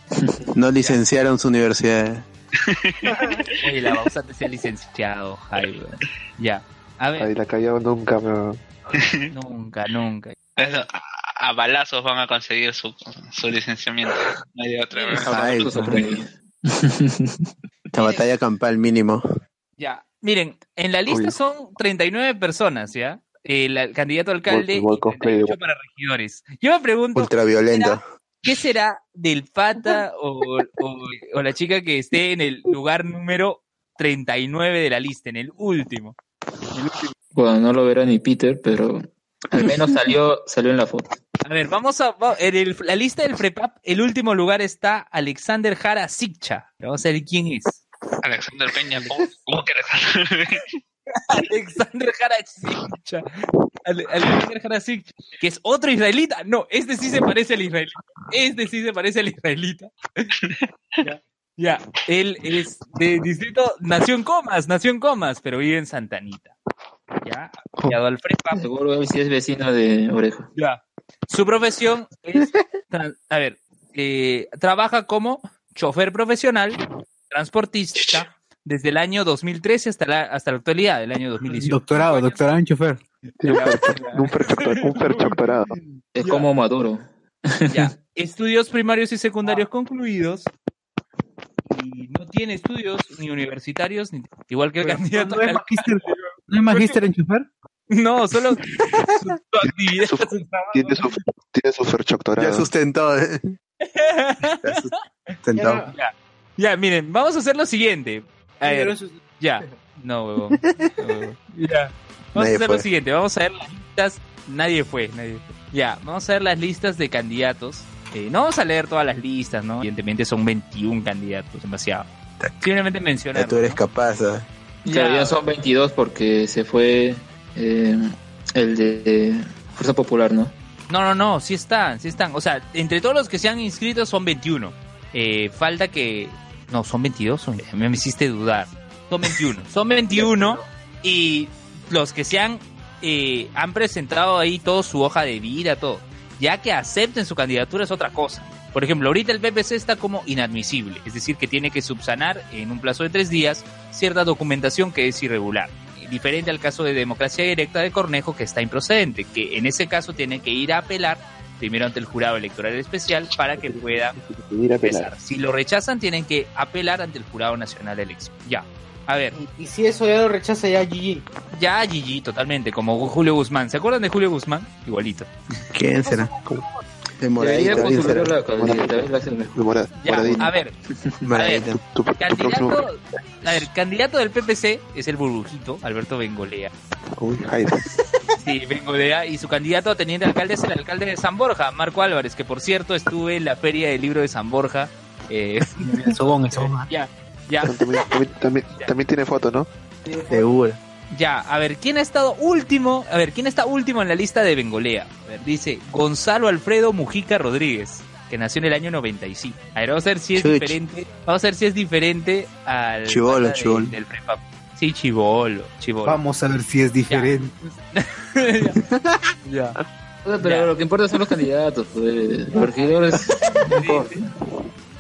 No licenciaron su universidad.
Oye, la Bausate se ha licenciado, Jairo. Ya. A ver,
Ahí la callado nunca, pero...
nunca, nunca.
Eso, a, a balazos van a conseguir su, su licenciamiento. No hay de otra.
Ay, La batalla campal mínimo.
Ya. Miren, en la lista
Uy.
son 39 personas, ¿ya? El, candidato a alcalde y. 38 para regidores. Yo me pregunto,
Ultraviolento.
¿qué será del pata o, o- o la chica que esté en el lugar número 39 de la lista, en el último?
Bueno, no lo verá ni Peter, pero al menos salió, salió en la foto.
A ver, vamos a. va- En el- la lista del FREPAP, el último lugar está Alexander Jara Sikcha. Vamos a ver quién es.
Alexander Peña, ¿cómo, cómo que eres?
Alexander Jara Sikcha. Ale- Alexander Jara Sikcha. Que es otro israelita. No, este sí se parece al israelita. Este sí se parece al israelita. ya, ya. Él es de distrito. Nació en Comas, nació en Comas, pero vive en Santanita. Ya. Afiliado al FREPAP.
Seguro sí es vecino de Oreja.
Ya. Su profesión es, a ver, eh, trabaja como chofer profesional, transportista, desde el año 2013 hasta la, hasta la actualidad, del año 2018.
Doctorado, doctorado en chofer.
Un perfecto- un perfectorado.
Es como Maduro.
Ya. Estudios primarios y secundarios concluidos. Y no tiene estudios ni universitarios, ni- igual que el candidato.
¿No es
al-
magíster, ¿no es magíster en chofer?
No, solo su, su actividad. su trabajo.
Tiene su, tiene su ferchoctorado.
Ya sustentó. ¿eh? Ya sustentó.
Ya, ya, miren, vamos a hacer lo siguiente. A ver, ya. No, huevón. No. Ya. Vamos
Nadie
a hacer
fue.
lo siguiente. Vamos a ver las listas. Nadie fue, nadie fue. Ya, vamos a ver las listas de candidatos. Eh, no vamos a leer todas las listas, ¿no? Evidentemente son 21 candidatos, demasiado. Simplemente mencionar.
Ya tú eres capaz. ¿eh?
Claro, ya son 22 porque se fue eh, el de Fuerza Popular, ¿no?
No, no, no, sí están, sí están. O sea, entre todos los que se han inscrito son 21. Eh, falta que... No, son 22, son... me me hiciste dudar. Son 21. Son 21 y los que se han, eh, han presentado ahí toda su hoja de vida, todo. Ya que acepten su candidatura es otra cosa. Por ejemplo, ahorita el PPC está como inadmisible, es decir, que tiene que subsanar en un plazo de tres días cierta documentación que es irregular. Diferente al caso de democracia directa de Cornejo, que está improcedente, que en ese caso tiene que ir a apelar primero ante el jurado electoral especial para que pueda
Ir a pelar.
empezar. Si lo rechazan, tienen que apelar ante el jurado nacional de elección. Ya. A ver,
Y si eso ya lo rechaza, ya GG.
ya Gigi, totalmente, como Julio Guzmán. ¿Se acuerdan de Julio Guzmán? Igualito.
¿Quién
postular
será?
a ver,
Moradito.
Tu, tu próximo...
candidato, a ver, candidato del PPC es el burbujito, Alberto Bengolea.
Uy, Jairo.
Sí, Bengolea, y su candidato a teniente alcalde es el alcalde de San Borja, Marco Álvarez, que por cierto estuve en la feria del libro de San Borja. Eh,
El sobón, el sobón.
ya, ya,
También, también, también, también tiene foto, ¿no?
Seguro.
ya. A ver, ¿quién ha estado último? A ver, ¿quién está último en la lista de Bengolea? A ver, dice Gonzalo Alfredo Mujica Rodríguez, que nació en el año 95. A ver, vamos a ver si es
Chuch.
diferente. Vamos a ver si es diferente al
Chibolo,
pata de-
chibolo.
del prepap. Sí, chivolo, chivolo.
Vamos a ver si es diferente.
ya.
Pero lo que importa son los candidatos, pues. Los regidores. no importa.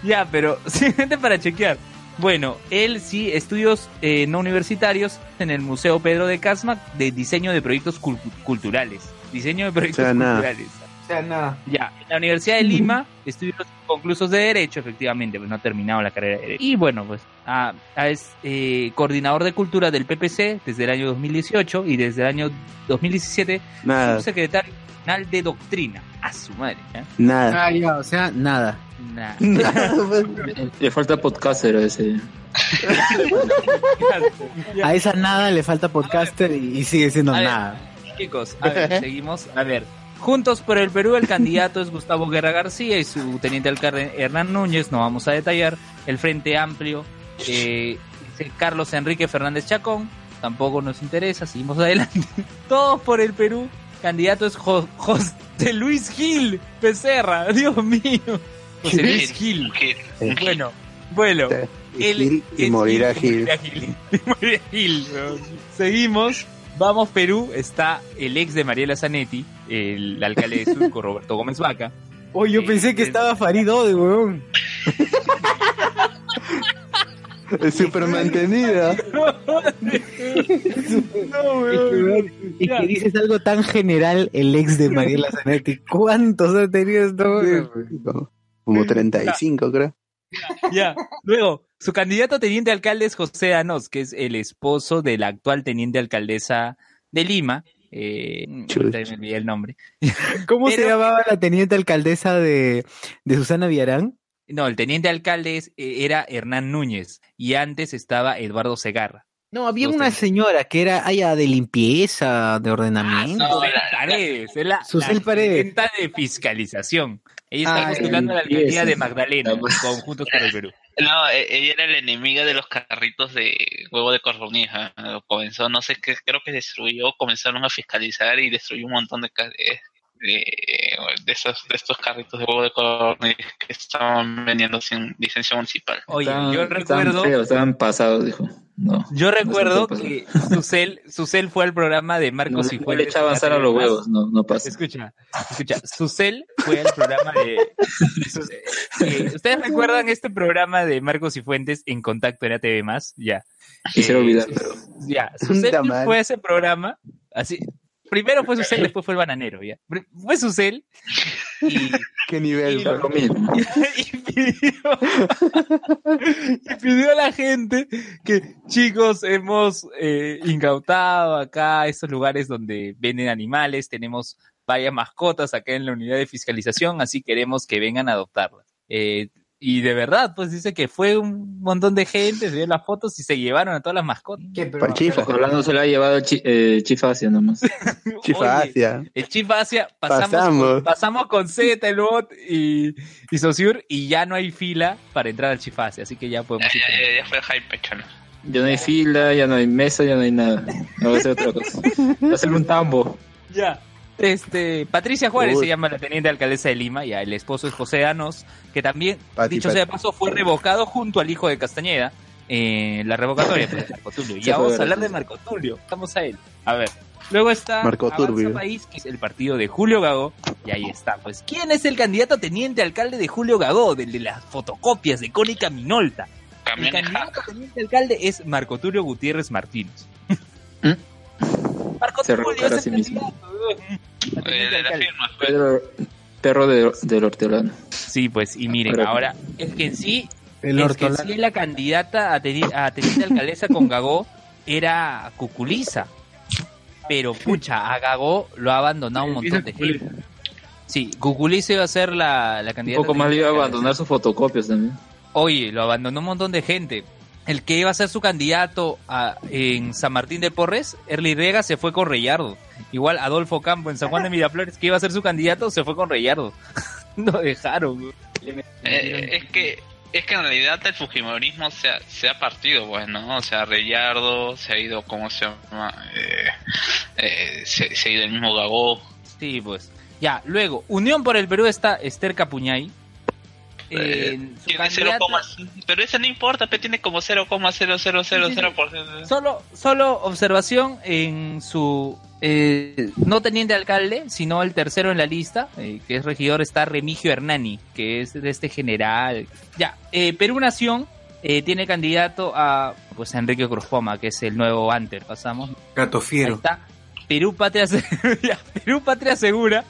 Ya, pero simplemente para chequear. Bueno, él sí, estudios eh, no universitarios en el Museo Pedro de Casma de diseño de proyectos cul- culturales. Diseño de proyectos
sea, nada.
culturales.
O sea, nada.
Ya, en la Universidad de Lima, estudios conclusos de Derecho, efectivamente, pues no ha terminado la carrera de Derecho. Y bueno, pues ah, es eh, coordinador de cultura del PPC desde el año 2018 y desde el año 2017
Nada.
subsecretario nacional de doctrina. A su madre, ¿eh?
Nada.
Ah, ya, o sea, nada.
Nah.
Le- falta podcaster a ese.
A esa nada le falta podcaster y, y sigue siendo
A ver.
nada.
Chicos, a ver, seguimos. A ver, Juntos por el Perú, el candidato es Gustavo Guerra García y su teniente alcalde Hernán Núñez, no vamos a detallar. El Frente Amplio, eh, es Carlos Enrique Fernández Chacón, tampoco nos interesa, seguimos adelante. Todos por el Perú, candidato es Jo- José Luis Gil Becerra, Dios mío. José Luis Gil. Bueno, bueno.
Gil y morirá
Gil,
Gil.
morirá Gil. Gil, weón. Seguimos. Vamos Perú, está el ex de Mariela Zanetti, el alcalde de Surco, Roberto Gómez Vaca.
Oh, yo pensé que estaba Farid Ode, weón.
Es súper mantenida.
Y que dices algo tan general, el ex de Mariela Zanetti. ¿Cuántos ha tenido esto?
Como 35, creo.
Ya, luego, su candidato a teniente alcalde es José Anos, que es el esposo de la actual teniente alcaldesa de Lima. Eh, ahorita me olvidé el nombre.
¿Cómo se llamaba la teniente alcaldesa de, de Susana Villarán?
No, el teniente alcalde es- eh, era Hernán Núñez y antes estaba Eduardo Segarra.
No, había una señora que era allá de limpieza, de ordenamiento.
Susel Paredes, es la,
Susel
la
Paredes.
gerenta de fiscalización. Ella está
Ah,
postulando la alcaldía de Magdalena, con Juntos por el Perú.
No, e- ella era la enemiga de los carritos de huevo de corronija. Comenzó, no sé qué, creo que destruyó, comenzaron a fiscalizar y destruyó un montón de, de, esos, de estos carritos de huevo de corronija que estaban vendiendo sin licencia municipal.
Oye,
Estaban-
yo
estaban
recuerdo,
feos, estaban pasados, dijo. No.
yo recuerdo
No
que Susel, Susel fue al programa de
No,
Marcos y
le- no
Fuentes.
le echa a avanzar a los huevos, no, no pasa.
Escucha, escucha, Susel fue al programa de... Eh, ¿Ustedes recuerdan este programa de Marcos y Fuentes en Contacto en ATV+. Más? Ya.
Quisiera
Eh,
olvidar, pero.
Ya, Susel fue a ese programa, así... Primero fue Susel, después fue el bananero, ya. Fue Susel y...
¿Qué nivel?
Y
bro?
Lo mismo.
y pidió, y pidió a la gente que chicos hemos eh, incautado acá estos lugares donde venden animales, tenemos varias mascotas acá en la unidad de fiscalización, así queremos que vengan a adoptarlas. Eh, y de verdad, pues dice que fue un montón de gente, se vio las fotos y se llevaron a todas las mascotas.
Para chifa.
Ojalá se lo ha llevado el chi, eh, Chifacia nomás.
Chifacia.
El Chief Asia, pasamos,
Pasamos.
Con, pasamos con Z, el bot y, y y ya no hay fila para entrar al Chief Asia, así que ya
Ya,
podemos ir.
ya, ya, ya fue el hype, chalo.
Ya no hay fila, ya no hay mesa, ya no hay nada. No va a hacer otra cosa. Va a hacer un tambo.
Ya. Este, Patricia Juárez
Uy.
se llama la teniente alcaldesa de Lima, ya el esposo es José Anos, que también,
Pati,
dicho
Pati.
sea de paso, fue revocado junto al hijo de Castañeda en la revocatoria de Marco Tulio. Ya vamos a hablar de. Marco Tulio, vamos a él. A ver, luego está
Marco.
País, que es el partido de Julio Gago, y ahí está. Pues, ¿quién es el candidato a teniente alcalde de Julio Gago, del de las fotocopias de Cónica Minolta? El candidato a teniente alcalde es Marco Tulio Gutiérrez Martínez.
¿Mm?
Marco
Se
Tulio es
a sí
el
mismo.
Eh,
teniente
de la
alcalde.
firma, pues.
Pedro, perro de, del hortelano.
Sí, pues, y miren,
Pero-
ahora, es que en sí,
El
es que en sí la candidata a, teni- a teniente alcaldesa con Gagó era Cuculiza. Pero, pucha, a Gagó lo ha abandonado un montón de gente. Sí, Cuculiza iba a ser la, la
Un
candidata.
poco más le iba a abandonar sus fotocopias también.
Oye, lo abandonó un montón de gente. El que iba a ser su candidato a- en San Martín de Porres, Erly Rega, se fue con Reyardo. Igual Adolfo Campo en San Juan de Miraflores, que iba a ser su candidato, se fue con Reyardo. no dejaron. metieron-
Eh, es que es que en realidad el fujimorismo se ha, se ha partido, pues, ¿no? O sea, Reyardo se ha ido, ¿cómo se llama? Eh, eh, se, se ha ido el mismo Gagó.
Sí, pues. Ya, luego, Unión por el Perú está Esther Capuñay.
Eh,
En su
tiene
candidata-
0, pero eso no importa, pero tiene como 0,0000%.
solo, solo observación en su eh, no teniente alcalde, sino el tercero en la lista, eh, que es regidor, está Remigio Hernani, que es de este general. Ya, eh, Perú Nación eh, tiene candidato a pues a Enrique Cruzpoma, que es el nuevo Anter. Pasamos.
Gato
Ahí
fiero.
está. Perú Patria, Perú Patria Segura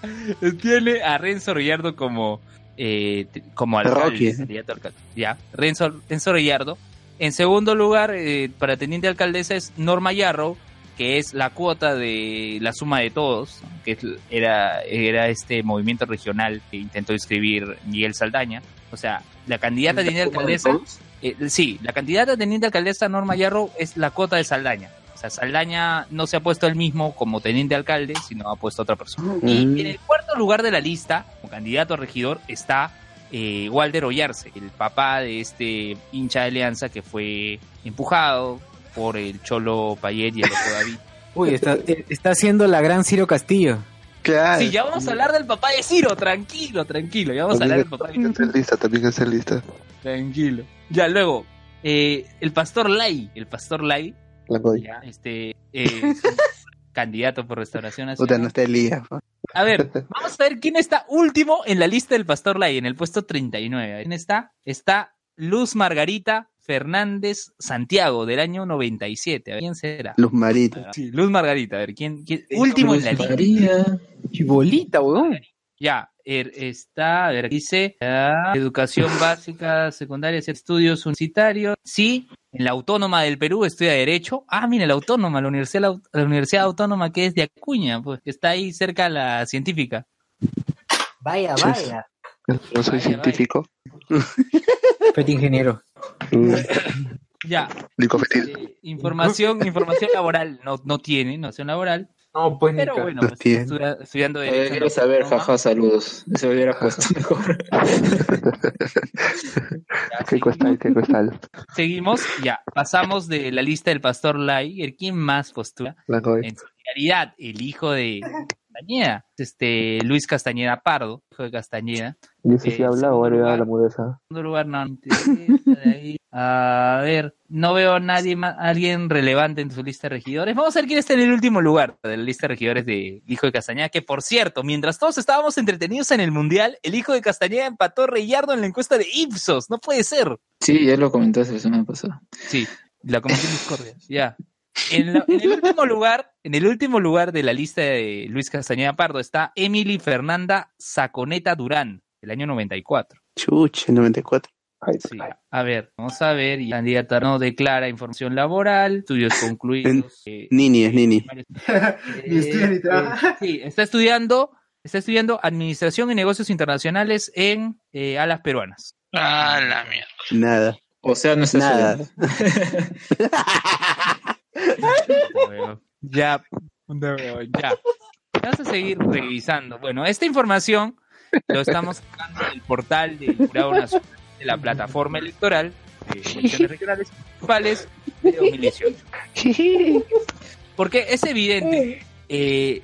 tiene a Renzo Riyardo como eh, como alcalde,
Rocky.
candidato alcalde. Ya, Renzo, Renzo Riyardo. En segundo lugar, eh, para teniente alcaldesa es Norma Yarrow, que es la cuota de la suma de todos, que era, era este movimiento regional que intentó inscribir Miguel Saldaña. O sea, la candidata a teniente alcaldesa, eh, sí, la candidata a teniente alcaldesa Norma Yarrow es la cuota de Saldaña. O sea, Saldaña no se ha puesto él mismo como teniente alcalde, sino ha puesto a otra persona. Y en el cuarto lugar de la lista, como candidato a regidor, está eh, Walter Ollarse, el papá de este hincha de Alianza que fue empujado por el Cholo Payet y el otro David.
Uy, está, eh, está haciendo la gran Ciro Castillo.
Claro.
Sí, ya vamos a hablar del papá de Ciro, tranquilo, tranquilo, ya vamos a hablar del papá de
en lista, también está en lista.
Tranquilo. Ya, luego, eh, el pastor Lai, el pastor Lai, ya, este, eh, es candidato por restauración
Puta,
nacional.
no está Elías. po.
A ver, vamos a ver quién está último en la lista del Pastor Lai, en el puesto 39. ¿Quién está? Está Luz Margarita Fernández Santiago, del año 97. A ver, ¿quién será?
Luz Marita.
Sí, Luz Margarita, a ver, ¿quién? quién- último en la lista.
María.
Chibolita, weón.
Ya, er- está, a ver, dice, ah, educación básica, secundaria, estudios universitarios. Sí, en la Autónoma del Perú estudia Derecho. Ah, mira, la Autónoma, la Universidad, la Universidad Autónoma que es de Acuña, pues, que está ahí cerca la científica.
Vaya,
Sí,
vaya.
No soy científico.
Fete ingeniero.
Mm,
Ya,
Licofetil.
eh, información, información laboral no, no tiene, información laboral.
No, pues
Pero bueno,
No
pues,
tiene.
estudia- estudiando
Eh,
Derecho. en
quiero saber, jaja, saludos. Se hubiera puesto mejor.
Ya,
¿Qué cuesta? ¿Qué cuesta?
Seguimos, ya, pasamos de la lista del Pastor Lai. ¿Quién más postula?
La.
En solidaridad, el hijo de Castañeda, este Luis Castañeda Pardo, hijo de Castañeda.
¿Y ese
Eh,
sí habla
segundo
o era la mudeza?
En segundo lugar, no, ahí. A ver, no veo a nadie más, alguien relevante en su lista de regidores. Vamos a ver quién está en el último lugar de la lista de regidores de hijo de Castañeda, que por cierto, mientras todos estábamos entretenidos en el Mundial, el hijo de Castañeda empató Reyardo en la encuesta de Ipsos. No puede ser.
Sí, ya lo comentaste la semana pasada.
Sí, la comenté en Discordia. Ya. En, la- en el último lugar, en el último lugar de la lista de Luis Castañeda Pardo está Emily Fernanda Saconeta Durán, del año 94.
Chuche, 94.
Ay,
Sí. A ver, vamos a ver. Y candidata no declara información laboral, estudios concluidos. eh,
Nini, es Nini.
Eh, eh, sí, está estudiando, está estudiando Administración y Negocios Internacionales en eh, Alas Peruanas.
Ah, la mierda.
Nada.
O sea, no está
Nada.
Ya, ya. Vamos a seguir revisando. Bueno, esta información lo estamos sacando del portal del Jurado Nacional de la plataforma electoral de elecciones regionales municipales de 2018. Porque es evidente, eh,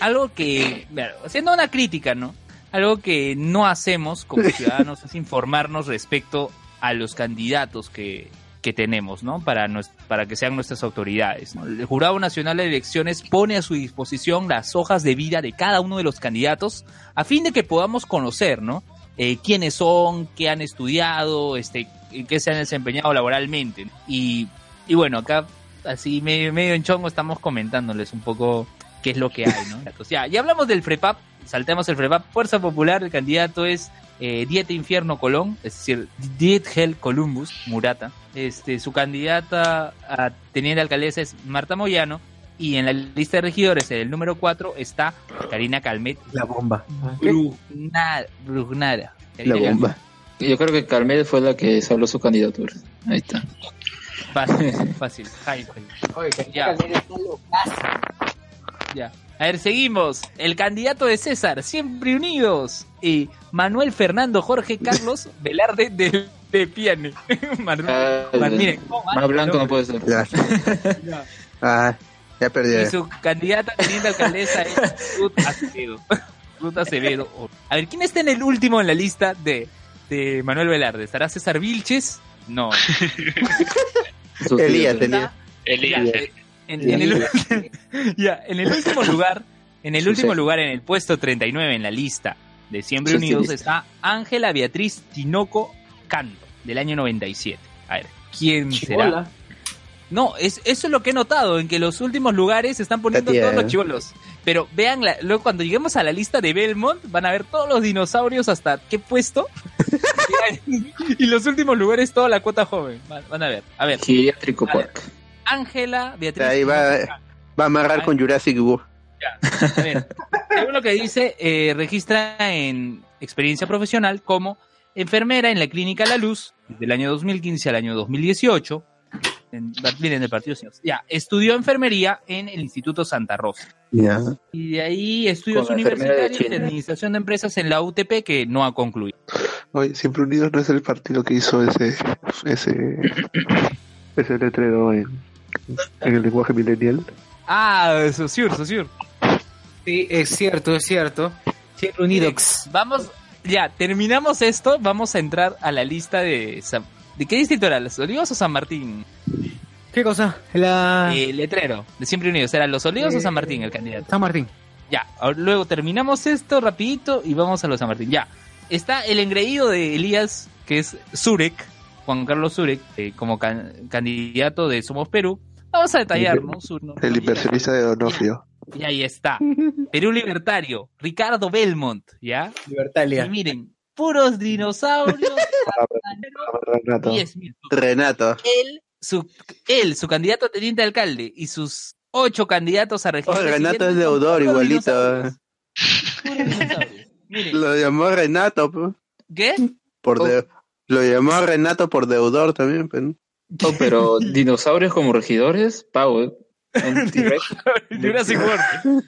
algo que, haciendo una crítica, ¿no? Algo que no hacemos como ciudadanos es informarnos respecto a los candidatos que, que tenemos, ¿no? Para, que sean nuestras autoridades. El Jurado Nacional de Elecciones pone a su disposición las hojas de vida de cada uno de los candidatos a fin de que podamos conocer, ¿no? Eh, quiénes son, qué han estudiado, este, qué se han desempeñado laboralmente. Y, y bueno, acá así medio, medio en chongo estamos comentándoles un poco qué es lo que hay, ¿no? Entonces, ya, ya hablamos del FREPAP, saltemos el FREPAP. Fuerza Popular, el candidato es eh, Dieta Infierno Colón, es decir, Diet Hell Columbus, Murata. Este, su candidata a teniente alcaldesa es Marta Moyano. Y en la lista de regidores, el número 4, está Karina Calmet
La bomba.
Brugnara. Brugnara.
La bomba.
Yo creo que Carmel fue la que salvó su candidatura. Ahí está.
Fácil, fácil. Jaime.
Oye,
Ya.
Calderón está locazo.
Ya. A ver, seguimos. El candidato de César, siempre unidos. Y Manuel Fernando Jorge Carlos Velarde del de Piane. Manuel,
Ah,
Man- miren.
Más blanco no puede ser.
Ya. Ah, ya perdí.
Y su candidata teniente alcaldesa es Ruth Acevedo. Ruth Acevedo. A ver, ¿quién está en el último en la lista de, de Manuel Velarde? ¿Estará César Vilches? No.
Elías tenía.
Elías.
En, en el, ya, en el último lugar, en el último
Sí.
lugar, en el puesto 39 en la lista de Siempre
Sí,
Unidos está Ángela Beatriz Tinoco Canto, del año 97. A ver, ¿quién será?
Chibola.
No, es, eso es lo que he notado, en que los últimos lugares se están poniendo todos los chivolos. Pero vean, la- luego cuando lleguemos a la lista de Belmont, van a ver todos los dinosaurios hasta qué puesto. y los últimos lugares, toda la cuota joven. Van, van a ver. A ver,
Geriátrico. Park.
Ángela Beatriz
Ahí va, va a amarrar con Jurassic World.
A ver, según lo que dice, eh, registra en experiencia profesional como enfermera en la clínica La Luz del año 2015 al año 2018. En, miren, del Partido. Ya, estudió enfermería en el Instituto Santa Rosa.
Ya.
Y de ahí estudios universitarios
China.
administración de empresas en la UTP que no ha concluido.
Oye, Siempre Unidos no es el partido que hizo ese ese ese letrero en, en el lenguaje millennial.
Ah, Sosur, Sosur.
Sí, es cierto, es cierto. Siempre unidos.
Vamos, ya, terminamos esto, vamos a entrar a la lista de... San- ¿De qué distrito era? ¿Los Olivos o San Martín?
¿Qué cosa? La...
Eh, letrero, de Siempre Unidos. ¿Era Los Olivos o San Martín el candidato?
San Martín.
Ya, luego terminamos esto rapidito y vamos a los San Martín. Ya, está el engreído de Elías, que es Zurek, Juan Carlos Zurek, eh, como can- candidato de Somos Perú. Vamos a detallar, ¿no? Su- no-
El inversionista de Donofrio.
Y ahí está. Perú Libertario, Ricardo Belmont, ¿ya?
Libertalia.
Y miren, puros dinosaurios.
Renato.
10.000.
Renato.
Él su, él, su candidato a teniente alcalde y sus ocho candidatos a regidor.
Oh, Renato es deudor igualito.
dinosaurios, puros dinosaurios. Miren,
Lo llamó Renato, pues.
¿qué?
Por de- Lo llamó Renato por deudor también, pues.
Pero dinosaurios como regidores, Pau, ¿eh?
Jurassic World.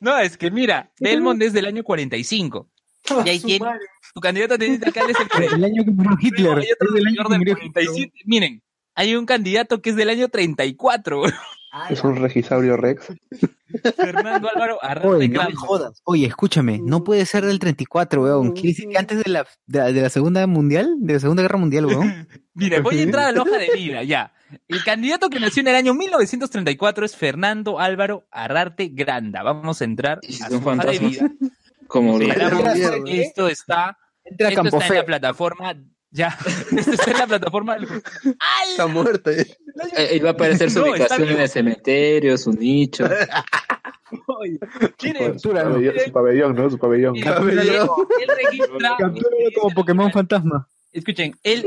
No, es que mira, Belmont es del año 45. Y ahí tiene, su candidato a teniente alcalde es el
El año que murió Hitler.
Hay otro
Es el año que
del
murió
47. Miren, hay un candidato que es del año 34.
Es un regisaurio Rex.
Fernando Álvaro Arrate
Oye, no me
Grande.
jodas. Oye, escúchame, no puede ser del 34, weón. Quiere decir que antes de la, de, la- de la Segunda Mundial, de la Segunda Guerra Mundial, weón.
Mira, voy a entrar a la hoja de vida, ya. El candidato que nació en el año 1934 es Fernando Álvaro Arrarte Granda. Vamos a entrar a su hoja de vida.
como
esto está,
Entra
esto está en la plataforma, ya, esto está en la plataforma.
Está muerto. eh.
Eh, va a aparecer su
No,
ubicación en el cementerio, su nicho.
Oye,
Su pabellón, su pabellón, ¿no? Su pabellón.
él, él registra
como Pokémon fantasma.
Escuchen, él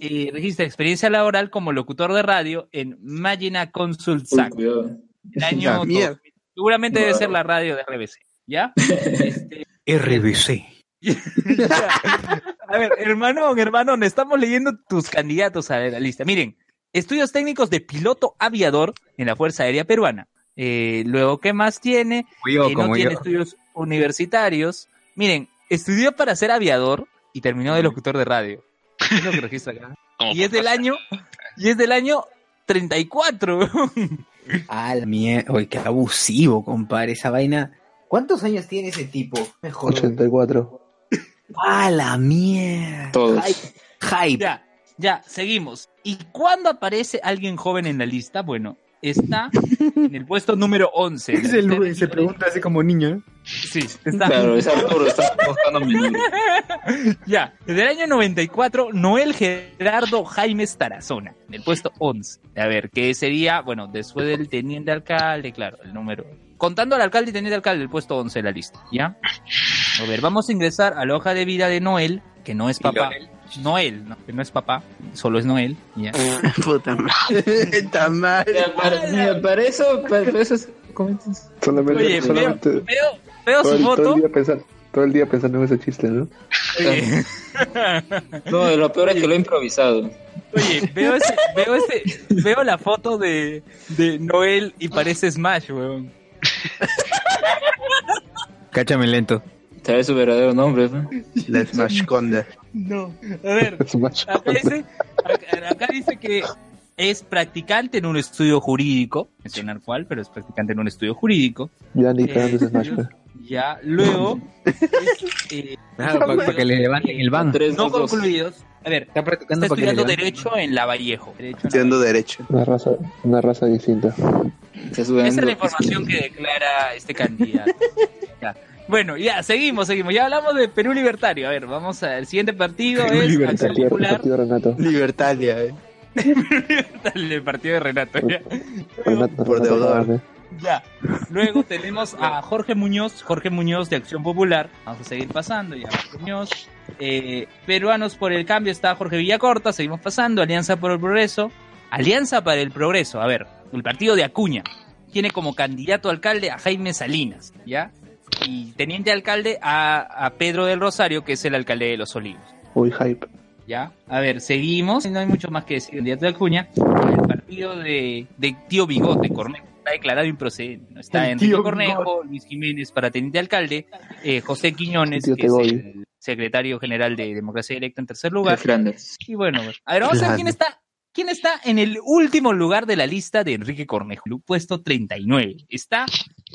eh, registra experiencia laboral como locutor de radio en Magina Consult Sac, el año
mierda.
2000. Seguramente debe ser la radio de RBC, ¿ya? Este,
RBC.
A ver, hermano, hermano, estamos leyendo tus candidatos a la lista. Miren, estudios técnicos de piloto aviador en la Fuerza Aérea Peruana. Eh, luego, ¿qué más tiene?
Yo,
Eh, no
como
tiene
yo.
estudios universitarios. Miren, estudió para ser aviador y terminó de locutor de radio. Es lo que registra acá.
Como
Y es del año, y es del año 34.
Ah, la mierda. Oye, qué abusivo, compadre, esa vaina. ¿Cuántos años tiene ese tipo? Mejor.
84.
Ah, la mierda.
Todos.
Hype. Hype.
ya, ya, seguimos. ¿Y cuándo aparece alguien joven en la lista? Bueno, está en el puesto número 11.
Es el- se pregunta así como niño. ¿eh?
Sí, está.
Claro, es Arturo, está buscando.
Ya, desde el año 94, Noel Gerardo Jaimes Tarazona, en el puesto 11. A ver, ¿qué sería? Bueno, después del teniente alcalde, claro, el número. Contando al alcalde y teniente alcalde, el puesto 11 de la lista, ¿ya? A ver, vamos a ingresar a la hoja de vida de Noel, que no es papá. Noel, no, que no es papá, solo es Noel, ¿ya?
Puta madre. Está mal.
Para, eso, para, eso es-.
Solamente,
Oye,
solamente
veo, veo
todo,
su
el, todo
foto.
el día pensando, todo el día pensando en ese chiste, ¿no?
Oye,
No, lo peor es que lo he improvisado.
Oye, veo, ese, veo, ese, veo la foto de, de Noel y parece Smash, weón.
Cáchame lento.
Trae su verdadero nombre. ¿no?
La Smash Conda.
No, a ver, acá dice, acá, acá dice que es practicante en un estudio jurídico, mencionar cuál, pero es practicante en un estudio jurídico.
Ya ni
Eh. Ya, luego, es, eh,
Claro, para, para que le levanten el ban.
Tres,
no
dos, dos.
concluidos. A ver,
Está practicando
está
para que le
estudiando. Derecho en Lavallejo. Derecho
Estudiando Derecho.
Una raza, una raza distinta.
Esa es la información que declara este candidato. Ya. Bueno, ya, seguimos, seguimos. Ya hablamos de Perú Libertario. A ver, vamos al siguiente partido.
Perú
es
Libertario.
Acción
Partido, Renato.
Libertalia, eh.
el partido de Renato. Ya.
Renato,
Por
Renato
deudor.
Ya. Luego tenemos a Jorge Muñoz, Jorge Muñoz de Acción Popular. Vamos a seguir pasando, ya Jorge Muñoz. Eh, Peruanos por el Cambio está Jorge Villacorta, seguimos pasando. Alianza por el Progreso. Alianza para el Progreso, a ver, el partido de Acuña. Tiene como candidato a alcalde a Jaime Salinas, ¿ya? Y teniente alcalde a, a Pedro del Rosario, que es el alcalde de Los Olivos.
Uy, hype.
¿Ya? A ver, seguimos. No hay mucho más que decir. Candidato de Acuña. El partido de, de Tío Bigote, Cornejo, está declarado improcedente. ¿no? Está
El
Enrique Cornejo, Luis Jiménez para teniente alcalde, eh, José Quiñones, que es el secretario general de Democracia Directa en tercer lugar. Y bueno, a ver, vamos a ver quién está. ¿Quién está en el último lugar de la lista de Enrique Cornejo? Puesto 39. Está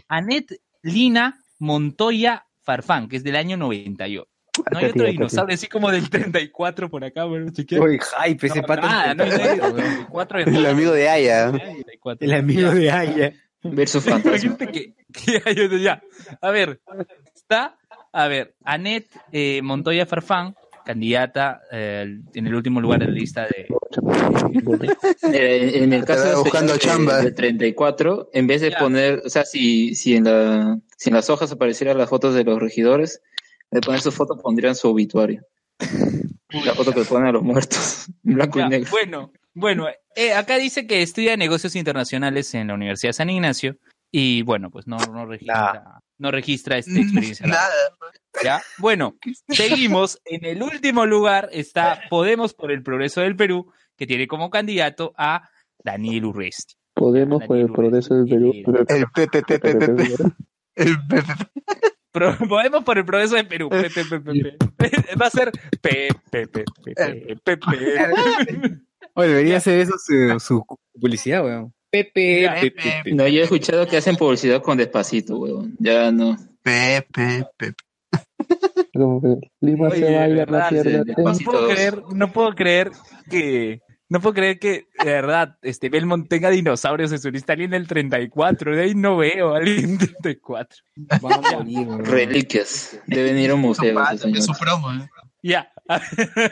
Anet Lina Montoya Farfán, que es del año 98. No hay otro dinosaurio así como del 34 por acá, bueno, chequea.
Oye, hype, ese
No,
pato.
nada, no hay nadie del 34 de
El amigo de Aya.
34.
El amigo de Aya.
Versus fantasma.
Que, ya. A ver, está, a ver, Anet eh, Montoya Farfán, candidata eh, en el último lugar en la lista de.
Eh, en el caso
Estaba
de
buscando
señor
chamba.
de, de 34, en vez de poner, o sea, si, si, en la, si en las hojas aparecieran las fotos de los regidores, de poner su foto pondrían su obituario. La foto que ponen a los muertos, en blanco
Ya,
y negro.
Bueno, bueno, eh, acá dice que estudia negocios internacionales en la Universidad de San Ignacio y bueno, pues no, no registra, no registra esta experiencia. laboral. ¿Ya? Bueno, seguimos. En el último lugar está Podemos por el Progreso del Perú, que tiene como candidato a Daniel Urresti.
Podemos por el progreso del Perú.
El PPPPP. El
Pro- Podemos por el Progreso del Perú. Pe, pe, pe, pe, pe. Va a ser.
Oye, debería ser eso su, su publicidad, weón. Pepe, Pepe,
No, yo he escuchado que hacen publicidad con despacito, huevón. Ya no.
Pepe, Pepe.
Lima
Oye,
se
de
baila,
verdad,
no
puedo creer, no puedo creer que, no puedo creer que, de verdad, este Belmont tenga dinosaurios en su lista, alguien del 34, de ahí no veo a alguien del 34.
Reliquias. Deben ir a un museo. ese señor.
Ya, a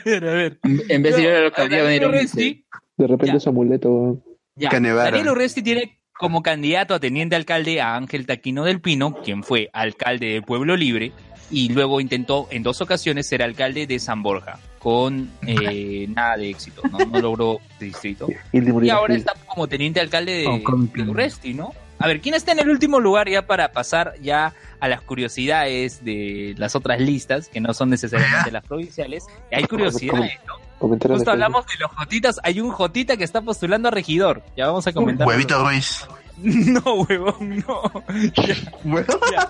ver, a ver.
En vez de ir a la alcaldía, van a ir a un museo.
Urresti,
De repente es amuleto,
ya,
Canevara.
Daniel Urresti tiene como candidato a teniente alcalde a Ángel Taquino del Pino, quien fue alcalde de Pueblo Libre, y luego intentó en dos ocasiones ser alcalde de San Borja, con eh, nada de éxito, ¿no? no logró el distrito. Y ahora está como teniente alcalde de,
Oh,
de Urresti, ¿no? A ver, ¿quién está en el último lugar ya para pasar ya a las curiosidades de las otras listas, que no son necesariamente las provinciales? Hay curiosidades, ¿no? Justo hablamos de los Jotitas, hay un Jotita que está postulando a regidor. Ya vamos a comentar.
Huevito Ruiz.
No, huevón, no. Ya, ya.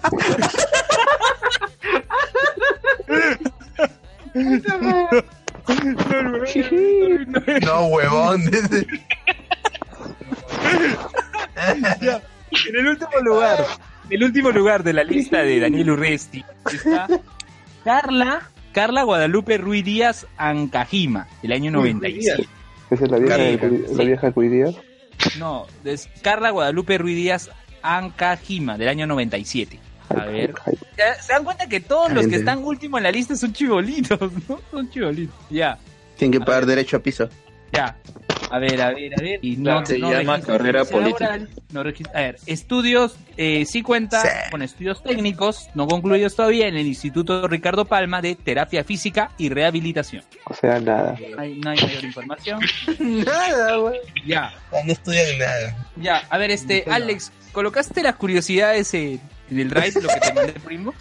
No, huevón.
Ya. En el último lugar, en el último lugar de la lista de Daniel Urresti está Carla, Carla Guadalupe Ruiz Díaz Ancajima, del año 97.
Esa es la vieja,
Carla,
la vieja de Cuidía.
No, es Carla Guadalupe Ruiz Díaz Ancajima, del año 97. A ver. ¿Se dan cuenta que todos los que están último en la lista son chibolitos, ¿no? Son chibolitos. Ya,
Tienen que pagar derecho a piso.
ya. A ver, a ver, a ver. Y
Claro, se llama
registra
carrera política.
laboral, no registra- a ver, estudios, eh, sí cuenta
Sí.
con estudios técnicos, no concluidos todavía, en el Instituto Ricardo Palma de Terapia Física y Rehabilitación.
O sea, nada.
No hay, no hay mayor información.
Nada, güey.
Ya,
No estudian nada.
ya. A ver, este, Alex, ¿colocaste las curiosidades en, en el drive, lo que te mandé por inbox?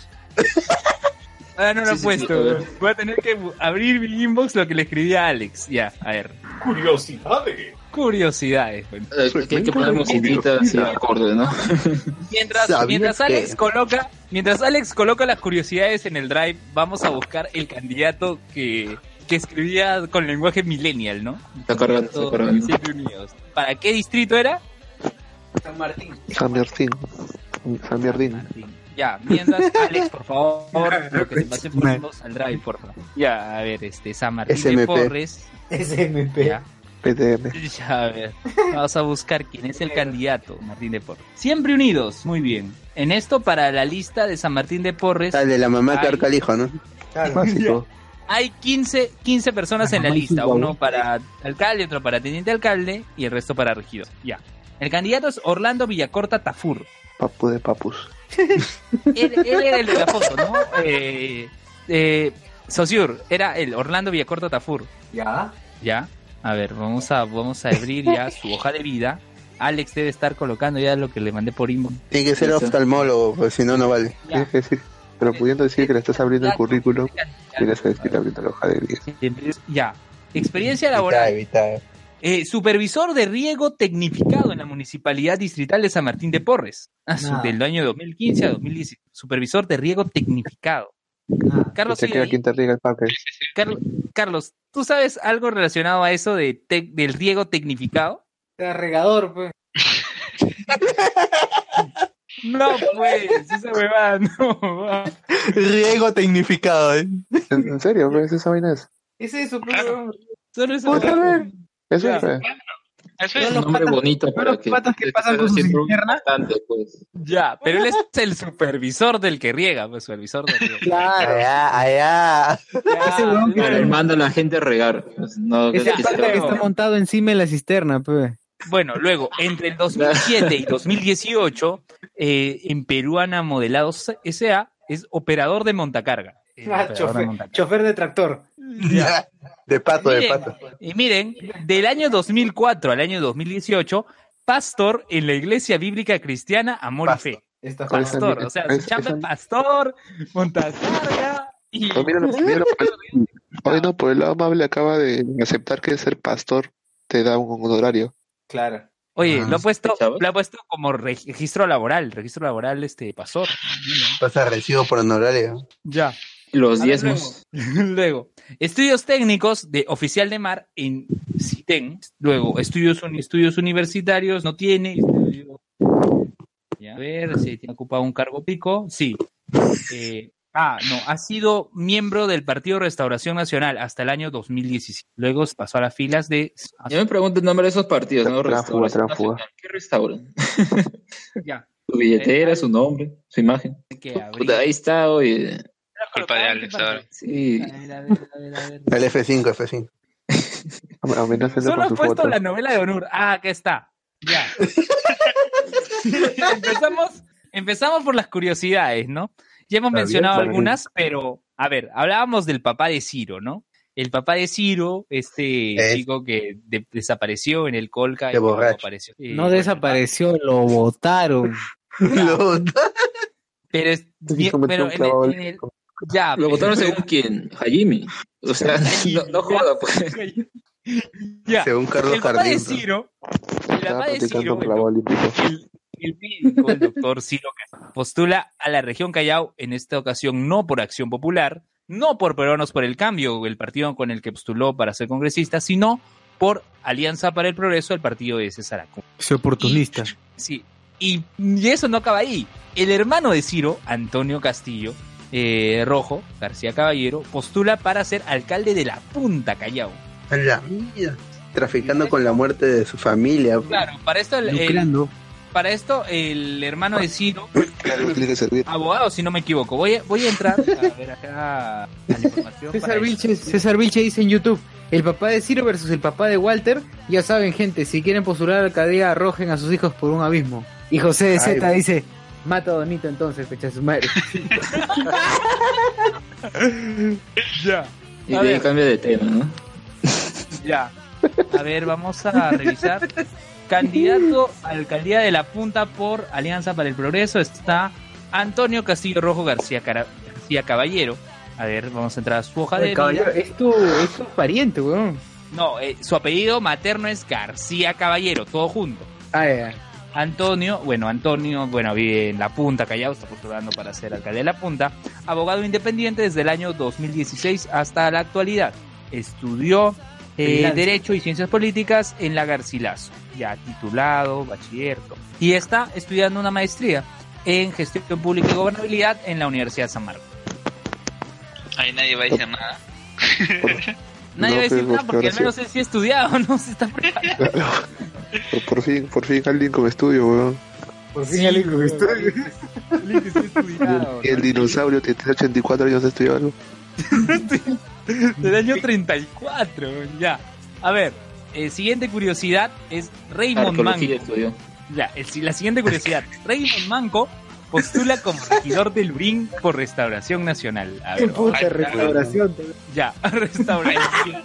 Ah, no lo
Sí,
he
sí, sí,
puesto. Voy a tener que abrir mi inbox lo que le escribí a Alex. Ya, a ver.
Curiosidades.
Curiosidades. bueno.
Eh, que hay que poner musiquita así acorde, ¿no?
Mientras,
¿Sabías
mientras
que-
Alex coloca, mientras Alex coloca las curiosidades en el drive, vamos a buscar el candidato que, que escribía con lenguaje millennial, ¿no?
Está cargando, está cargando.
unidos. ¿Para qué distrito era?
San Martín.
San Martín. San Martín.
Ya, mientras Alex, por favor, lo que te pasen por inbox al drive, por favor. Ya, a ver, este San Martín de. Porres.
SMP.
Ya,
PTM.
ya, a ver. Vamos a buscar quién es el candidato, Martín de Porres. Siempre unidos, muy bien. En esto, para la lista de San Martín de Porres,
Tal de la mamá que
Ay.
ahorca al hijo, ¿no?
Básico.
Hay 15, 15 personas en la lista, uno para alcalde, otro para teniente alcalde y el resto para regidor. Ya. El candidato es Orlando Villacorta Tafur.
Papu de papus.
Él, él era el de la foto, ¿no? Eh, eh, Sociur, era el Orlando Villacorta Tafur.
Ya.
Ya. A ver, vamos a, vamos a abrir ya su hoja de vida. Alex debe estar colocando ya lo que le mandé por inbox.
Tiene que ser
Eso.
oftalmólogo, pues si no, no vale.
Tienes que decir. Pero pudiendo decir que le estás abriendo el currículum, tienes que decir abriendo la hoja de vida.
Ya. Experiencia laboral. Eh, supervisor de riego tecnificado en la Municipalidad Distrital de San Martín de Porres. Ah, del año 2015 a 2010. Supervisor de riego tecnificado. Carlos,
Se queda
ahí.
quien te riega el papel.
Carlos, Carlos, ¿tú sabes algo relacionado a eso de tec- del riego tecnificado?
Era regador, pues.
No, pues, esa huevada, no. va.
Riego tecnificado, ¿eh?
¿En, serio? pues, esa vaina es?
Es eso, pues. weón.
Solo esa
Puta. Eso es.
Eso
Es
es.
un nombre bonito para que...
patas que pasan con su
siempre un
cisterna.
bastante, pues.
Ya, pero él es el supervisor del que riega, pues supervisor del que riega.
Claro.
Allá, allá.
Que-
manda a la gente a regar. pues, no,
ese
que
pata
sea-
que está montado encima de la cisterna, pues.
Bueno, luego, entre el 2007 y 2018, eh, en Peruana Modelados S.A. es operador de montacarga.
Ah,
operador de montacarga.
chofer de tractor.
De pato, de pato.
Y miren, del año 2004 al año 2018, pastor en la Iglesia Bíblica Cristiana Amor y Fe.
Esta
Pastor, o sea,
esa-
es pastor, montacarga y...
No, míralo, míralo por el- Hoy no, por el lado amable acaba de aceptar que ser pastor te da un honorario.
Claro.
Oye,
Ah,
lo ha puesto, lo ha puesto como registro laboral, registro laboral este pastor.
Pasa recibo por honorario.
Ya.
Los diezmos.
Luego, luego, estudios técnicos de oficial de mar en CITEN. Luego, estudios, uni- estudios universitarios no tiene. estudio- a ver si tiene ocupado un cargo pico. Sí. Eh, ah, no, ha sido miembro del Partido Restauración Nacional hasta el año 2017. Luego pasó a las filas de.
Yo me pregunto el nombre de esos partidos, ¿no? Restauración. ¿Qué restauran?
Ya.
Su billetera, su nombre, su imagen.
Que
Puta,
habría-
ahí está, oye.
Culpa de Alex, ahora.
Sí.
A ver, a ver, a ver, a ver.
El F5, F5.
Am- Amenácenlo
Solo has puesto
foto.
la novela de Onur. Ah, acá está. Ya. empezamos, empezamos por las curiosidades, ¿no? Ya hemos
Está
mencionado
bien.
algunas, pero a ver, hablábamos del papá de Ciro, ¿no? El papá de Ciro, este
Es-
chico que de- desapareció en el Colca y apareció. Eh,
No desapareció, lo botaron.
Lo-
Pero es pero en el- en el- ya,
Lo
pero-
votaron según quién? Hajimi. O sea, no, no joda, pues.
ya.
Según Carlos
El papá de. Ciro, el papá de Ciro, el, el médico, el doctor Ciro, postula a la región Callao, en esta ocasión no por Acción Popular, no por Peruanos por el Cambio, el partido con el que postuló para ser congresista, sino por Alianza para el Progreso, el partido de César Acuña.
Es oportunista.
Sí, y, y eso no acaba ahí. El hermano de Ciro, Antonio Castillo eh, Rojo, García Caballero, postula para ser alcalde de la Punta Callao.
A la mía. Traficando con la muerte de su familia.
Claro, para esto el- el,
Lucrando.
para esto el hermano de Ciro abogado, si no me equivoco. Voy a, voy a entrar a ver acá a la información.
César. Vilche, César Vilche dice en YouTube, el papá de Ciro versus el papá de Walter, ya saben gente, si quieren postular a la alcaldía arrojen a sus hijos por un abismo. Y José de Z dice, mata a Donito entonces, fecha su madre.
Ya.
Y
A
de ahí
ver.
cambia de tema, ¿no?
Ya. A ver, vamos a revisar. Candidato a alcaldía de la Punta por Alianza para el Progreso está Antonio Castillo Rojo García, Cara- García Caballero. A ver, vamos a entrar a su hoja de
caballero,
vida.
es tu, es tu pariente, weón.
No, eh, su apellido materno es García Caballero, todo junto.
Ah, ya.
Antonio, bueno, Antonio, bueno, vive en La Punta, Callao, está postulando para ser alcalde de La Punta. Abogado independiente desde el año 2016 hasta la actualidad. Estudió eh. Derecho y Ciencias Políticas en la Garcilaso, ya titulado, bachillerato. Y está estudiando una maestría en Gestión Pública y Gobernabilidad en la Universidad de San Marcos.
Ahí nadie va a decir nada.
Nadie
No,
va a decir nada
porque
al menos él sí ha estudiado, ¿no? Se está preparando.
Por, por fin, por fin alguien con estudio, weón.
Por fin alguien con estudio.
Y el dinosaurio que tiene 84 años estudió algo.
Del año 34, ya. A ver, eh, siguiente curiosidad es Raymond
Arqueología
Manco.
estudió.
Ya, el- la siguiente curiosidad. Raymond Manco postula como regidor del Lurín por Restauración Nacional. A ver,
Puta,
ahí está.
restauración.
Ya, restauración.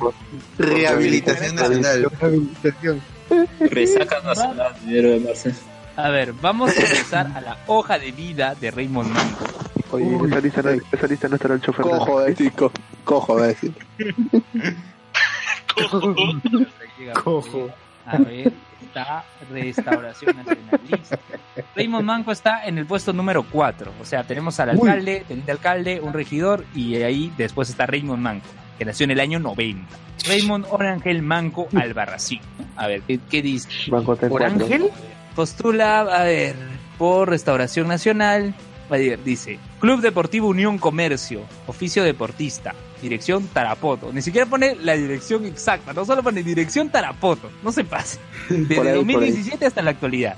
Rehabilitación nacional.
Rehabilitación.
Resaca nacional, dinero de Marcel.
A ver, vamos a empezar a la hoja de vida de Raymond Manco.
Oye, en esa lista, no, esa lista no estará el chofer.
Cojo, va a decir. co- Cojo, va a decir.
Cojo.
A ver, está Restauración Nacional. Listo. Raymond Manco está en el puesto número 4. O sea, tenemos al alcalde, teniente alcalde, un regidor y ahí después está Raymond Manco, que nació en el año 90. Raymond Orangel Manco Albarracín. A ver, ¿qué, qué dice?
Banco está en
¿Por
cuatro.
Ángel?
Postula, a ver, por Restauración Nacional dice, Club Deportivo Unión Comercio, oficio deportista, dirección Tarapoto. Ni siquiera pone la dirección exacta, no solo pone dirección Tarapoto, no se pase. Desde
Por ahí, por ahí.
2017 hasta la actualidad.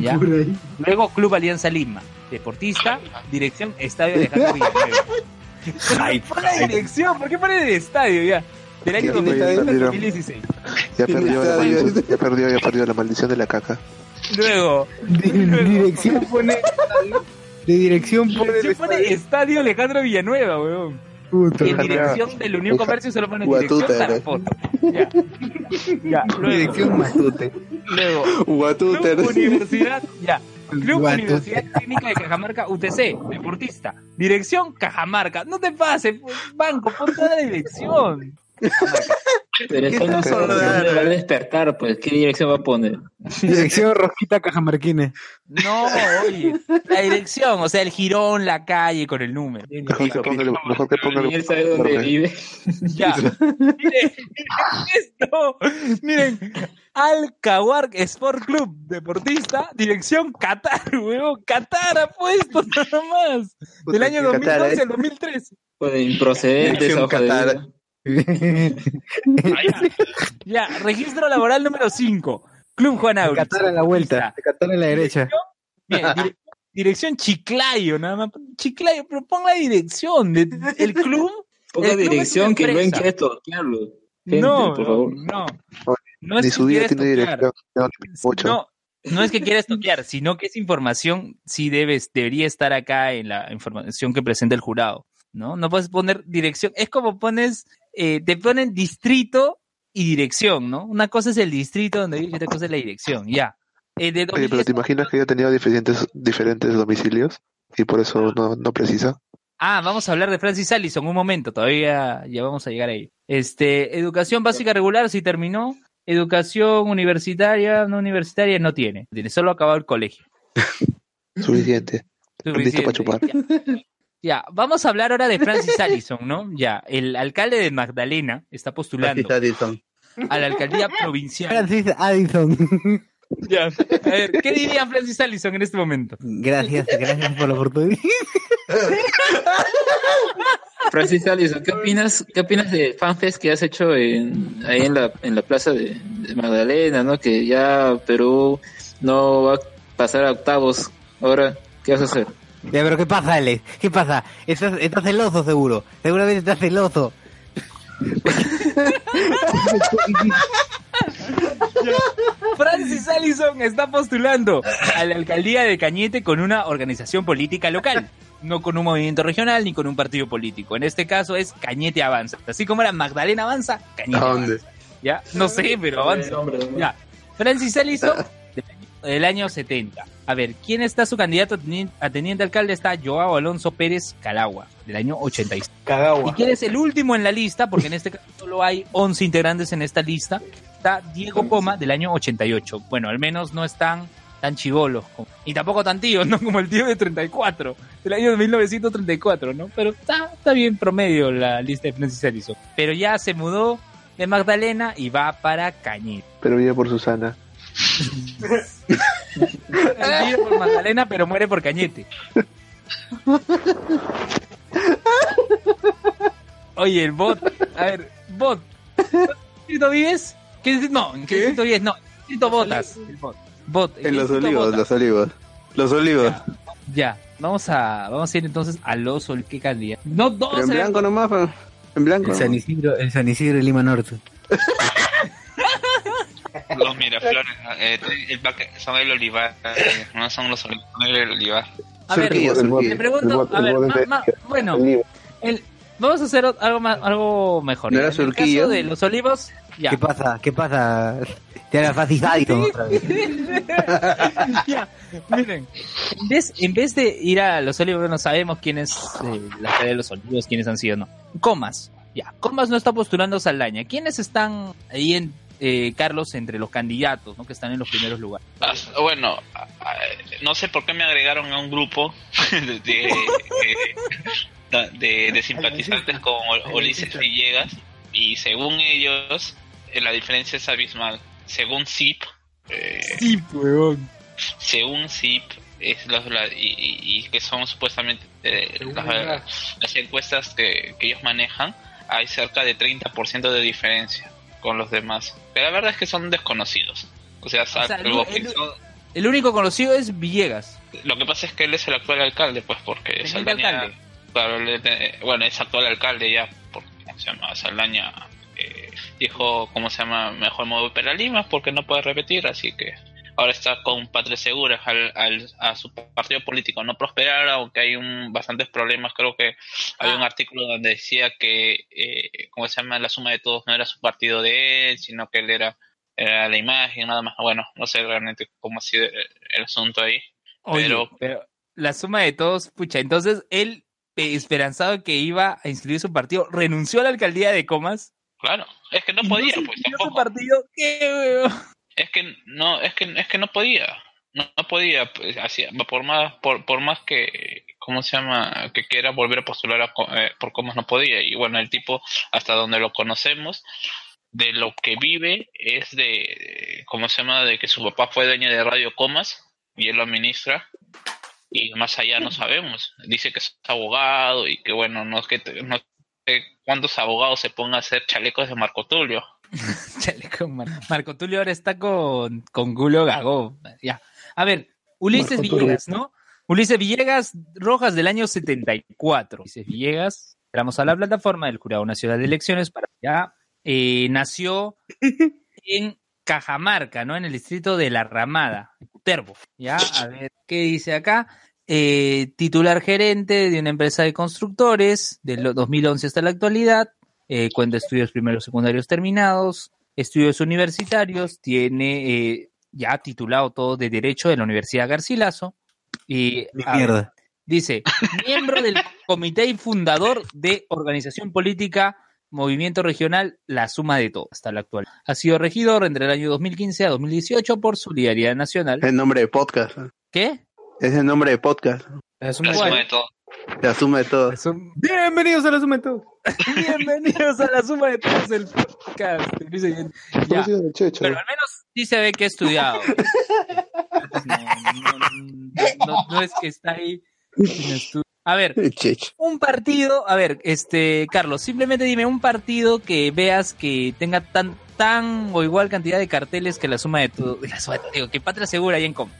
¿Ya? Luego Club Alianza Lima, deportista, dirección Estadio Alejandro Villanueva. ¿Por qué pone la dirección? ¿Por qué pone el estadio ya? Del año
Ya, pues, ya,
2016.
Ya perdió, la maldición, ya perdió, ya perdió la maldición de la caca.
Luego,
Dirección pone. De dirección pone.
se pone Estadio Alejandro Villanueva, weón. Y en dirección del Unión Comercio solo pone dirección
¿no?
Tarapoto. Ya. Ya, luego,
Dirección Matute.
luego
Guatúter.
Club Universidad, ya. Club. Universidad Técnica de Cajamarca UTC, deportista. Dirección Cajamarca. No te pases, pues, banco, pon toda la dirección.
Pero es que no solo va a despertar, pues, ¿qué dirección va a poner?
Dirección Rosquita Cajamarquines.
No, oye, la dirección, o sea, el girón, la calle con el número.
Mejor que ponga, el- mejor que
Y él sabe dónde vive.
Ya. Miren, miren esto. Miren, Al Sport Club, deportista, dirección Qatar, weón. Qatar ha puesto nada más. Del año
que Qatar,
2012
¿eh?
al 2013.
Pues improcedente esa hoja de
Qatar.
vida.
Ya, registro laboral número 5. Club Juan Auris.
Qatar a la vuelta. Qatar a la derecha.
Bien, dire- dirección Chiclayo, nada más. Chiclayo, pero pon la dirección de, el club.
Ponga dirección que quiere toquearlo. Gente,
No,
por favor.
no. No es
Ni
que
su vida tiene dirección.
no. No, es que quieras toquear, sino que esa información sí debes, debería estar acá en la información que presenta el jurado, ¿no? No puedes poner dirección, es como pones, eh, te ponen distrito y dirección, ¿no? Una cosa es el distrito donde vives y otra cosa es la dirección, ya. Eh, de
Oye, pero
2010
¿te imaginas que haya tenido diferentes, diferentes domicilios? Y por eso no, no precisa.
Ah, vamos a hablar de Francis Allison, un momento, todavía ya vamos a llegar ahí. Este, educación básica regular, sí terminó. Educación universitaria, no universitaria, no tiene. Tiene solo acabado el colegio.
Suficiente. Listo para chupar.
Ya. Ya, vamos a hablar ahora de Francis Allison, ¿no? Ya, el alcalde de Magdalena está postulando
Francis Addison.
a la alcaldía provincial.
Francis Addison.
Ya. A ver, ¿qué diría Francis Allison en este momento?
Gracias, gracias por la oportunidad.
Francis Allison, ¿qué opinas, qué opinas de FanFest que has hecho en, ahí en la, en la plaza de, de Magdalena, ¿no? Que ya Perú no va a pasar a octavos. Ahora, ¿qué vas a hacer?
Ya, pero ¿qué pasa, Alex? ¿Qué pasa? Estás, estás celoso, seguro. Seguramente estás celoso.
Francis Allison está postulando a la alcaldía de Cañete con una organización política local, no con un movimiento regional ni con un partido político. En este caso es Cañete Avanza. Así como era Magdalena Avanza, Cañete
¿A dónde?
Avanza. ¿Ya? No sé, pero avanza. Ya. Francis Allison del año, del año 70. A ver, ¿quién está su candidato a teni- a teniente alcalde? Está Joao Alonso Pérez Calagua, del año 86. ¿Y quién es el último en la lista? Porque en este caso solo hay 11 integrantes en esta lista. Está Diego Poma, del año 88. Bueno, al menos no están tan chivolos. Y tampoco tan tíos, ¿no? Como el tío de 34, del año 1934, ¿no? Pero está, está bien promedio la lista de Francis Allison. Pero ya se mudó de Magdalena y va para Cañete.
Pero vive por Susana.
Vive por Magdalena, pero muere por Cañete. Oye, el bot. A ver, bot. ¿En distrito vives? ¿Qué? No, ¿en qué distrito vives? No, ¿en qué distrito votas? El bot. Bot, ¿en
En los olivos, los olivos. Los olivos.
Ya, vamos a, vamos a ir entonces a los ol- ¿qué candidato? No, dos.
Pero en blanco nomás, en blanco.
El San. Isidro, el San Isidro de Lima Norte.
Los Miraflores, eh, el baque- son el olivar, eh, no son los olivos, son el olivar.
A ver, te pregunto, a ver, bueno,
el
vamos a hacer algo más, algo mejor.
¿No era
En el caso de los olivos, ya.
¿Qué pasa? ¿Qué pasa? Te Francis Addison otra vez.
ya, miren, en vez, en vez de ir a los olivos, no sabemos quién es eh, la de los olivos, quiénes han sido, no. Comas, ya, Comas no está postulando Saldaña. ¿Quiénes están ahí en eh, Carlos entre los candidatos, ¿no? Que están en los primeros lugares.
Ah, Bueno, ah, ah, no sé por qué me agregaron a un grupo de, de, de- de simpatizantes con Ulises Villegas y según ellos eh, la diferencia es abismal. Según ZIP, eh,
Sí,
según ZIP, es los- la- y, y- y que son supuestamente eh, las, las encuestas que, que ellos manejan, hay cerca de 30% de diferencia con los demás. Pero la verdad es que son desconocidos. O sea,
el-
que
el-
son-
El único conocido es Villegas.
lo que pasa es que él es el actual alcalde, pues, porque Saldaña,
alcalde.
claro, bueno, es actual alcalde ya, porque ¿cómo se llama? Saldaña eh, dijo, ¿cómo se llama? Mejor modo para Lima, porque no puede repetir, así que ahora está con Patria Segura, al, al- a su partido político no prosperar, aunque hay un, bastantes problemas, creo que había un artículo donde decía que, eh, ¿cómo se llama? La suma de todos no era su partido de él, sino que él era, era la imagen, nada más, bueno, no sé realmente cómo ha sido el, el asunto ahí.
Oye,
Pero-
pero la suma de todos, pucha, entonces él, eh, esperanzado que iba a inscribir su partido, renunció a la alcaldía de Comas.
Claro, es que no podía, pues
su
tampoco.
partido, qué.
Es que no, es que es que no podía, no, podía, pues, por más por, por más que cómo se llama que quiera volver a postular a eh, por Comas no podía y bueno el tipo hasta donde lo conocemos de lo que vive es de cómo se llama de que su papá fue dueño de Radio Comas y él lo administra y más allá no sabemos. Dice que es abogado y que bueno no es que no sé cuántos abogados se pongan a hacer chalecos de Marco Tulio.
Mar- Marco Tulio ahora está con, con Julio Gagó. Ya. A ver, Ulises
Marco Tulio.
Villegas, ¿no? Ulises Villegas, Rojas del año 74. Ulises Villegas, entramos a la plataforma del Jurado Nacional de Elecciones para ya. eh, nació en Cajamarca, ¿no? En el distrito de La Ramada, Terbo. Ya, a ver, ¿qué dice acá? Eh, titular gerente de una empresa de constructores, del 2011 hasta la actualidad, eh, cuenta estudios primarios secundarios terminados, estudios universitarios, tiene eh, ya titulado todo de Derecho de la Universidad Garcilaso. Y. Dice, miembro del comité y fundador de organización política Movimiento Regional La Suma de Todo hasta la actual. Ha sido regidor entre el año 2015 a 2018 por Solidaridad Nacional.
El nombre de podcast.
¿Qué?
Es el nombre de podcast.
La
La
suma
suma
de-
de todo.
La suma de todo.
Bienvenidos a la suma de todo.
Bienvenidos a La Suma de Todos, el podcast. Dice, ya.
Parecido al Checho.
Pero al menos sí se ve que ha estudiado. No, no, no, no- no es que está ahí sin estudio. A ver, un partido, a ver, este, Carlos, simplemente dime un partido que veas que tenga tan, tan o igual cantidad de carteles que la suma de todo, la suma de todo, digo, que Patria Segura ahí en Com.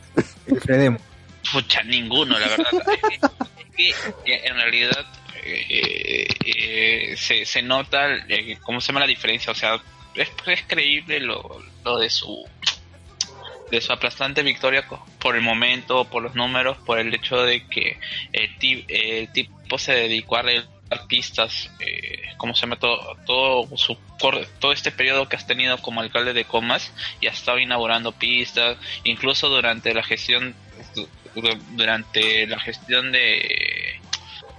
Fredemo.
Pucha, ninguno, la verdad. es que en realidad eh, eh, se, se nota eh, cómo se llama la diferencia. O sea, es, es creíble lo, lo de su de su aplastante victoria por el momento, por los números, por el hecho de que el, el tipo se dedicó a arreglar pistas, eh, como se llama todo, todo su todo este periodo que has tenido como alcalde de Comas y ha estado inaugurando pistas, incluso durante la gestión du- durante la gestión de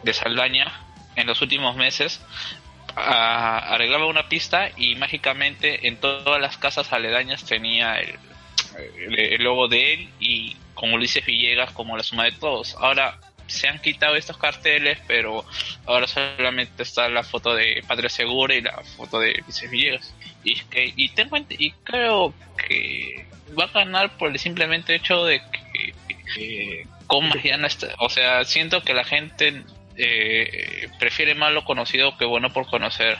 de Saldaña en los últimos meses arreglaba una pista y mágicamente en todas las casas aledañas tenía el, el, logo de él y con Ulises Villegas como la suma de todos. Ahora se han quitado estos carteles, pero ahora solamente está la foto de Patria Segura y la foto de Ulises Villegas. Y, que, y tengo y creo que va a ganar por el simplemente hecho de que, que ya no está, o sea, siento que la gente eh, prefiere más lo conocido que bueno por conocer.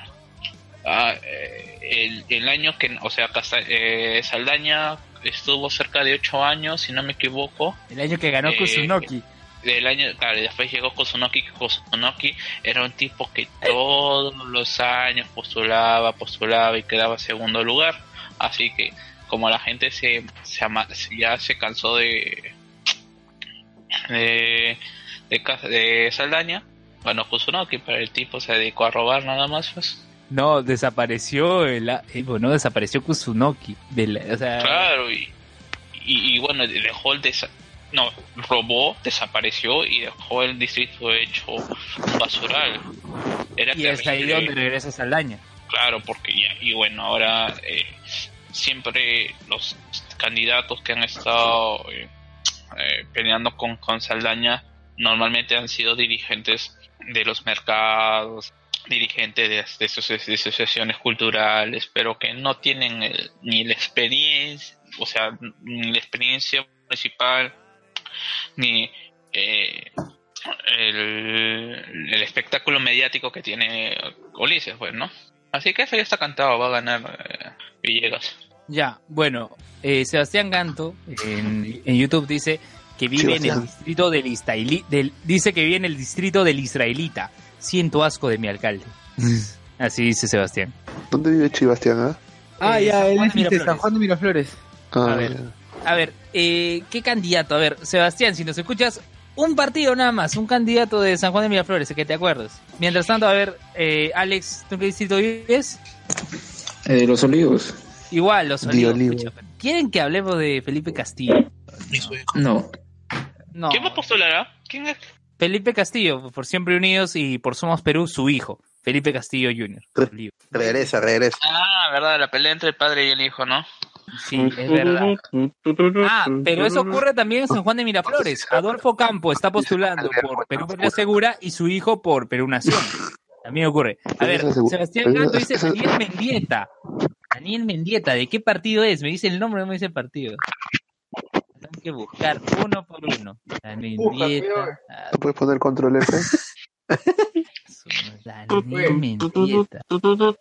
Ah, eh, el, el año que, o sea, Casta- eh, Saldaña estuvo cerca de ocho años, si no me equivoco.
El año que ganó
Eh,
Kusunoki.
Del año, claro, después llegó Kusunoki, que Kusunoki era un tipo que todos los años postulaba, postulaba y quedaba segundo lugar. Así que, como la gente se, se ama- ya se cansó de, de, de, de Saldaña, bueno, Kusunoki, pero el tipo se dedicó a robar nada más, pues.
No, desapareció el, eh, bueno, desapareció Kusunoki. de la- o sea,
Claro, y, y, y bueno, dejó el desa- no, robó, desapareció y dejó el distrito hecho basural. Era
y es ahí donde regresa Saldaña.
Claro, porque ya, y bueno, ahora eh, siempre los candidatos que han estado eh, peleando con, con Saldaña normalmente han sido dirigentes de los mercados, dirigentes de, de asoci- de asociaciones culturales, pero que no tienen ni la experiencia, o sea, ni la experiencia municipal, ni eh, el, espectáculo mediático que tiene Ulises, pues, ¿no? Así que eso ya está cantado, va a ganar eh, Villegas.
Ya, bueno, eh, Sebastián Ganto en YouTube dice que vive en el
Sebastián.
distrito del, Israeli- del dice que vive en el distrito del Israelita. Siento asco de mi alcalde. Así dice Sebastián.
¿Dónde vive Chibastián, ah?
Ah,
Eh,
ya,
San
él dice. San Juan de Miraflores.
Ah,
A ver. A ver, eh, ¿qué candidato? A ver, Sebastián, si nos escuchas, un partido nada más, un candidato de San Juan de Miraflores, que te acuerdas. Mientras tanto, a ver, eh, Alex, ¿tú en qué distrito vives?
Eh, los olivos.
Igual, los olivos.
Olivo.
¿Quieren que hablemos de Felipe Castillo?
No.
No.
¿Quién va a postular? ah? ¿Quién es?
Felipe Castillo, por Siempre Unidos y por Somos Perú, su hijo, Felipe Castillo Jr.
Regresa, regresa.
Ah, verdad, la pelea entre el padre y el hijo, ¿no?
Sí, es verdad. Ah, pero eso ocurre también en San Juan de Miraflores. Adolfo Campo está postulando por Perú Patria Segura y su hijo por Perú Nación. También ocurre. A ver, Sebastián Ganto dice Daniel Mendieta. Daniel Mendieta, ¿de qué partido es? Me dice el nombre, no me dice el partido. Que buscar uno por uno. Mendieta.
¿No puedes poner control F?
Mendieta.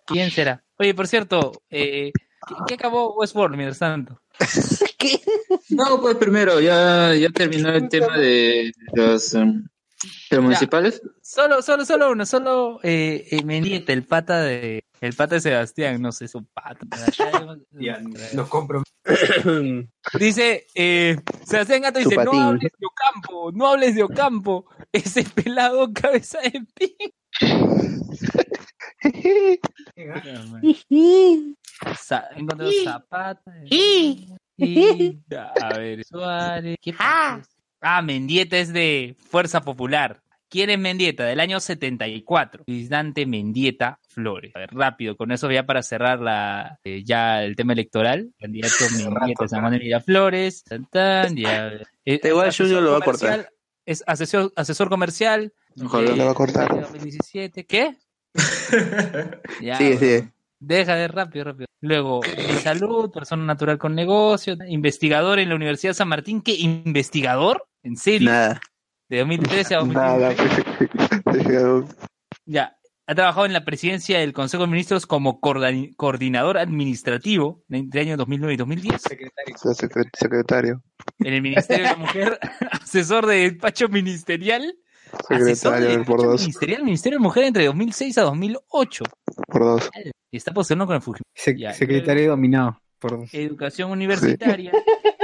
¿Quién será? Oye, por cierto, eh, ¿qué, qué acabó Westworld mientras tanto?
No, pues primero, ya, ya terminó el tema de los, em, de los municipales.
Solo, solo, solo uno, solo eh, eh, Mendieta, el pata de el pata de Sebastián, no sé, su pata.
Los compro.
Dice, eh, Sebastián Gato dice, no hables de Ocampo, no hables de Ocampo, ese pelado cabeza de pin. Sa- encontró Zapata. Y, a ver, Suárez. ¿qué pasa? Ah, Mendieta es de Fuerza Popular. ¿Quién es Mendieta? Del año 74. Luis Mendieta Flores. A ver, rápido, con eso ya para cerrar la, eh, ya el tema electoral. Candidato Mendieta San Juan de Miraflores. Tan, tan, ya. Eh,
Igual Junior lo va a cortar.
Es asesor, asesor comercial.
Ojalá
eh,
lo va a cortar.
2017. ¿Qué? Ya, bueno.
sigue.
Deja de rápido, rápido. Luego, de salud, persona natural con negocio, investigador en la Universidad de San Martín. ¿Qué? ¿Investigador? ¿En serio?
Nada.
De 2013 a 2015.
Nada,
Ya. Ha trabajado en la presidencia del Consejo de Ministros como coordinador administrativo entre años 2009 y 2010.
Secretario. Secre- Secretario.
En el Ministerio de la Mujer, asesor de despacho ministerial. Asesor de
Secretario por
despacho
dos.
ministerial del Ministerio de la Mujer entre 2006 a 2008.
Por dos.
Y está posicionando con el Fujimori. Ya,
Secretario dominado. Por dos.
Educación Universitaria,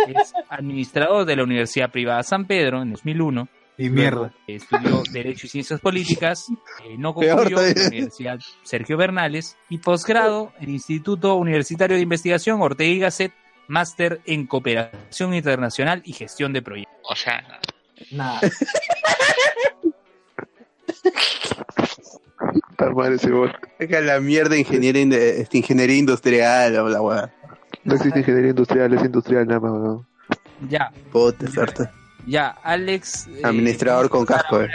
es administrador de la Universidad Privada San Pedro en 2001.
Y
Luego,
mierda.
Estudió Derecho y Ciencias Políticas, eh, no concluyó en la Universidad Sergio Bernales y posgrado en Instituto Universitario de Investigación Ortega y Gasset, máster en Cooperación Internacional y Gestión de Proyectos.
O sea,
Nada.
Deja la mierda ingeniería, este, ingeniería industrial o la weá.
No existe ingeniería industrial, es industrial nada más. weón.
Ya,
Puta, suerte.
Ya, Alex. eh,
Administrador con casco, eh.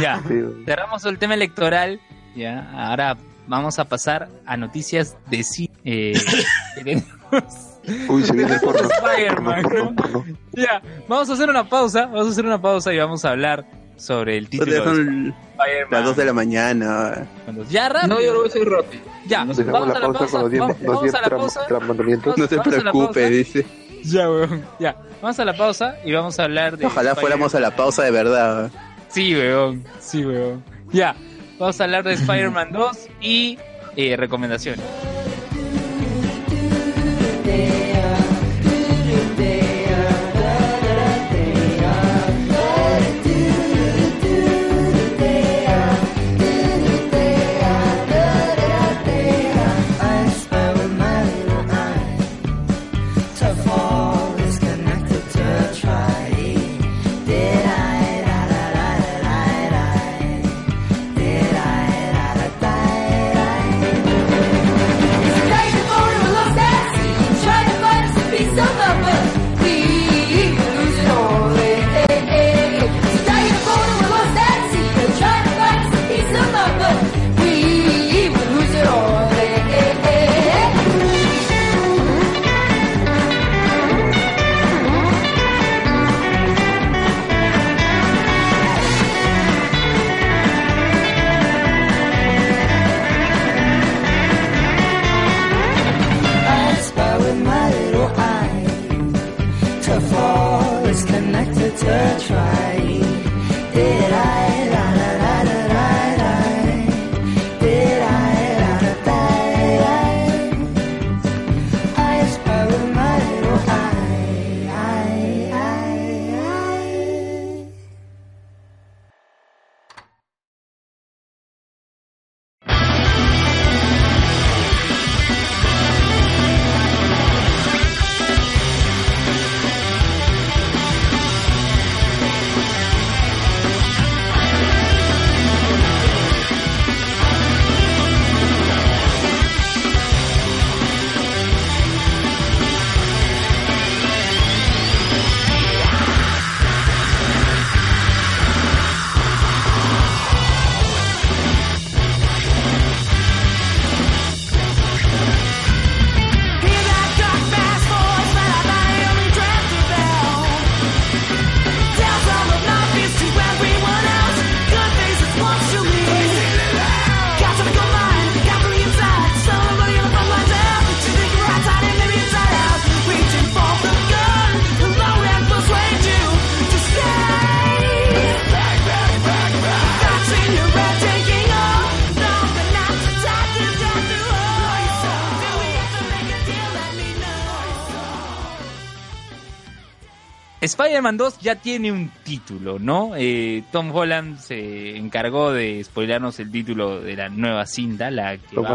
Ya,
Sí,
cerramos el tema electoral. Ya, ahora vamos a pasar a noticias de sí. Eh, tenemos-
Uy, se viene el porno.
Spider-Man, ¿no? Ya, vamos a hacer una pausa, vamos a hacer una pausa y vamos a hablar sobre el título
son las 2 de la mañana.
Ya, rápido.
No, yo lo voy a hacer rápido.
Ya,
Dejamos
vamos
la
a la
pausa
pausa.
con los 10
Vamos,
los
vamos
10
a la
tram-
pausa.
tramandamientos.
No se
Vamos a la
preocupe,
pausa.
dice.
Ya, weón. Ya, vamos a la pausa y vamos a hablar de.
Ojalá fuéramos a la pausa de verdad.
Sí, weón. Sí, weón. Ya, vamos a hablar de Spider-Man 2 y eh, recomendaciones. Spider-Man 2 ya tiene un título, ¿no? Eh, Tom Holland se encargó de spoilarnos el título de la nueva cinta, la que va-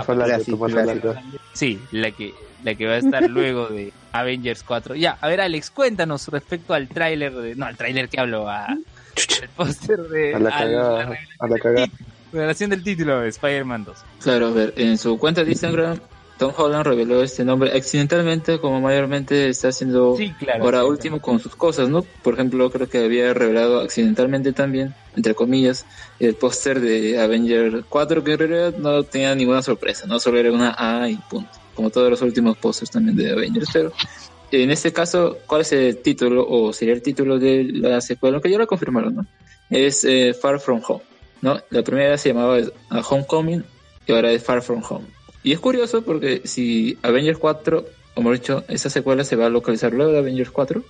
Solano.
Sí, la que, la que va a estar luego de Avengers 4. Ya, a ver Alex, cuéntanos respecto al tráiler de... No, al tráiler que hablo, a, al póster de...
A la
al-
cagada, a la cagada.
revelación del título de Spider-Man 2.
Claro, a ver, en su cuenta de Instagram, Tom Holland reveló este nombre accidentalmente, como mayormente está haciendo
Sí, claro.
ahora
sí,
último con sus cosas, ¿no? Por ejemplo, creo que había revelado accidentalmente también, entre comillas, el póster de Avenger 4, que en realidad no tenía ninguna sorpresa, ¿no? Solo era una A y punto, como todos los últimos pósters también de Avengers, pero en este caso, ¿cuál es el título o sería el título de la secuela? Que ya lo confirmaron, ¿no? Es eh, Far From Home, ¿no? La primera se llamaba eh, Homecoming y ahora es Far From Home. Y es curioso porque si Avengers 4, como he dicho, esa secuela se va a localizar luego de Avengers 4,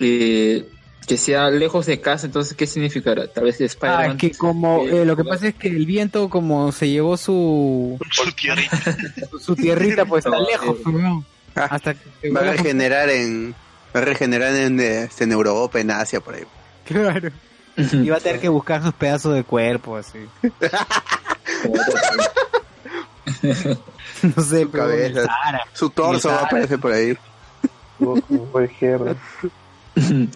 eh, que sea lejos de casa, entonces, ¿qué significará? Tal vez de
Ah,
Spider-Man.
es que como
eh,
lo que pasa es que el viento como se llevó su
Su tierrita.
su tierrita pues está
No,
lejos,
eh,
¿no? hasta que
Va a regenerar en. Va a regenerar en, eh, en Europa, en Asia, por ahí.
claro. Y va a tener que buscar sus pedazos de cuerpo así. no sé,
Su
pero
cabeza. Su torso va a
Sahara.
aparecer por ahí.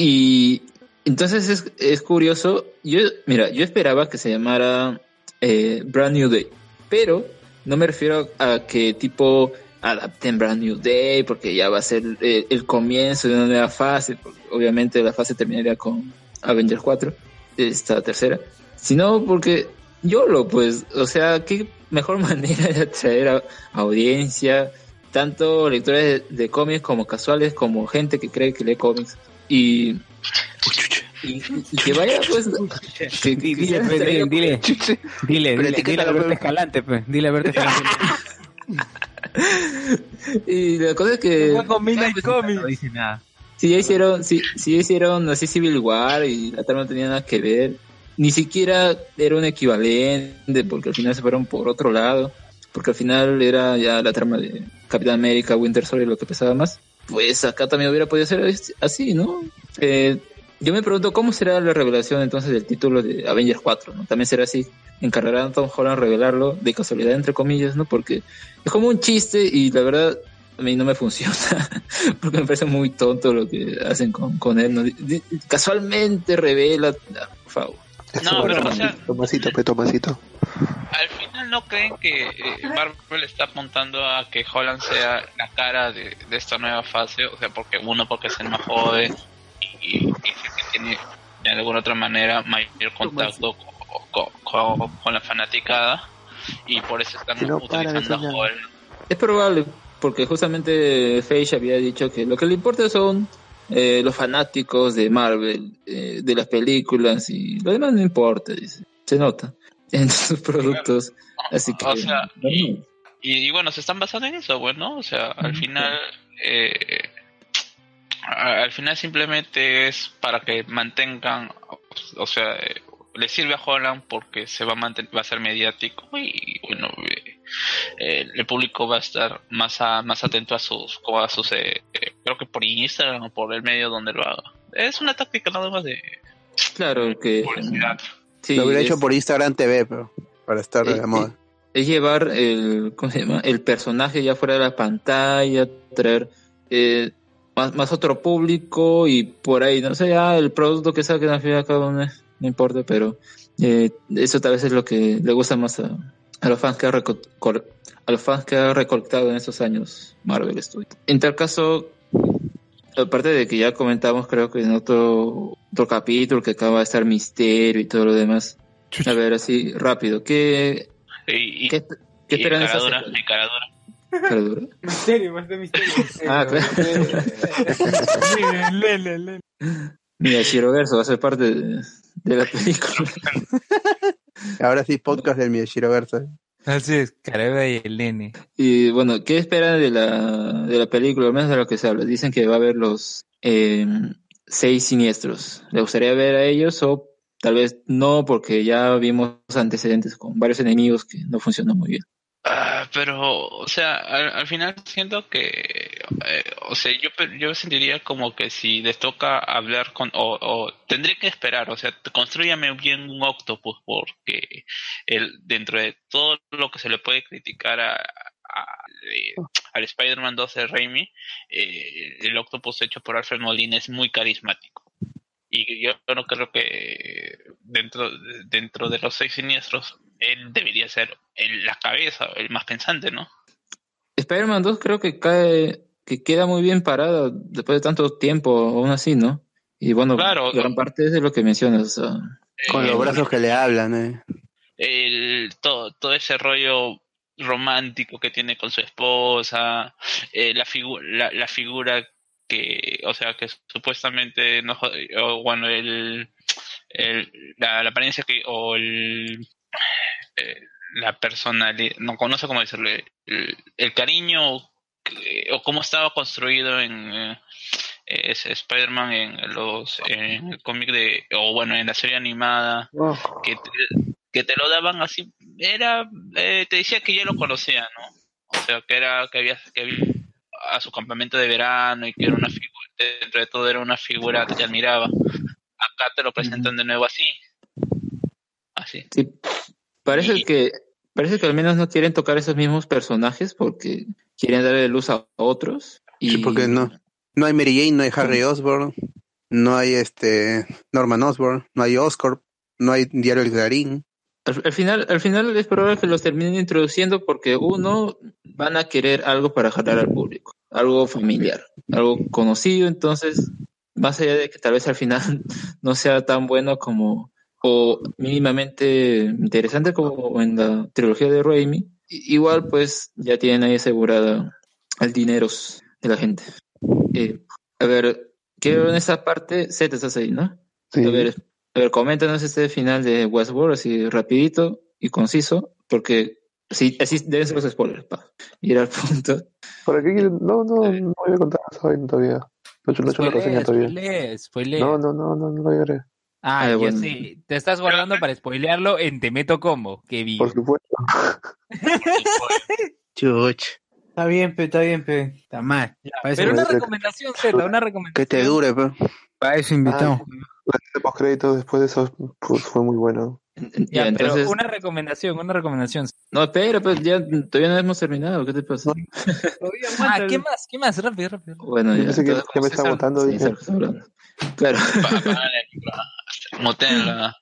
Y entonces es, es curioso. Yo, mira, yo esperaba que se llamara eh, Brand New Day, pero no me refiero a que tipo adapten Brand New Day porque ya va a ser eh, el comienzo de una nueva fase. porque obviamente la fase terminaría con Avengers 4, esta tercera, sino porque yo lo pues, o sea, qué mejor manera de atraer a, audiencia, tanto lectores de, de cómics como casuales, como gente que cree que lee cómics y, y, y que vaya pues que, que
Dile,
sea
pues, dile, dile, dile, dile, dile, a
la
Berta. Escalante, pues, dile a Berta Escalante.
y la cosa es que
No dice nada.
si ya hicieron si, si ya hicieron así Civil War y la trama no tenía nada que ver ni siquiera era un equivalente porque al final se fueron por otro lado porque al final era ya la trama de Capitán América Winter Soldier lo que pesaba más pues acá también hubiera podido ser así no Eh, yo me pregunto cómo será la revelación entonces del título de Avengers 4 no también será así encargará a Tom Holland revelarlo de casualidad entre comillas no porque es como un chiste y la verdad a mí no me funciona porque me parece muy tonto lo que hacen con, con él. ¿no? Casualmente revela, por favor.
No, pero o sea,
Tomasito, pe, Tomasito.
al final no creen que eh, Marvel está apuntando a que Holland sea la cara de, de esta nueva fase, o sea, porque uno porque es el más joven y, y que tiene de alguna otra manera mayor contacto con, con- con- con la fanaticada y por eso están
Si no
utilizando a. Holland.
Es probable, porque justamente Feige había dicho que lo que le importa son eh, los fanáticos de Marvel, eh, de las películas y lo demás no importa, dice. Se nota en sus productos. Así que.
O sea, y, bueno, se están basando en eso, bueno, o sea, al final, eh, al final simplemente es para que mantengan, o sea, eh, le sirve a Holland porque se va a mantener, va a ser mediático y bueno, eh, eh, el público va a estar más a, más atento a sus, a sus, eh, eh, creo que por Instagram o por el medio donde lo haga. Es una táctica nada más de
Claro, que.
publicidad.
Sí,
Lo hubiera
es-
hecho por Instagram TV, pero para estar de
Eh,
la moda.
es llevar el, ¿cómo se llama? el personaje ya fuera de la pantalla, traer eh, más, más otro público y por ahí, no sé, ya el producto que saquen al final cada uno es- no importa, pero eh, eso tal vez es lo que le gusta más a, a los fans que ha a los fans que ha recolectado en esos años Marvel Studios. En tal caso, aparte de que ya comentamos, creo que en otro, otro capítulo que acaba de estar Misterio y todo lo demás. A ver, así rápido, ¿qué,
Y, y,
¿Qué, qué
y
esperan
caradura, y caradura.
¿Caradura?
Misterio, más de misterio.
Ah, claro. Mira, Shiroverso va a ser parte de, de la película.
Ahora sí, podcast del Miyashiro Verso.
Así es, Careva y el nene.
Y bueno, ¿qué esperan de la, de la película? Al menos de lo que se habla. Dicen que va a haber los eh, seis siniestros. ¿Le gustaría ver a ellos o tal vez no? Porque ya vimos antecedentes con varios enemigos que no funcionó muy bien.
Ah, pero, o sea, al, al final siento que, eh, o sea, yo, yo sentiría como que si les toca hablar con, o, o tendría que esperar, o sea, construyame bien un octopus, porque el, dentro de todo lo que se le puede criticar a, a- eh, al Spider-Man 2 de Raimi, eh, el octopus hecho por Alfred Molina es muy carismático. Y yo no creo que dentro, dentro de los seis siniestros, él debería ser el, la cabeza, el más pensante, ¿no?
Spider-Man 2 creo que cae, que queda muy bien parada después de tanto tiempo, aún así, ¿no? Y bueno,
Claro.
gran parte es de lo que mencionas. o sea,
Con los
Eh,
brazos que le hablan, eh.
el, todo, todo ese rollo romántico que tiene con su esposa, eh, la, figu- la, la figura que, o sea, que supuestamente, no, o bueno, el, el- la, la apariencia que, o el, eh, la personalidad, no conozco cómo decirle, el, el cariño o cómo estaba construido en eh, Spider-Man en los en el cómic de o bueno en la serie animada que te, que te lo daban así era eh, te decía que ya lo conocía no o sea que era que había que había a su campamento de verano y que era una figura dentro de todo era una figura que te admiraba. Acá te lo presentan de nuevo así. Así.
Sí, parece que parece que al menos no quieren tocar esos mismos personajes porque quieren darle luz a otros. Y
Sí, porque no, no hay Mary Jane, no hay Harry Osborn, no hay este Norman Osborn, no hay Oscorp, no hay Diario El Clarín.
Al, al final, al final es probable que los terminen introduciendo porque uno van a querer algo para jalar al público, algo familiar, algo conocido, entonces más allá de que tal vez al final no sea tan bueno como o mínimamente interesante como en la trilogía de Raimi, igual pues ya tienen ahí asegurada el dinero de la gente. Eh, a ver, quiero en esa parte, Z estás ahí, ¿no? A ver, a ver, coméntanos este final de Westworld así rapidito y conciso, porque así, así deben ser los spoilers, pa. Ir al punto.
¿Para qué quieren? No, no, no voy a contar esa vaina todavía. No he hecho, no he hecho la reseña todavía. No, no, no, no, no lo haré.
Ah,
Ah,
yo
bueno.
sé. Te estás guardando para spoilearlo en Te Meto Combo. Qué bien.
Por supuesto.
Chuch. Está bien, pe, está bien, pe. Está mal.
Pero una recomendación, Z, una recomendación.
Que te dure, pues.
para eso invitamos.
La de postcréditos después de eso pues, fue muy bueno.
Ya,
Ya,
pero
entonces,
una recomendación, una recomendación.
no, espera, pues ya todavía no hemos terminado, ¿qué te pasa?
Ah, ¿qué más? ¿Qué más? Rápido, rápido.
Bueno,
Yo
ya,
pensé que
entonces,
ya me votando,
sí, está hablando. Claro.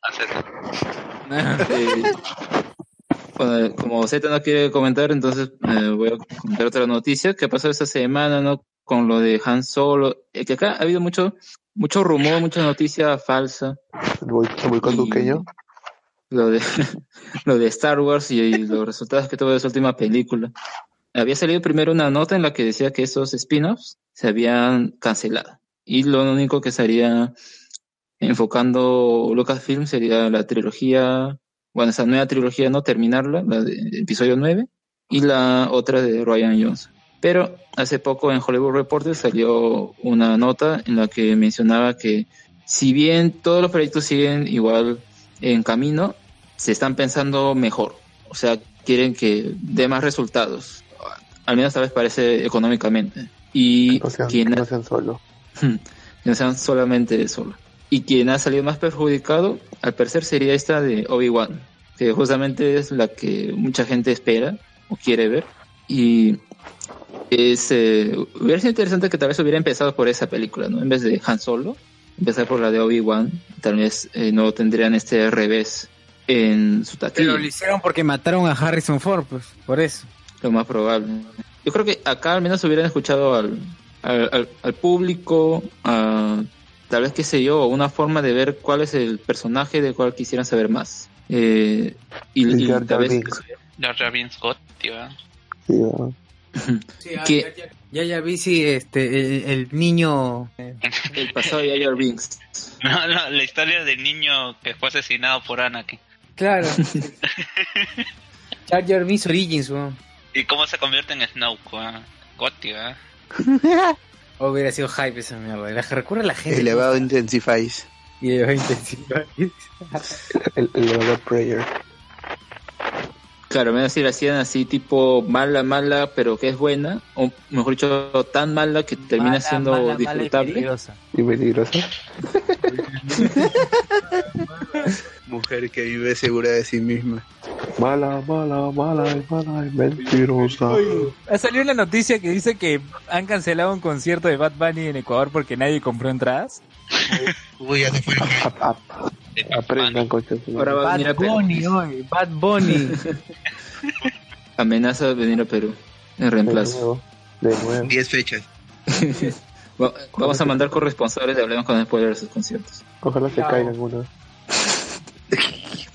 Hacer-
Eh, bueno, como Z no quiere comentar, entonces eh, voy a comentar otra noticia que pasó esta semana, ¿no? Con lo de Han Solo, eh, que acá ha habido mucho, mucho rumor, mucha noticia falsa.
El boy- el boicot
Y
duqueño.
Lo de, lo de Star Wars y, y los resultados que tuvo de su última película. Había salido primero una nota en la que decía que esos spin-offs se habían cancelado. Y lo único que estaría enfocando Lucasfilm sería la trilogía, bueno, esa nueva trilogía, no terminarla, la de episodio 9, y la otra de Ryan Johnson. Pero hace poco en Hollywood Reporter salió una nota en la que mencionaba que si bien todos los proyectos siguen igual en camino, se están pensando mejor. O sea, quieren que dé más resultados. Al menos tal vez parece económicamente. Y
No sean,
quien
no sean solo.
que no sean solamente solo. Y quien ha salido más perjudicado, al parecer, sería esta de Obi-Wan, que justamente es la que mucha gente espera o quiere ver. Y es, eh, hubiera sido interesante que tal vez hubiera empezado por esa película, ¿no? En vez de Han Solo, empezar por la de Obi-Wan, tal vez eh, no tendrían este revés en su taquilla.
Pero lo hicieron porque mataron a Harrison Ford, pues, por eso.
Lo más probable. Yo creo que acá al menos hubieran escuchado al, al, al- al público, a, tal vez, qué sé yo, una forma de ver cuál es el personaje del cual quisieran saber más. Eh, y, y
Jar
tal vez
Binks
Scott, tío.
Sí, ah.
que
Ya, ya vi si este, el, el niño. eh,
el pasado de Jar Binks.
No, no, la historia del niño que fue asesinado por Anakin.
Claro. Jar Jar Binks Origins, weón.
Y cómo se convierte en Snoke, weón. Gotti, weón.
Hubiera sido hype esa mierda. La que recurre a la gente.
Elevado Intensifies.
Y elevado intensiva.
El, el elevador prayer.
Claro, me decir, la hacían así tipo mala, mala, pero que es buena, o mejor dicho, tan mala que termina
Mala,
siendo
mala, mala y
disfrutable.
peligrosa.
Y peligrosa.
Mujer que vive segura de sí misma.
Mala, mala, mala, mala y mentirosa.
Ha salido una noticia que dice que han cancelado un concierto de Bad Bunny en Ecuador porque nadie compró entradas.
Uy, ya se fue.
Aprendan, coches.
Ahora va a
Bad
venir a Perú.
Bunny, oye, Bad Bunny.
Amenaza de venir a Perú en
De
reemplazo.
nuevo. De nuevo.
10 fechas.
Va- Vamos a mandar corresponsables de Hablemos con Spoiler a sus conciertos.
Ojalá se caigan uno.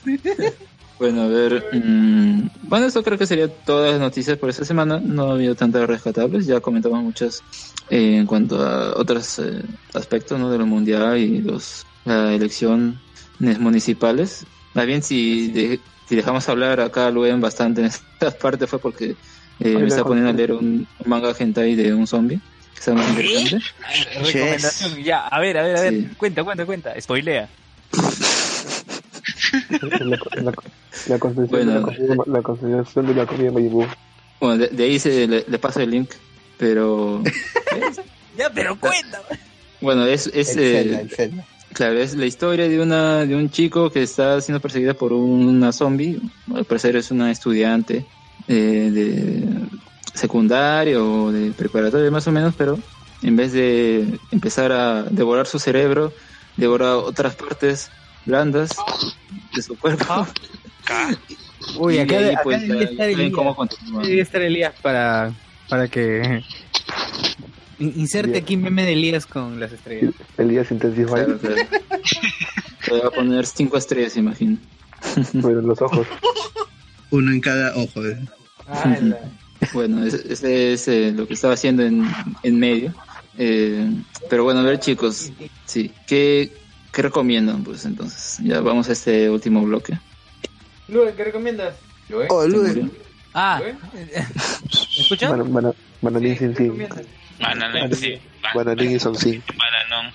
Bueno, a ver. mm, bueno, eso creo que sería todas las noticias por esta semana. No ha habido tantas rescatables. Ya comentamos muchas eh, en cuanto a otros eh, aspectos ¿no? de lo mundial y los la elecciones municipales. Más bien, si, de- si dejamos hablar acá a Luen bastante en esta parte fue porque eh, me está poniendo a leer un, un manga hentai de un zombie. Que está muy interesante.
Recomendación, ya, a ver, a ver, a ver,
Sí.
cuenta, cuenta, cuenta, spoilea.
La, la, la concesión
Bueno.
de la concesión de la comida Mayimbu.
Bueno, de, de ahí se, le, le paso el link, pero
Ya, pero cuenta.
bueno, es, es
El
eh,
el.
Claro, es la historia de una de un chico que está siendo perseguida por una zombie. Al parecer es una estudiante eh, de secundaria o de preparatoria más o menos, pero en vez de empezar a devorar su cerebro, devora otras partes blandas de su cuerpo.
Uy,
Y
acá,
ahí,
acá
pues, ya-
estar Elías. estar Elías para, para que... In- Inserte aquí meme de Elías con las estrellas.
Elías Intensify.
Claro, claro. Le voy a poner cinco estrellas, imagino.
En los ojos.
Uno en cada ojo. eh.
Bueno, ese ese es eh, lo que estaba haciendo en, en medio. Eh, pero bueno, a ver chicos, sí, ¿qué, ¿qué recomiendan? Pues entonces, ya vamos a este último bloque.
Luis, ¿qué recomiendas?
Oh, Luis.
Ah, ¿escucha?
Bana- bana- Bananín sin sin.
Bananón, sí.
Y son sin.
Bananón.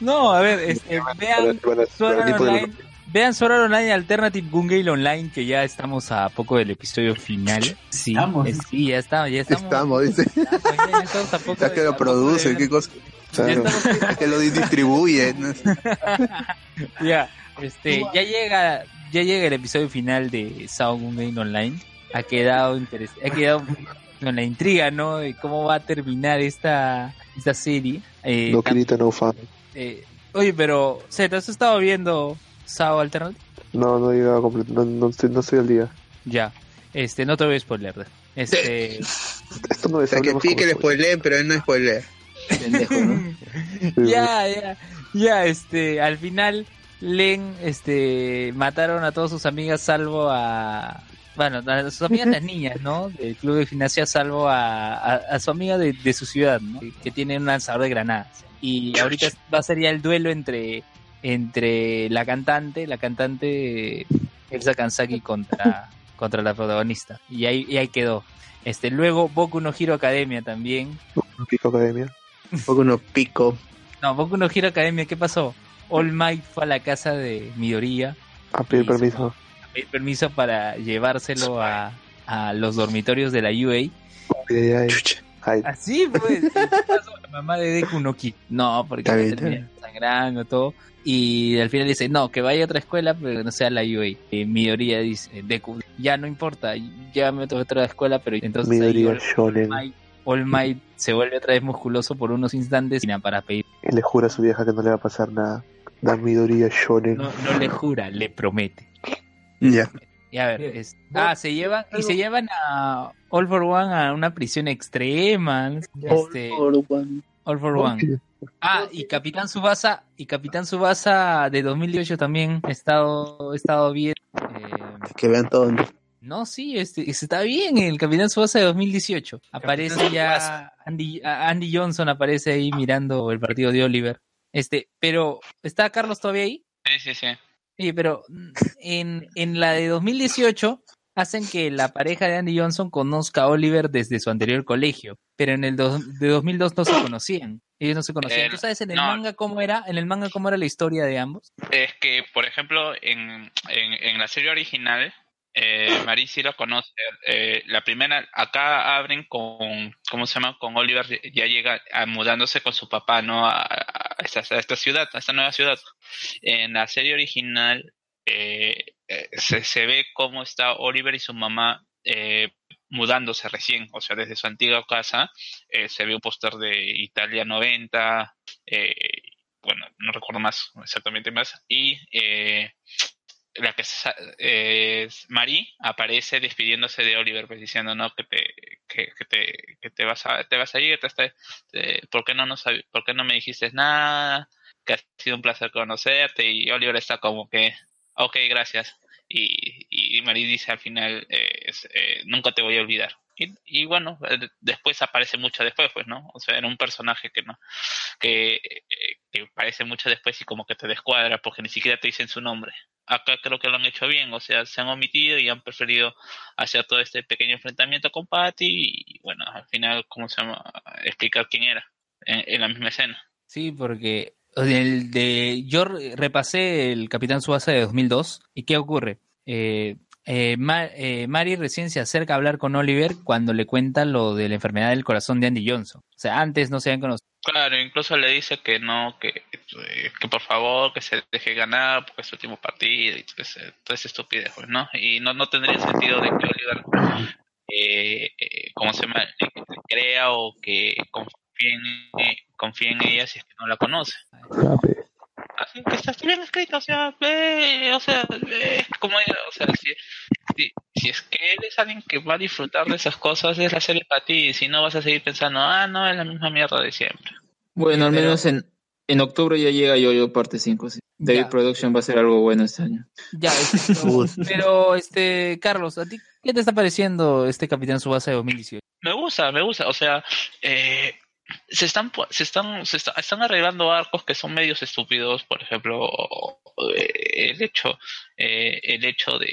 No, a ver, este, vean Sword Art Online, vean Sword Art Online Alternative Gun Gale Online, que ya estamos a poco del episodio final. Sí,
Estamos.
es- sí, ya estamos, ya estamos.
Estamos, dice.
Estamos, ya- estamos a poco
Ya
de-
que lo produce,
de-
qué cosa.
ya
Claro.
estamos-
Que lo distribuye.
ya, este, ya llega, ya llega el episodio final de Sao Gun Gale Online. Ha quedado interes- ha quedado con la intriga, ¿no? De cómo va a terminar esta, esta serie. Eh,
No Kirita, no fan.
eh, oye, pero, Z, ¿has estado viendo Sao Alternative?
No, no he llegado completo. No, no, estoy, no estoy al día.
Ya, este, no te voy a spoiler. Este,
Esto no
O
es
sea, que sí que le spoileen, pero él no spoilea.
Pendejo, ¿no?
ya, ya, ya, este, al final, Len, este, mataron a todas sus amigas salvo a, bueno, a sus amigas las niñas, ¿no? Del club de gimnasia salvo a, a, a su amiga de, de su ciudad, ¿no? Que tiene un lanzador de granadas. Y ahorita va a ser ya el duelo entre, entre la cantante, la cantante Elsa Kansaki contra, contra la protagonista. Y ahí, y ahí quedó. Este, luego Boku no Hero Academia también.
Pico Academia.
Poco uno pico.
No, Boku no Hero Academia, ¿qué pasó? All Might fue a la casa de Midoriya
A pedir permiso.
a pedir permiso para llevárselo a, a los dormitorios de la UA.
Ay, ay, ay.
Así pues, ¿qué pasó? La mamá de Deku no. No, porque sangrando todo. Y al final dice, no, que vaya a otra escuela, pero que no sea la UA. Y Midoriya dice, Deku, ya no importa, llévame a otra escuela, pero entonces ahí
Midoriya
All,
Shonen.
Might, All Might se vuelve otra vez musculoso por unos instantes y nada, para pedir.
Y le jura a su vieja que no le va a pasar nada. Da Midoriya Shonen.
No, no le jura, le promete.
Ya.
Y a ver, es- ah, se llevan, y se llevan a All for One a una prisión extrema. Este, All for One. Ah, y Capitán Subasa, y Capitán Subasa de 2018 también ha estado, estado bien. Eh,
Que vean todo. ¿no?
no, sí, este, está bien el Capitán Subasa de 2018. Aparece ya Andy, Andy Johnson aparece ahí mirando el partido de Oliver. Este, pero ¿está Carlos todavía ahí?
Sí, sí, sí.
Sí, pero en, en la de 2018 hacen que la pareja de Andy Johnson conozca a Oliver desde su anterior colegio, pero en el dos- de 2002 no se conocían. Ellos no se conocían.
Eh,
¿Tú sabes en el
no.
manga cómo era? En el manga cómo era la historia de ambos?
Es que, por ejemplo, en, en, en la serie original, Eh, Marí sí lo conoce. Eh, la primera, acá abren con, ¿cómo se llama? Con Oliver ya llega a- mudándose con su papá, ¿no? A, a esta, a esta ciudad, a esta nueva ciudad. En la serie original eh, eh, se, se ve cómo está Oliver y su mamá mudándose recién, o sea, desde su antigua casa. eh, se ve un póster de Italia 90, eh, bueno, no recuerdo más exactamente más, y eh, la que sa- eh, es Marie aparece despidiéndose de Oliver, pues diciendo no que te que, que te que te vas a te vas a ir, te está- te- ¿por qué no nos por qué no me dijiste nada? Que ha sido un placer conocerte y Oliver está como que ok, gracias. Y, y Marie dice al final eh, eh, nunca te voy a olvidar. Y, bueno, eh, después aparece mucho después, pues, ¿no? O sea, era un personaje que no, que, aparece mucho después y como que te descuadra porque ni siquiera te dicen su nombre. Acá creo que lo han hecho bien, o sea, se han omitido y han preferido hacer todo este pequeño enfrentamiento con Patty y bueno, al final, ¿cómo se llama? Explicar quién era en, la misma escena.
Sí, porque el de, yo re- repasé el Capitán Subasa de 2002 y ¿qué ocurre? Eh, eh, Ma- eh, Mary recién se acerca a hablar con Oliver cuando le cuenta lo de la enfermedad del corazón de Andy Johnson. O sea, antes no se habían conocido.
Claro, incluso le dice que no, que, eh, que por favor, que se deje ganar porque es su último partido y todo ese, toda esa estupidez, pues, ¿no? Y no, no tendría sentido de que Oliver, eh, eh, ¿cómo se llama? Le crea o que confíe en, eh, confíe en ella si es que no la conoce. Así que está bien escrito, o sea, ve, o sea, ve, como o sea, si, si, si es que él es alguien que va a disfrutar de esas cosas, es la serie para ti, y si no vas a seguir pensando, ah, no, es la misma mierda de siempre.
Bueno, al menos en, en octubre ya llega Yo-Yo parte 5. Sí. David
Ya.
Production va a hacer algo bueno este año.
Ya, este, pero, pero, este, Carlos, ¿a ti qué te está pareciendo este Capitán Subasa de 2018?
Me gusta, me gusta, o sea, eh, se están, se están, se está- están arreglando arcos que son medios estúpidos, por ejemplo, eh, el hecho, eh, el hecho de,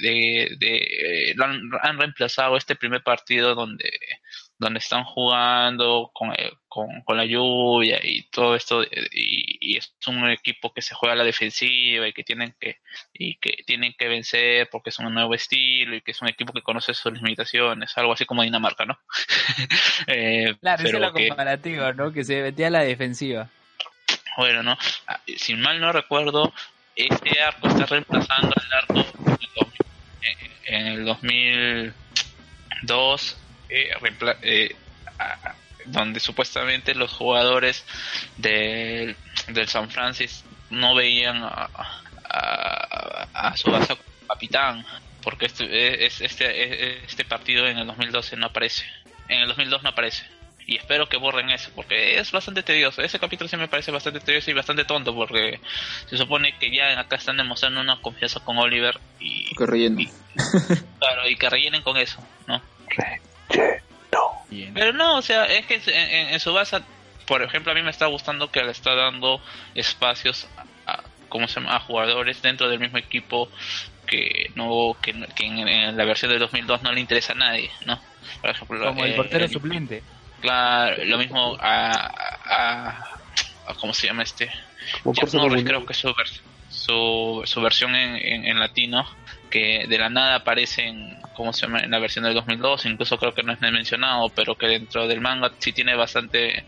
de, han, han reemplazado este primer partido donde, donde están jugando con, eh, con, con la lluvia y todo esto, y, y es un equipo que se juega a la defensiva y que tienen que, y que tienen que vencer porque es un nuevo estilo y que es un equipo que conoce sus limitaciones, algo así como Dinamarca, ¿no? Eh,
Claro, esa es
pero
la comparativa, ¿no? Que se metía a la defensiva.
bueno, ¿no? Ah, Si mal no recuerdo, este arco está reemplazando el arco en el 2000 en el 2002, eh, reempla- eh, a- donde supuestamente los jugadores del, del San Francisco no veían a, a, a su base capitán, porque este, es- este, este partido en el 2012 no aparece. En el 2002 no aparece. Y espero que borren eso, porque es bastante tedioso. Ese capítulo sí me parece bastante tedioso y bastante tonto, porque se supone que ya acá están demostrando una confianza con Oliver y,
Que relleno.
claro, y que rellenen con eso, ¿no? Pero no, o sea, es que en, en- en su base, por ejemplo, a mí me está gustando que le está dando espacios a, a- ¿cómo se llama? a jugadores dentro del mismo equipo que no que, que en, en la versión de 2002 no le interesa a nadie, ¿no? Por ejemplo,
Como el
eh,
portero
el-
suplente.
Claro, lo mismo a, a, a- ¿cómo se llama este?
Como
Jack
Porzo
Norris, creo que es su, su, su versión en, en, en latino, que de la nada aparece en, ¿cómo se llama? en la versión del 2002, incluso creo que no es mencionado, pero que dentro del manga sí tiene bastante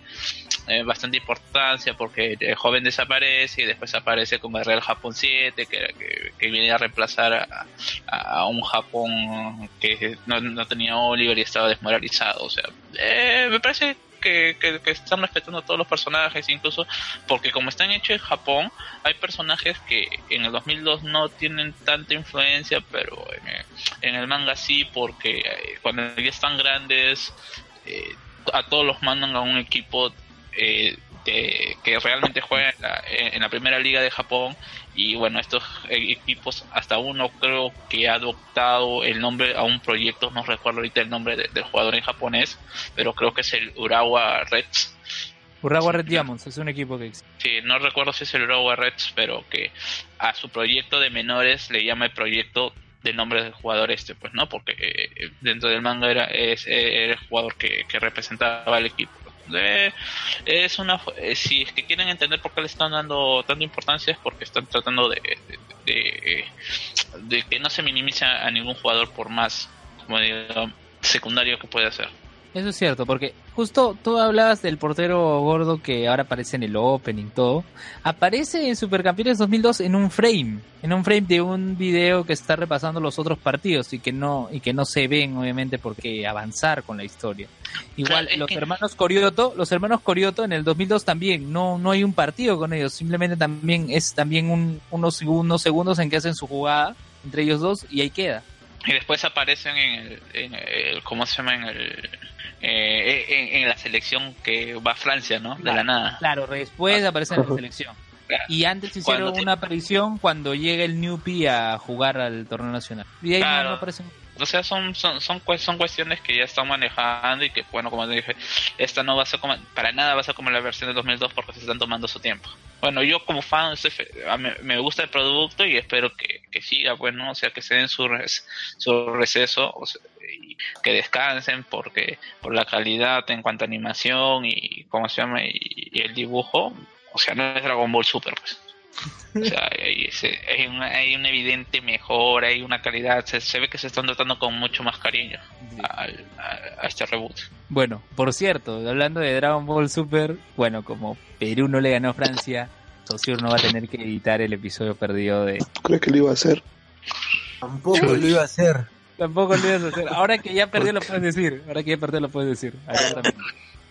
eh, bastante importancia porque el joven desaparece y después aparece como el Real Japón 7 que, que, que viene a reemplazar a, a un Japón que no, no tenía Oliver y estaba desmoralizado. O sea, eh, me parece que, que, que están respetando a todos los personajes, incluso porque como están hechos en Japón, hay personajes que en el 2002 no tienen tanta influencia, pero en, el manga sí, porque eh, cuando ya están grandes, eh, a todos los mandan a un equipo eh, que realmente juega en la, en la primera liga de Japón y bueno estos eh, equipos hasta uno creo que ha adoptado el nombre a un proyecto no recuerdo ahorita el nombre de- del jugador en japonés pero creo que es el Urawa Reds
Urawa Red Diamonds es un equipo que existe.
Sí, no recuerdo si es el Urawa Reds, pero que a su proyecto de menores le llama el proyecto del nombre del jugador este, pues no, porque eh, dentro del manga era, es, era el jugador que, que representaba al equipo. Es una eh, si es que quieren entender por qué le están dando tanta importancia es porque están tratando de, de, de- de que no se minimice a ningún jugador por más como digo, secundario que pueda ser.
Eso es cierto, porque justo tú hablabas del portero gordo que ahora aparece en el opening todo. Aparece en Supercampeones 2002 en un frame, en un frame de un video que está repasando los otros partidos y que no y que no se ven obviamente porque avanzar con la historia. Igual
Claro,
los
que-
hermanos Corioto, los hermanos Corioto en el 2002 también no no hay un partido con ellos, simplemente también es también un, unos segundos segundos en que hacen su jugada entre ellos dos y ahí queda.
Y después aparecen en el, en el ¿cómo se llama? En el eh, en, en la selección que va a Francia, ¿no? De la nada.
Claro, después aparece en la selección. Y antes hicieron
Cuando te-
una aparición cuando llega el Newpie a jugar al torneo nacional. Y ahí no-
Claro.
no, aparecen.
O sea, son, son, son, cue- son cuestiones que ya están manejando y que, bueno, como te dije, esta no va a ser como, para nada va a ser como la versión de 2002 porque se están tomando su tiempo. Bueno, yo como fan estoy me gusta el producto y espero que, siga, bueno, o sea, que se den su, res- su receso y que descansen porque por la calidad en cuanto a animación y, ¿cómo se llama? Y, y el dibujo, o sea, no es Dragon Ball Super, pues. O sea, hay, hay una, hay una evidente mejora, hay una calidad, se, se ve que se están tratando con mucho más cariño al- a, a este reboot.
Bueno, por cierto, hablando de Dragon Ball Super, bueno, como Perú no le ganó a Francia, Saussure no va a tener que editar el episodio perdido de...
¿Crees que lo iba a hacer?
Tampoco lo iba a hacer.
Tampoco lo ibas a hacer. Ahora que ya perdió lo puedes decir. Ahora que ya perdió lo puedes decir.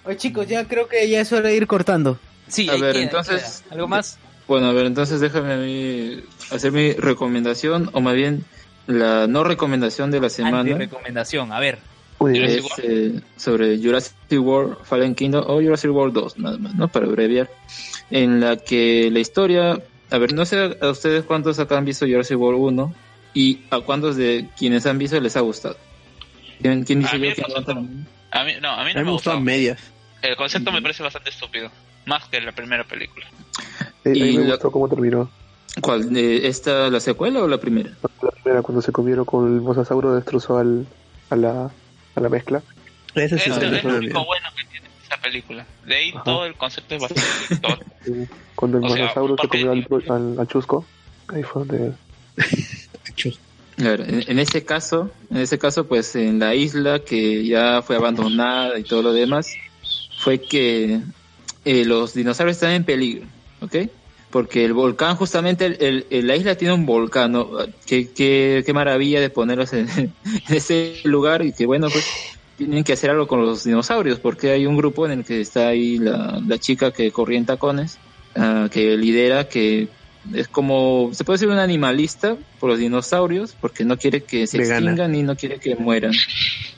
Oye chicos, ya creo que ya es hora de ir cortando.
Sí,
A ver,
queda,
entonces-
queda. ¿Algo más?
Bueno, a ver, entonces déjame a mí hacer mi recomendación, o más bien la no recomendación de la semana.
recomendación, a ver.
es eh, sobre Jurassic World Fallen Kingdom o Jurassic World 2, nada más, ¿no? Para abreviar. En la que la historia. A ver, no sé a ustedes cuántos acá han visto Jurassic World 1 y a cuántos de quienes han visto les ha gustado. ¿Quién, quién dice
A mí
yo
me
que?
A mí, no, a mí no
A mí me gustó a
gustó.
medias.
El concepto me parece bastante estúpido, más que la primera película.
Eh, a mí
Y
me
la-
gustó cómo terminó.
¿Cuál? ¿De ¿Esta la secuela o la primera?
La primera, cuando se comieron con el mosasauro, destrozó al, a, la, a la mezcla.
Ese
Eso es lo único bueno que tiene esa película. De ahí todo el concepto es bastante tonto.
Cuando el
O sea,
mosasauro se comió al, al, al chusco, ahí fue donde...
A ver, en, en ese caso, en ese caso, pues en la isla que ya fue abandonada y todo lo demás, fue que eh, los dinosaurios están en peligro, ¿ok? Porque el volcán, justamente, el, el- la isla tiene un volcán, ¿no? Qué, qué, qué maravilla de ponerlos en, en ese lugar y que, bueno, pues tienen que hacer algo con los dinosaurios, porque hay un grupo en el que está ahí la, la chica que corría en tacones, ah, que lidera, que es como, se puede decir un animalista por los dinosaurios, porque no quiere que se
Vegana.
extingan y no quiere que mueran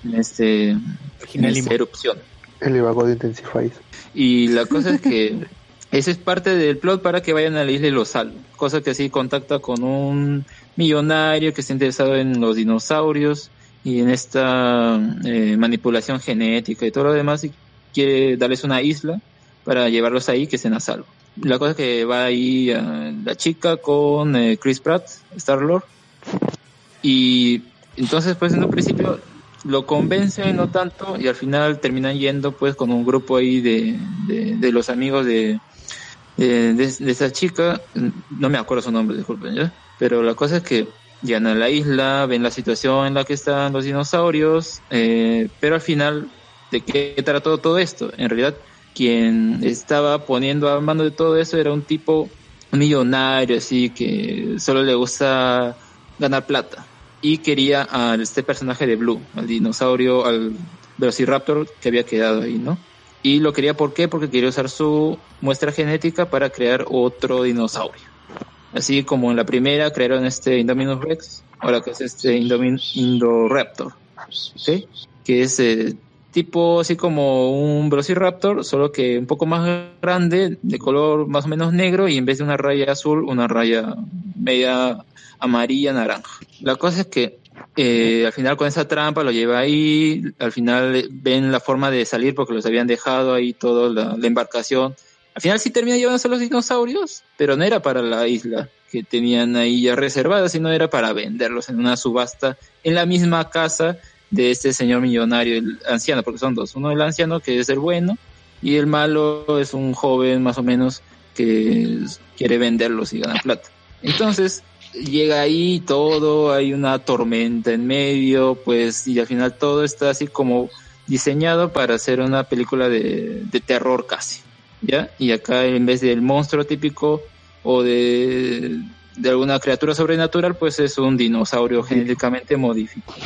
en, este, en esta erupción.
El de Intensifies.
Y la cosa es que ese es parte del plot para que vayan a la isla y lo salven. Cosa que así contacta con un millonario que está interesado en los dinosaurios y en esta eh, manipulación genética y todo lo demás y quiere darles una isla para llevarlos ahí que estén a salvo. La cosa que va ahí eh, la chica con eh, Chris Pratt, Star-Lord, y entonces pues en un principio lo convencen no tanto y al final terminan yendo pues con un grupo ahí de, de los amigos de, de- de esa chica, no me acuerdo su nombre, disculpen, ¿ya? Pero la cosa es que llegan a la isla, ven la situación en la que están los dinosaurios, eh, pero al final, ¿de qué trató todo esto? En realidad, quien estaba poniendo a mano de todo eso era un tipo millonario, así que solo le gusta ganar plata. Y quería a este personaje de Blue, al dinosaurio, al Velociraptor que había quedado ahí, ¿no? Y lo quería, ¿por qué? Porque quería usar su muestra genética para crear otro dinosaurio. Así como en la primera crearon este Indominus Rex, ahora que es este Indomin Indoraptor, ¿ok? Que es eh, tipo así como un Velociraptor, solo que un poco más grande, de color más o menos negro, y en vez de una raya azul, una raya media amarilla, naranja. La cosa es que eh, al final con esa trampa lo lleva ahí, al final eh, ven la forma de salir porque los habían dejado ahí toda la, la embarcación. Al final sí termina llevándose a los dinosaurios, pero no era para la isla que tenían ahí ya reservada, sino era para venderlos en una subasta en la misma casa de este señor millonario, el anciano, porque son dos. Uno el anciano que es el bueno y el malo es un joven más o menos que quiere venderlos y ganar plata. Entonces llega ahí todo, hay una tormenta en medio, pues y al final todo está así como diseñado para hacer una película de, de terror casi, ¿ya? Y acá en vez del monstruo típico o de, de alguna criatura sobrenatural, pues es un dinosaurio genéticamente modificado.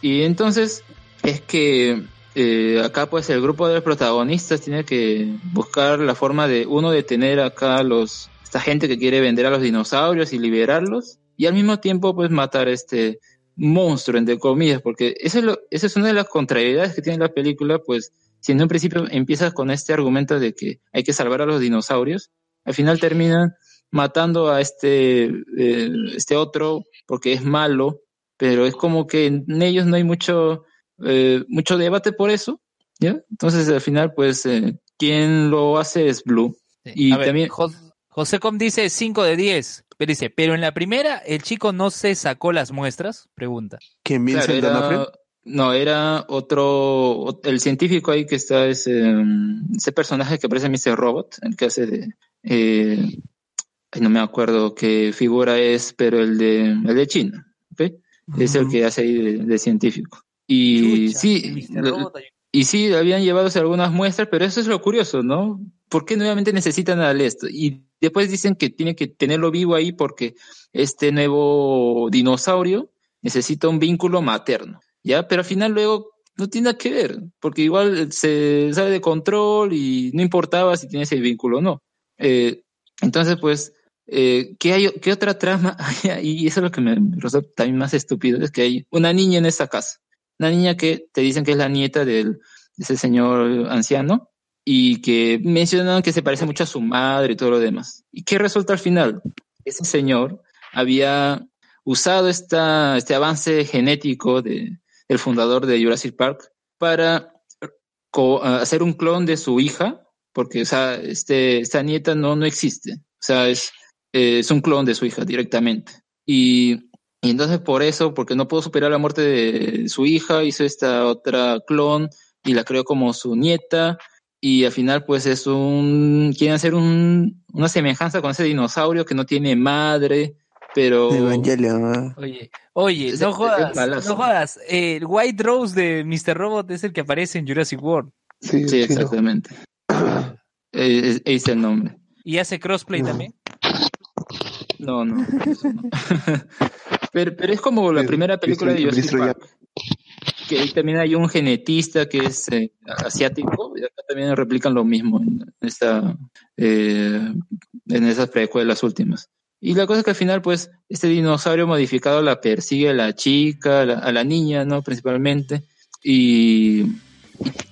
Y entonces es que eh, acá pues el grupo de protagonistas tiene que buscar la forma de uno detener acá los esta gente que quiere vender a los dinosaurios y liberarlos y al mismo tiempo pues matar a este monstruo entre comillas porque eso es lo, esa es una de las contrariedades que tiene la película pues si en un principio empiezas con este argumento de que hay que salvar a los dinosaurios al final terminan matando a este eh, este otro porque es malo pero es como que en ellos no hay mucho eh, mucho debate por eso, ¿ya? Entonces al final, pues, eh, quien lo hace es Blue. Y
A
también,
José Com dice 5 de 10. Pero dice, pero en la primera, ¿el chico no se sacó las muestras? Pregunta.
¿Quién
claro, era- no, era otro, ot- el científico ahí que está, ese, mm, ese personaje que aparece en Mr. Robot, el que hace de, eh, no me acuerdo qué figura es, pero el de, el de China, ¿ok? Es el que hace ahí de, de científico. Y sí, lo- y sí, habían llevado algunas muestras, pero eso es lo curioso, ¿no? ¿Por qué nuevamente necesitan a esto? Y después dicen que tiene que tenerlo vivo ahí porque este nuevo dinosaurio necesita un vínculo materno, ¿ya? Pero al final luego no tiene nada que ver, porque igual se sale de control y no importaba si tiene ese vínculo o no. Eh, entonces, pues, eh, ¿qué, hay, ¿qué otra trama hay? Y eso es lo que me resulta también más estúpido, es que hay una niña en esa casa una niña que te dicen que es la nieta del, de ese señor anciano y que mencionan que se parece mucho a su madre y todo lo demás. ¿Y qué resulta al final? Ese señor había usado esta, este avance genético de, del fundador de Jurassic Park para hacer un clon de su hija, porque o sea, este, esta nieta no, no existe. O sea, es, es un clon de su hija directamente. Y y entonces por eso, porque no pudo superar la muerte de su hija, hizo esta otra clon y la creó como su nieta. Y al final pues es un... Quieren hacer un, una semejanza con ese dinosaurio que no tiene madre, pero...
Oye, oye,
Es-
no jodas, no jodas. El White Rose de Mr. Robot es el que aparece en Jurassic World.
Sí,
Sí, exactamente. Eh, es- es el nombre.
¿Y hace crossplay también?
No, no. eso no. Pero, pero es como la primera película de Jurassic Park. Que ahí también hay un genetista que es eh, asiático, y acá también replican lo mismo en esta eh, en esas precuelas últimas. Y la cosa es que al final, pues, este dinosaurio modificado la persigue a la chica, a la, a la niña, ¿no? Principalmente. Y,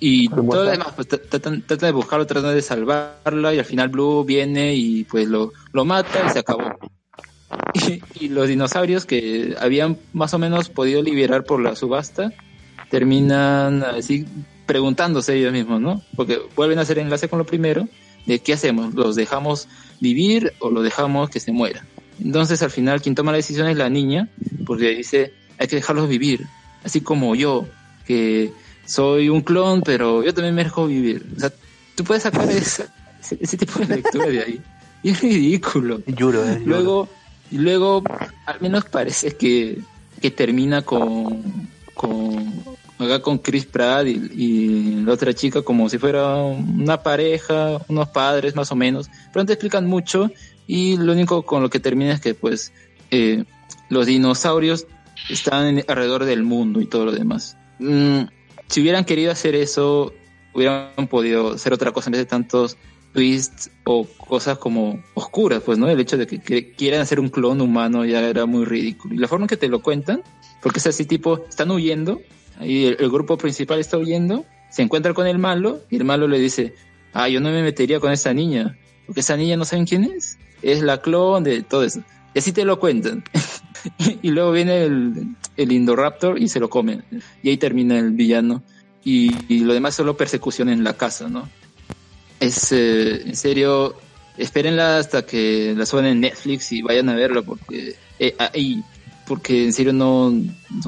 y, todo lo demás, pues, tra- tratan, tratan de buscarlo, tratan de salvarla, y al final Blue viene y pues lo, lo mata y se acabó. Y, y los dinosaurios que habían más o menos podido liberar por la subasta, terminan así preguntándose ellos mismos, ¿no? Porque vuelven a hacer enlace con lo primero, de qué hacemos, los dejamos vivir o los dejamos que se muera. Entonces al final quien toma la decisión es la niña, porque dice, hay que dejarlos vivir, así como yo, que soy un clon, pero yo también merezco vivir. O sea, tú puedes sacar esa- ese, ese tipo de lectura de ahí. Y es ridículo. Luego, y luego, al menos parece que, que termina con, con, acá con Chris Pratt y, la otra chica como si fuera una pareja, unos padres más o menos. Pero no te explican mucho y lo único con lo que termina es que pues eh, los dinosaurios están alrededor del mundo y todo lo demás. Mm, si hubieran querido hacer eso, hubieran podido hacer otra cosa en vez de tantos twists o cosas como oscuras, pues, ¿no? El hecho de que, quieran hacer un clon humano ya era muy ridículo. Y la forma en que te lo cuentan, porque es así tipo, están huyendo, y el, el grupo principal está huyendo, se encuentra con el malo, y el malo le dice, ah, yo no me metería con esa niña, porque esa niña no saben quién es, es la clon de todo eso. Y así te lo cuentan. y luego viene el, el Indoraptor y se lo come. Y ahí termina el villano. Y, y lo demás solo persecución en la casa, ¿no? Es, eh, en serio, espérenla hasta que la suban en Netflix y vayan a verla porque, eh, ahí, porque en serio no,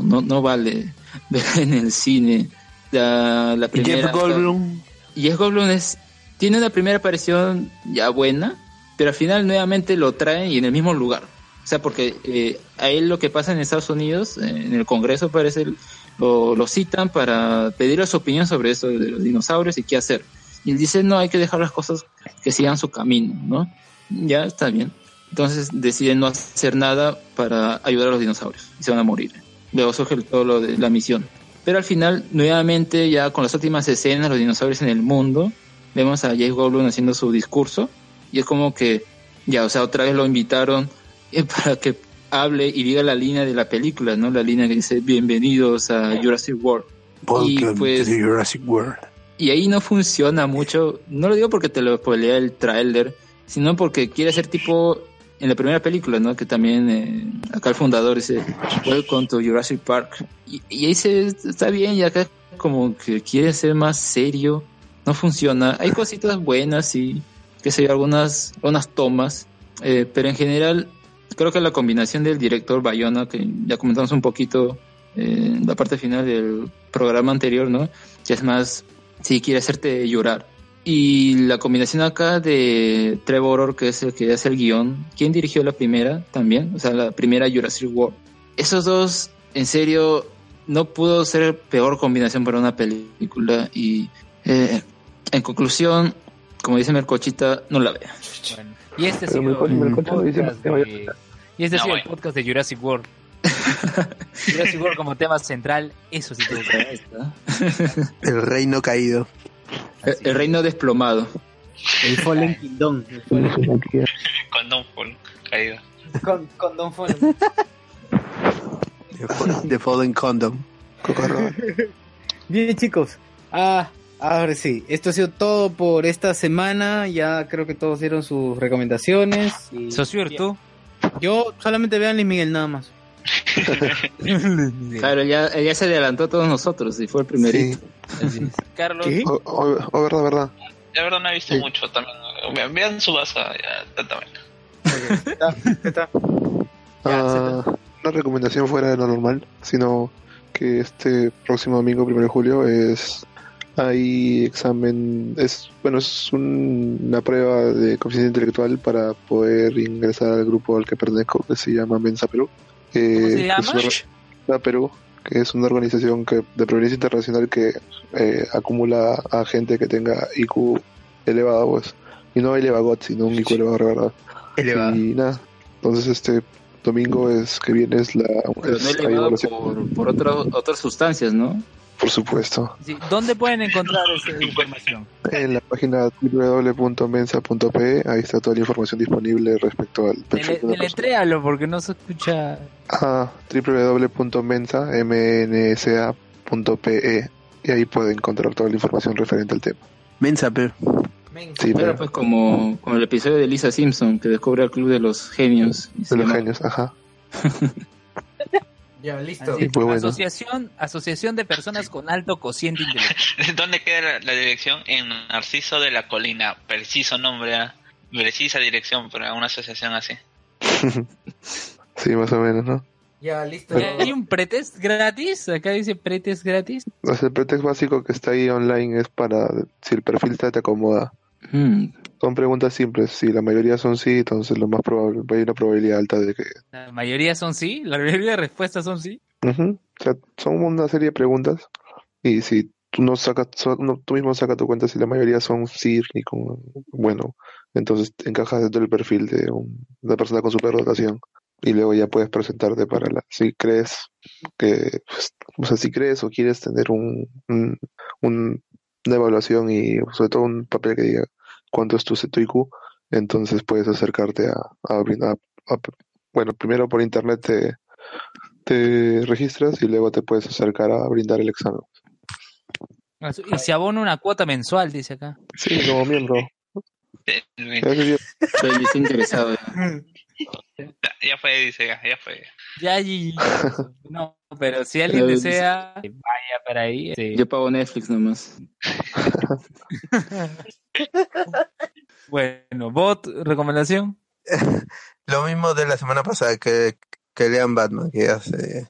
no, no vale verla en el cine. La, la
¿Y Jeff
primera,
Goldblum?
Jeff Goldblum es, tiene una primera aparición ya buena, pero al final nuevamente lo traen y en el mismo lugar. O sea, porque eh, a él lo que pasa en Estados Unidos, eh, en el Congreso parece, lo, lo citan para pedirle su opinión sobre eso de los dinosaurios y qué hacer. Y él dice, no, hay que dejar las cosas que sigan su camino, ¿no? Ya está bien. Entonces deciden no hacer nada para ayudar a los dinosaurios y se van a morir. Luego surge todo lo de la misión. Pero al final, nuevamente, ya con las últimas escenas, los dinosaurios en el mundo, vemos a Jake Goldblum haciendo su discurso y es como que, ya, o sea, otra vez lo invitaron eh, para que hable y diga la línea de la película, ¿no? La línea que dice, bienvenidos a Jurassic World. Y
Welcome
pues,
to Jurassic World.
Y ahí no funciona mucho. No lo digo porque te lo spoilea el tráiler, sino porque quiere ser tipo en la primera película, ¿no? Que también eh, acá el fundador dice Welcome to Jurassic Park. Y, ahí se está bien, y acá como que quiere ser más serio. No funciona. Hay cositas buenas y que sé yo, algunas, algunas tomas. eh, pero en general, creo que la combinación del director Bayona, que ya comentamos un poquito eh, en la parte final del programa anterior, ¿no? Que es más, si quiere hacerte llorar. Y la combinación acá de Trevor Orr, que es el que hace el guion, ¿quién dirigió la primera también? O sea, la primera Jurassic World. Esos dos, en serio, no pudo ser peor combinación para una película. Y eh, en conclusión, como dice Mercochita, no la vea.
Bueno, y este ha sido el podcast de, y este ha sido el podcast de Jurassic World. Jurassic World como tema central, eso sí tuvo que ver.
El reino caído.
El, el reino desplomado.
El Fallen Kingdom. El Fallen
caído.
Con, con Don Fallen.
The Fallen Condom.
Bien, chicos. Ah, ahora sí. Esto ha sido todo por esta semana. Ya creo que todos dieron sus recomendaciones. Y...
Socio, ¿tú?
Yo solamente vean Luis Miguel nada más.
Claro, ya, ya se adelantó a todos nosotros y fue el primerito.
Carlos.
O, o- o verdad, verdad.
De verdad no he visto mucho también. Vean- Vean su basa, ya, también.
Ah, una recomendación fuera de lo normal, sino que este próximo domingo, 1 de julio, es hay examen, es bueno, es un- una prueba de coeficiente intelectual para poder ingresar al grupo al que pertenezco, que se llama Mensa Perú. Eh,
¿Cómo se
que es
llama?
Perú, que es una organización que de proveniencia internacional que eh, acumula a gente que tenga IQ elevado, pues, y no elevagot, sino un IQ elevado, verdad.
Elevado.
Y nada, entonces este domingo es que viene es la
Pero
es-
no elevado por, por otras otras sustancias, ¿no?
Por supuesto.
Sí, ¿Dónde pueden encontrar esa información?
En la página www.mensa.pe, ahí está toda la información disponible respecto al perfil.
Deletréalo porque no se escucha.
Ah, www.mensa, mnsa.pe, y ahí puede encontrar toda la información referente al tema.
Mensa, pero.
Sí,
Claro, pues como, como el episodio de Lisa Simpson que descubre el club de los genios.
de los
llama-
genios, ajá.
Ya, listo.
Así
pues bueno.
asociación, asociación de personas con alto cociente intelectual.
¿Dónde queda la, la dirección? En Narciso de la Colina. Preciso nombre, ¿ah? precisa dirección para una asociación así.
Sí, más o menos, ¿no?
Ya, listo.
¿Hay un pretest gratis? Acá dice pretest gratis.
O sea, el pretexto básico que está ahí online es para si el perfil te, te acomoda.
Mm,
Son preguntas simples. Si la mayoría son sí, entonces lo más probable, hay una probabilidad alta de que
La mayoría son sí, la mayoría de respuestas son sí.
O sea, son una serie de preguntas y si tú no sacas, no- tú mismo sacas tu cuenta si la mayoría son sí y con, bueno, entonces encajas dentro del perfil de un- una persona con superdotación y luego ya puedes presentarte para la, si crees que, pues, o sea, si crees o quieres tener un, un- un- una evaluación y sobre todo un papel que diga cuánto es tu, tu IQ, entonces puedes acercarte a, a, brindar- a- bueno, primero por internet te, te registras y luego te puedes acercar a brindar el examen.
Y se abona una cuota mensual, dice acá.
Sí, como miembro.
Estoy estoy interesado.
Ya, ya fue, dice, ya, ya fue.
Ya, y- No, pero si alguien
Pero-
desea, vaya para ahí. este,
Yo pago Netflix nomás.
Bueno, bot, recomendación.
Lo mismo de la semana pasada que, que lean Batman, que ya se,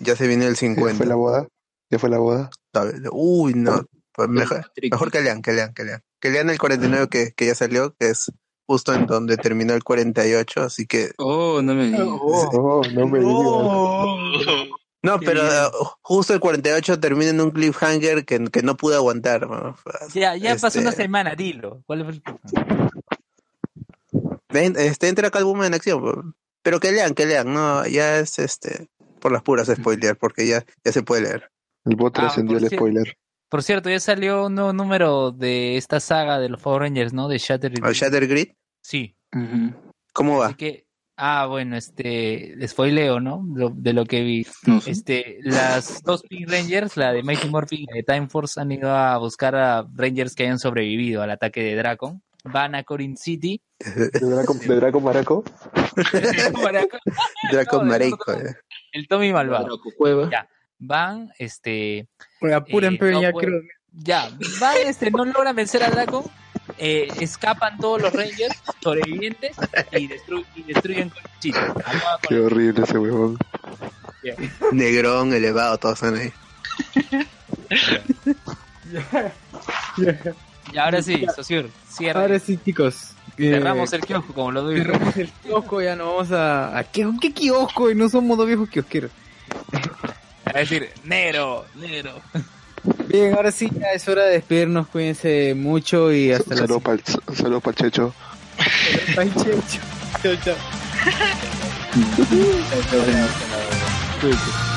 ya se viene el
¿Ya
50.
fue la boda? ¿Ya fue la boda?
Uy, no. pues mejor, mejor que lean, que lean, que lean. Que lean el 49 que, que ya salió, que es justo en donde terminó el 48, así que...
Oh, no me digas.
Oh, no me digas.
No, pero eh, justo el 48 termina en un cliffhanger que, que no pude aguantar. ¿no?
Ya, ya pasó
Este,
una semana, dilo. ¿Cuál fue el
Ven, Este, entra Catwoman en acción, pero que lean, que lean, no, ya es este por las puras spoiler, porque ya, ya se puede leer.
El bot
Ah,
trascendió
por
el spoiler.
Por cierto, ya salió un nuevo número de esta saga de los Power Rangers, ¿no? De Shatter.
¿Al Shatter Grid?
Sí.
¿Cómo va?
Así que, ah, bueno, este, spoileo, ¿no? Lo- de lo que vi. Este, las dos Pink Rangers, la de Mighty Morphin y la de Time Force, han ido a buscar a Rangers que hayan sobrevivido al ataque de Dracon. Van a Corin City.
¿De Draco, de Draco Maraco?
Draco
No,
Mareico. eh.
El Tommy Malvado.
Cueva.
Ya. Van, este.
Oye, apuren,
eh,
pero
no
ya
pueden-
creo.
Ya, van, este, no logran vencer a Dracon. Eh, escapan todos los Rangers sobrevivientes y, destru- y destruyen con-
Qué horrible ese huevón.
Negrón, elevado, todos están ahí.
Y ahora sí, Sosur, cierra.
Ahora sí, chicos. eh,
Cerramos el kiosco, como lo doy.
Cerramos el kiosco, ya no vamos a... ¿a qué, ¿Qué kiosco? Y no somos dos viejos kiosqueros.
A decir, negro, negro.
Bien, ahora sí, ya es hora de despedirnos. Cuídense mucho y hasta la
Saludos para el, saludos Checho.
Bye, Checho. Chao, chao.
Cuídense.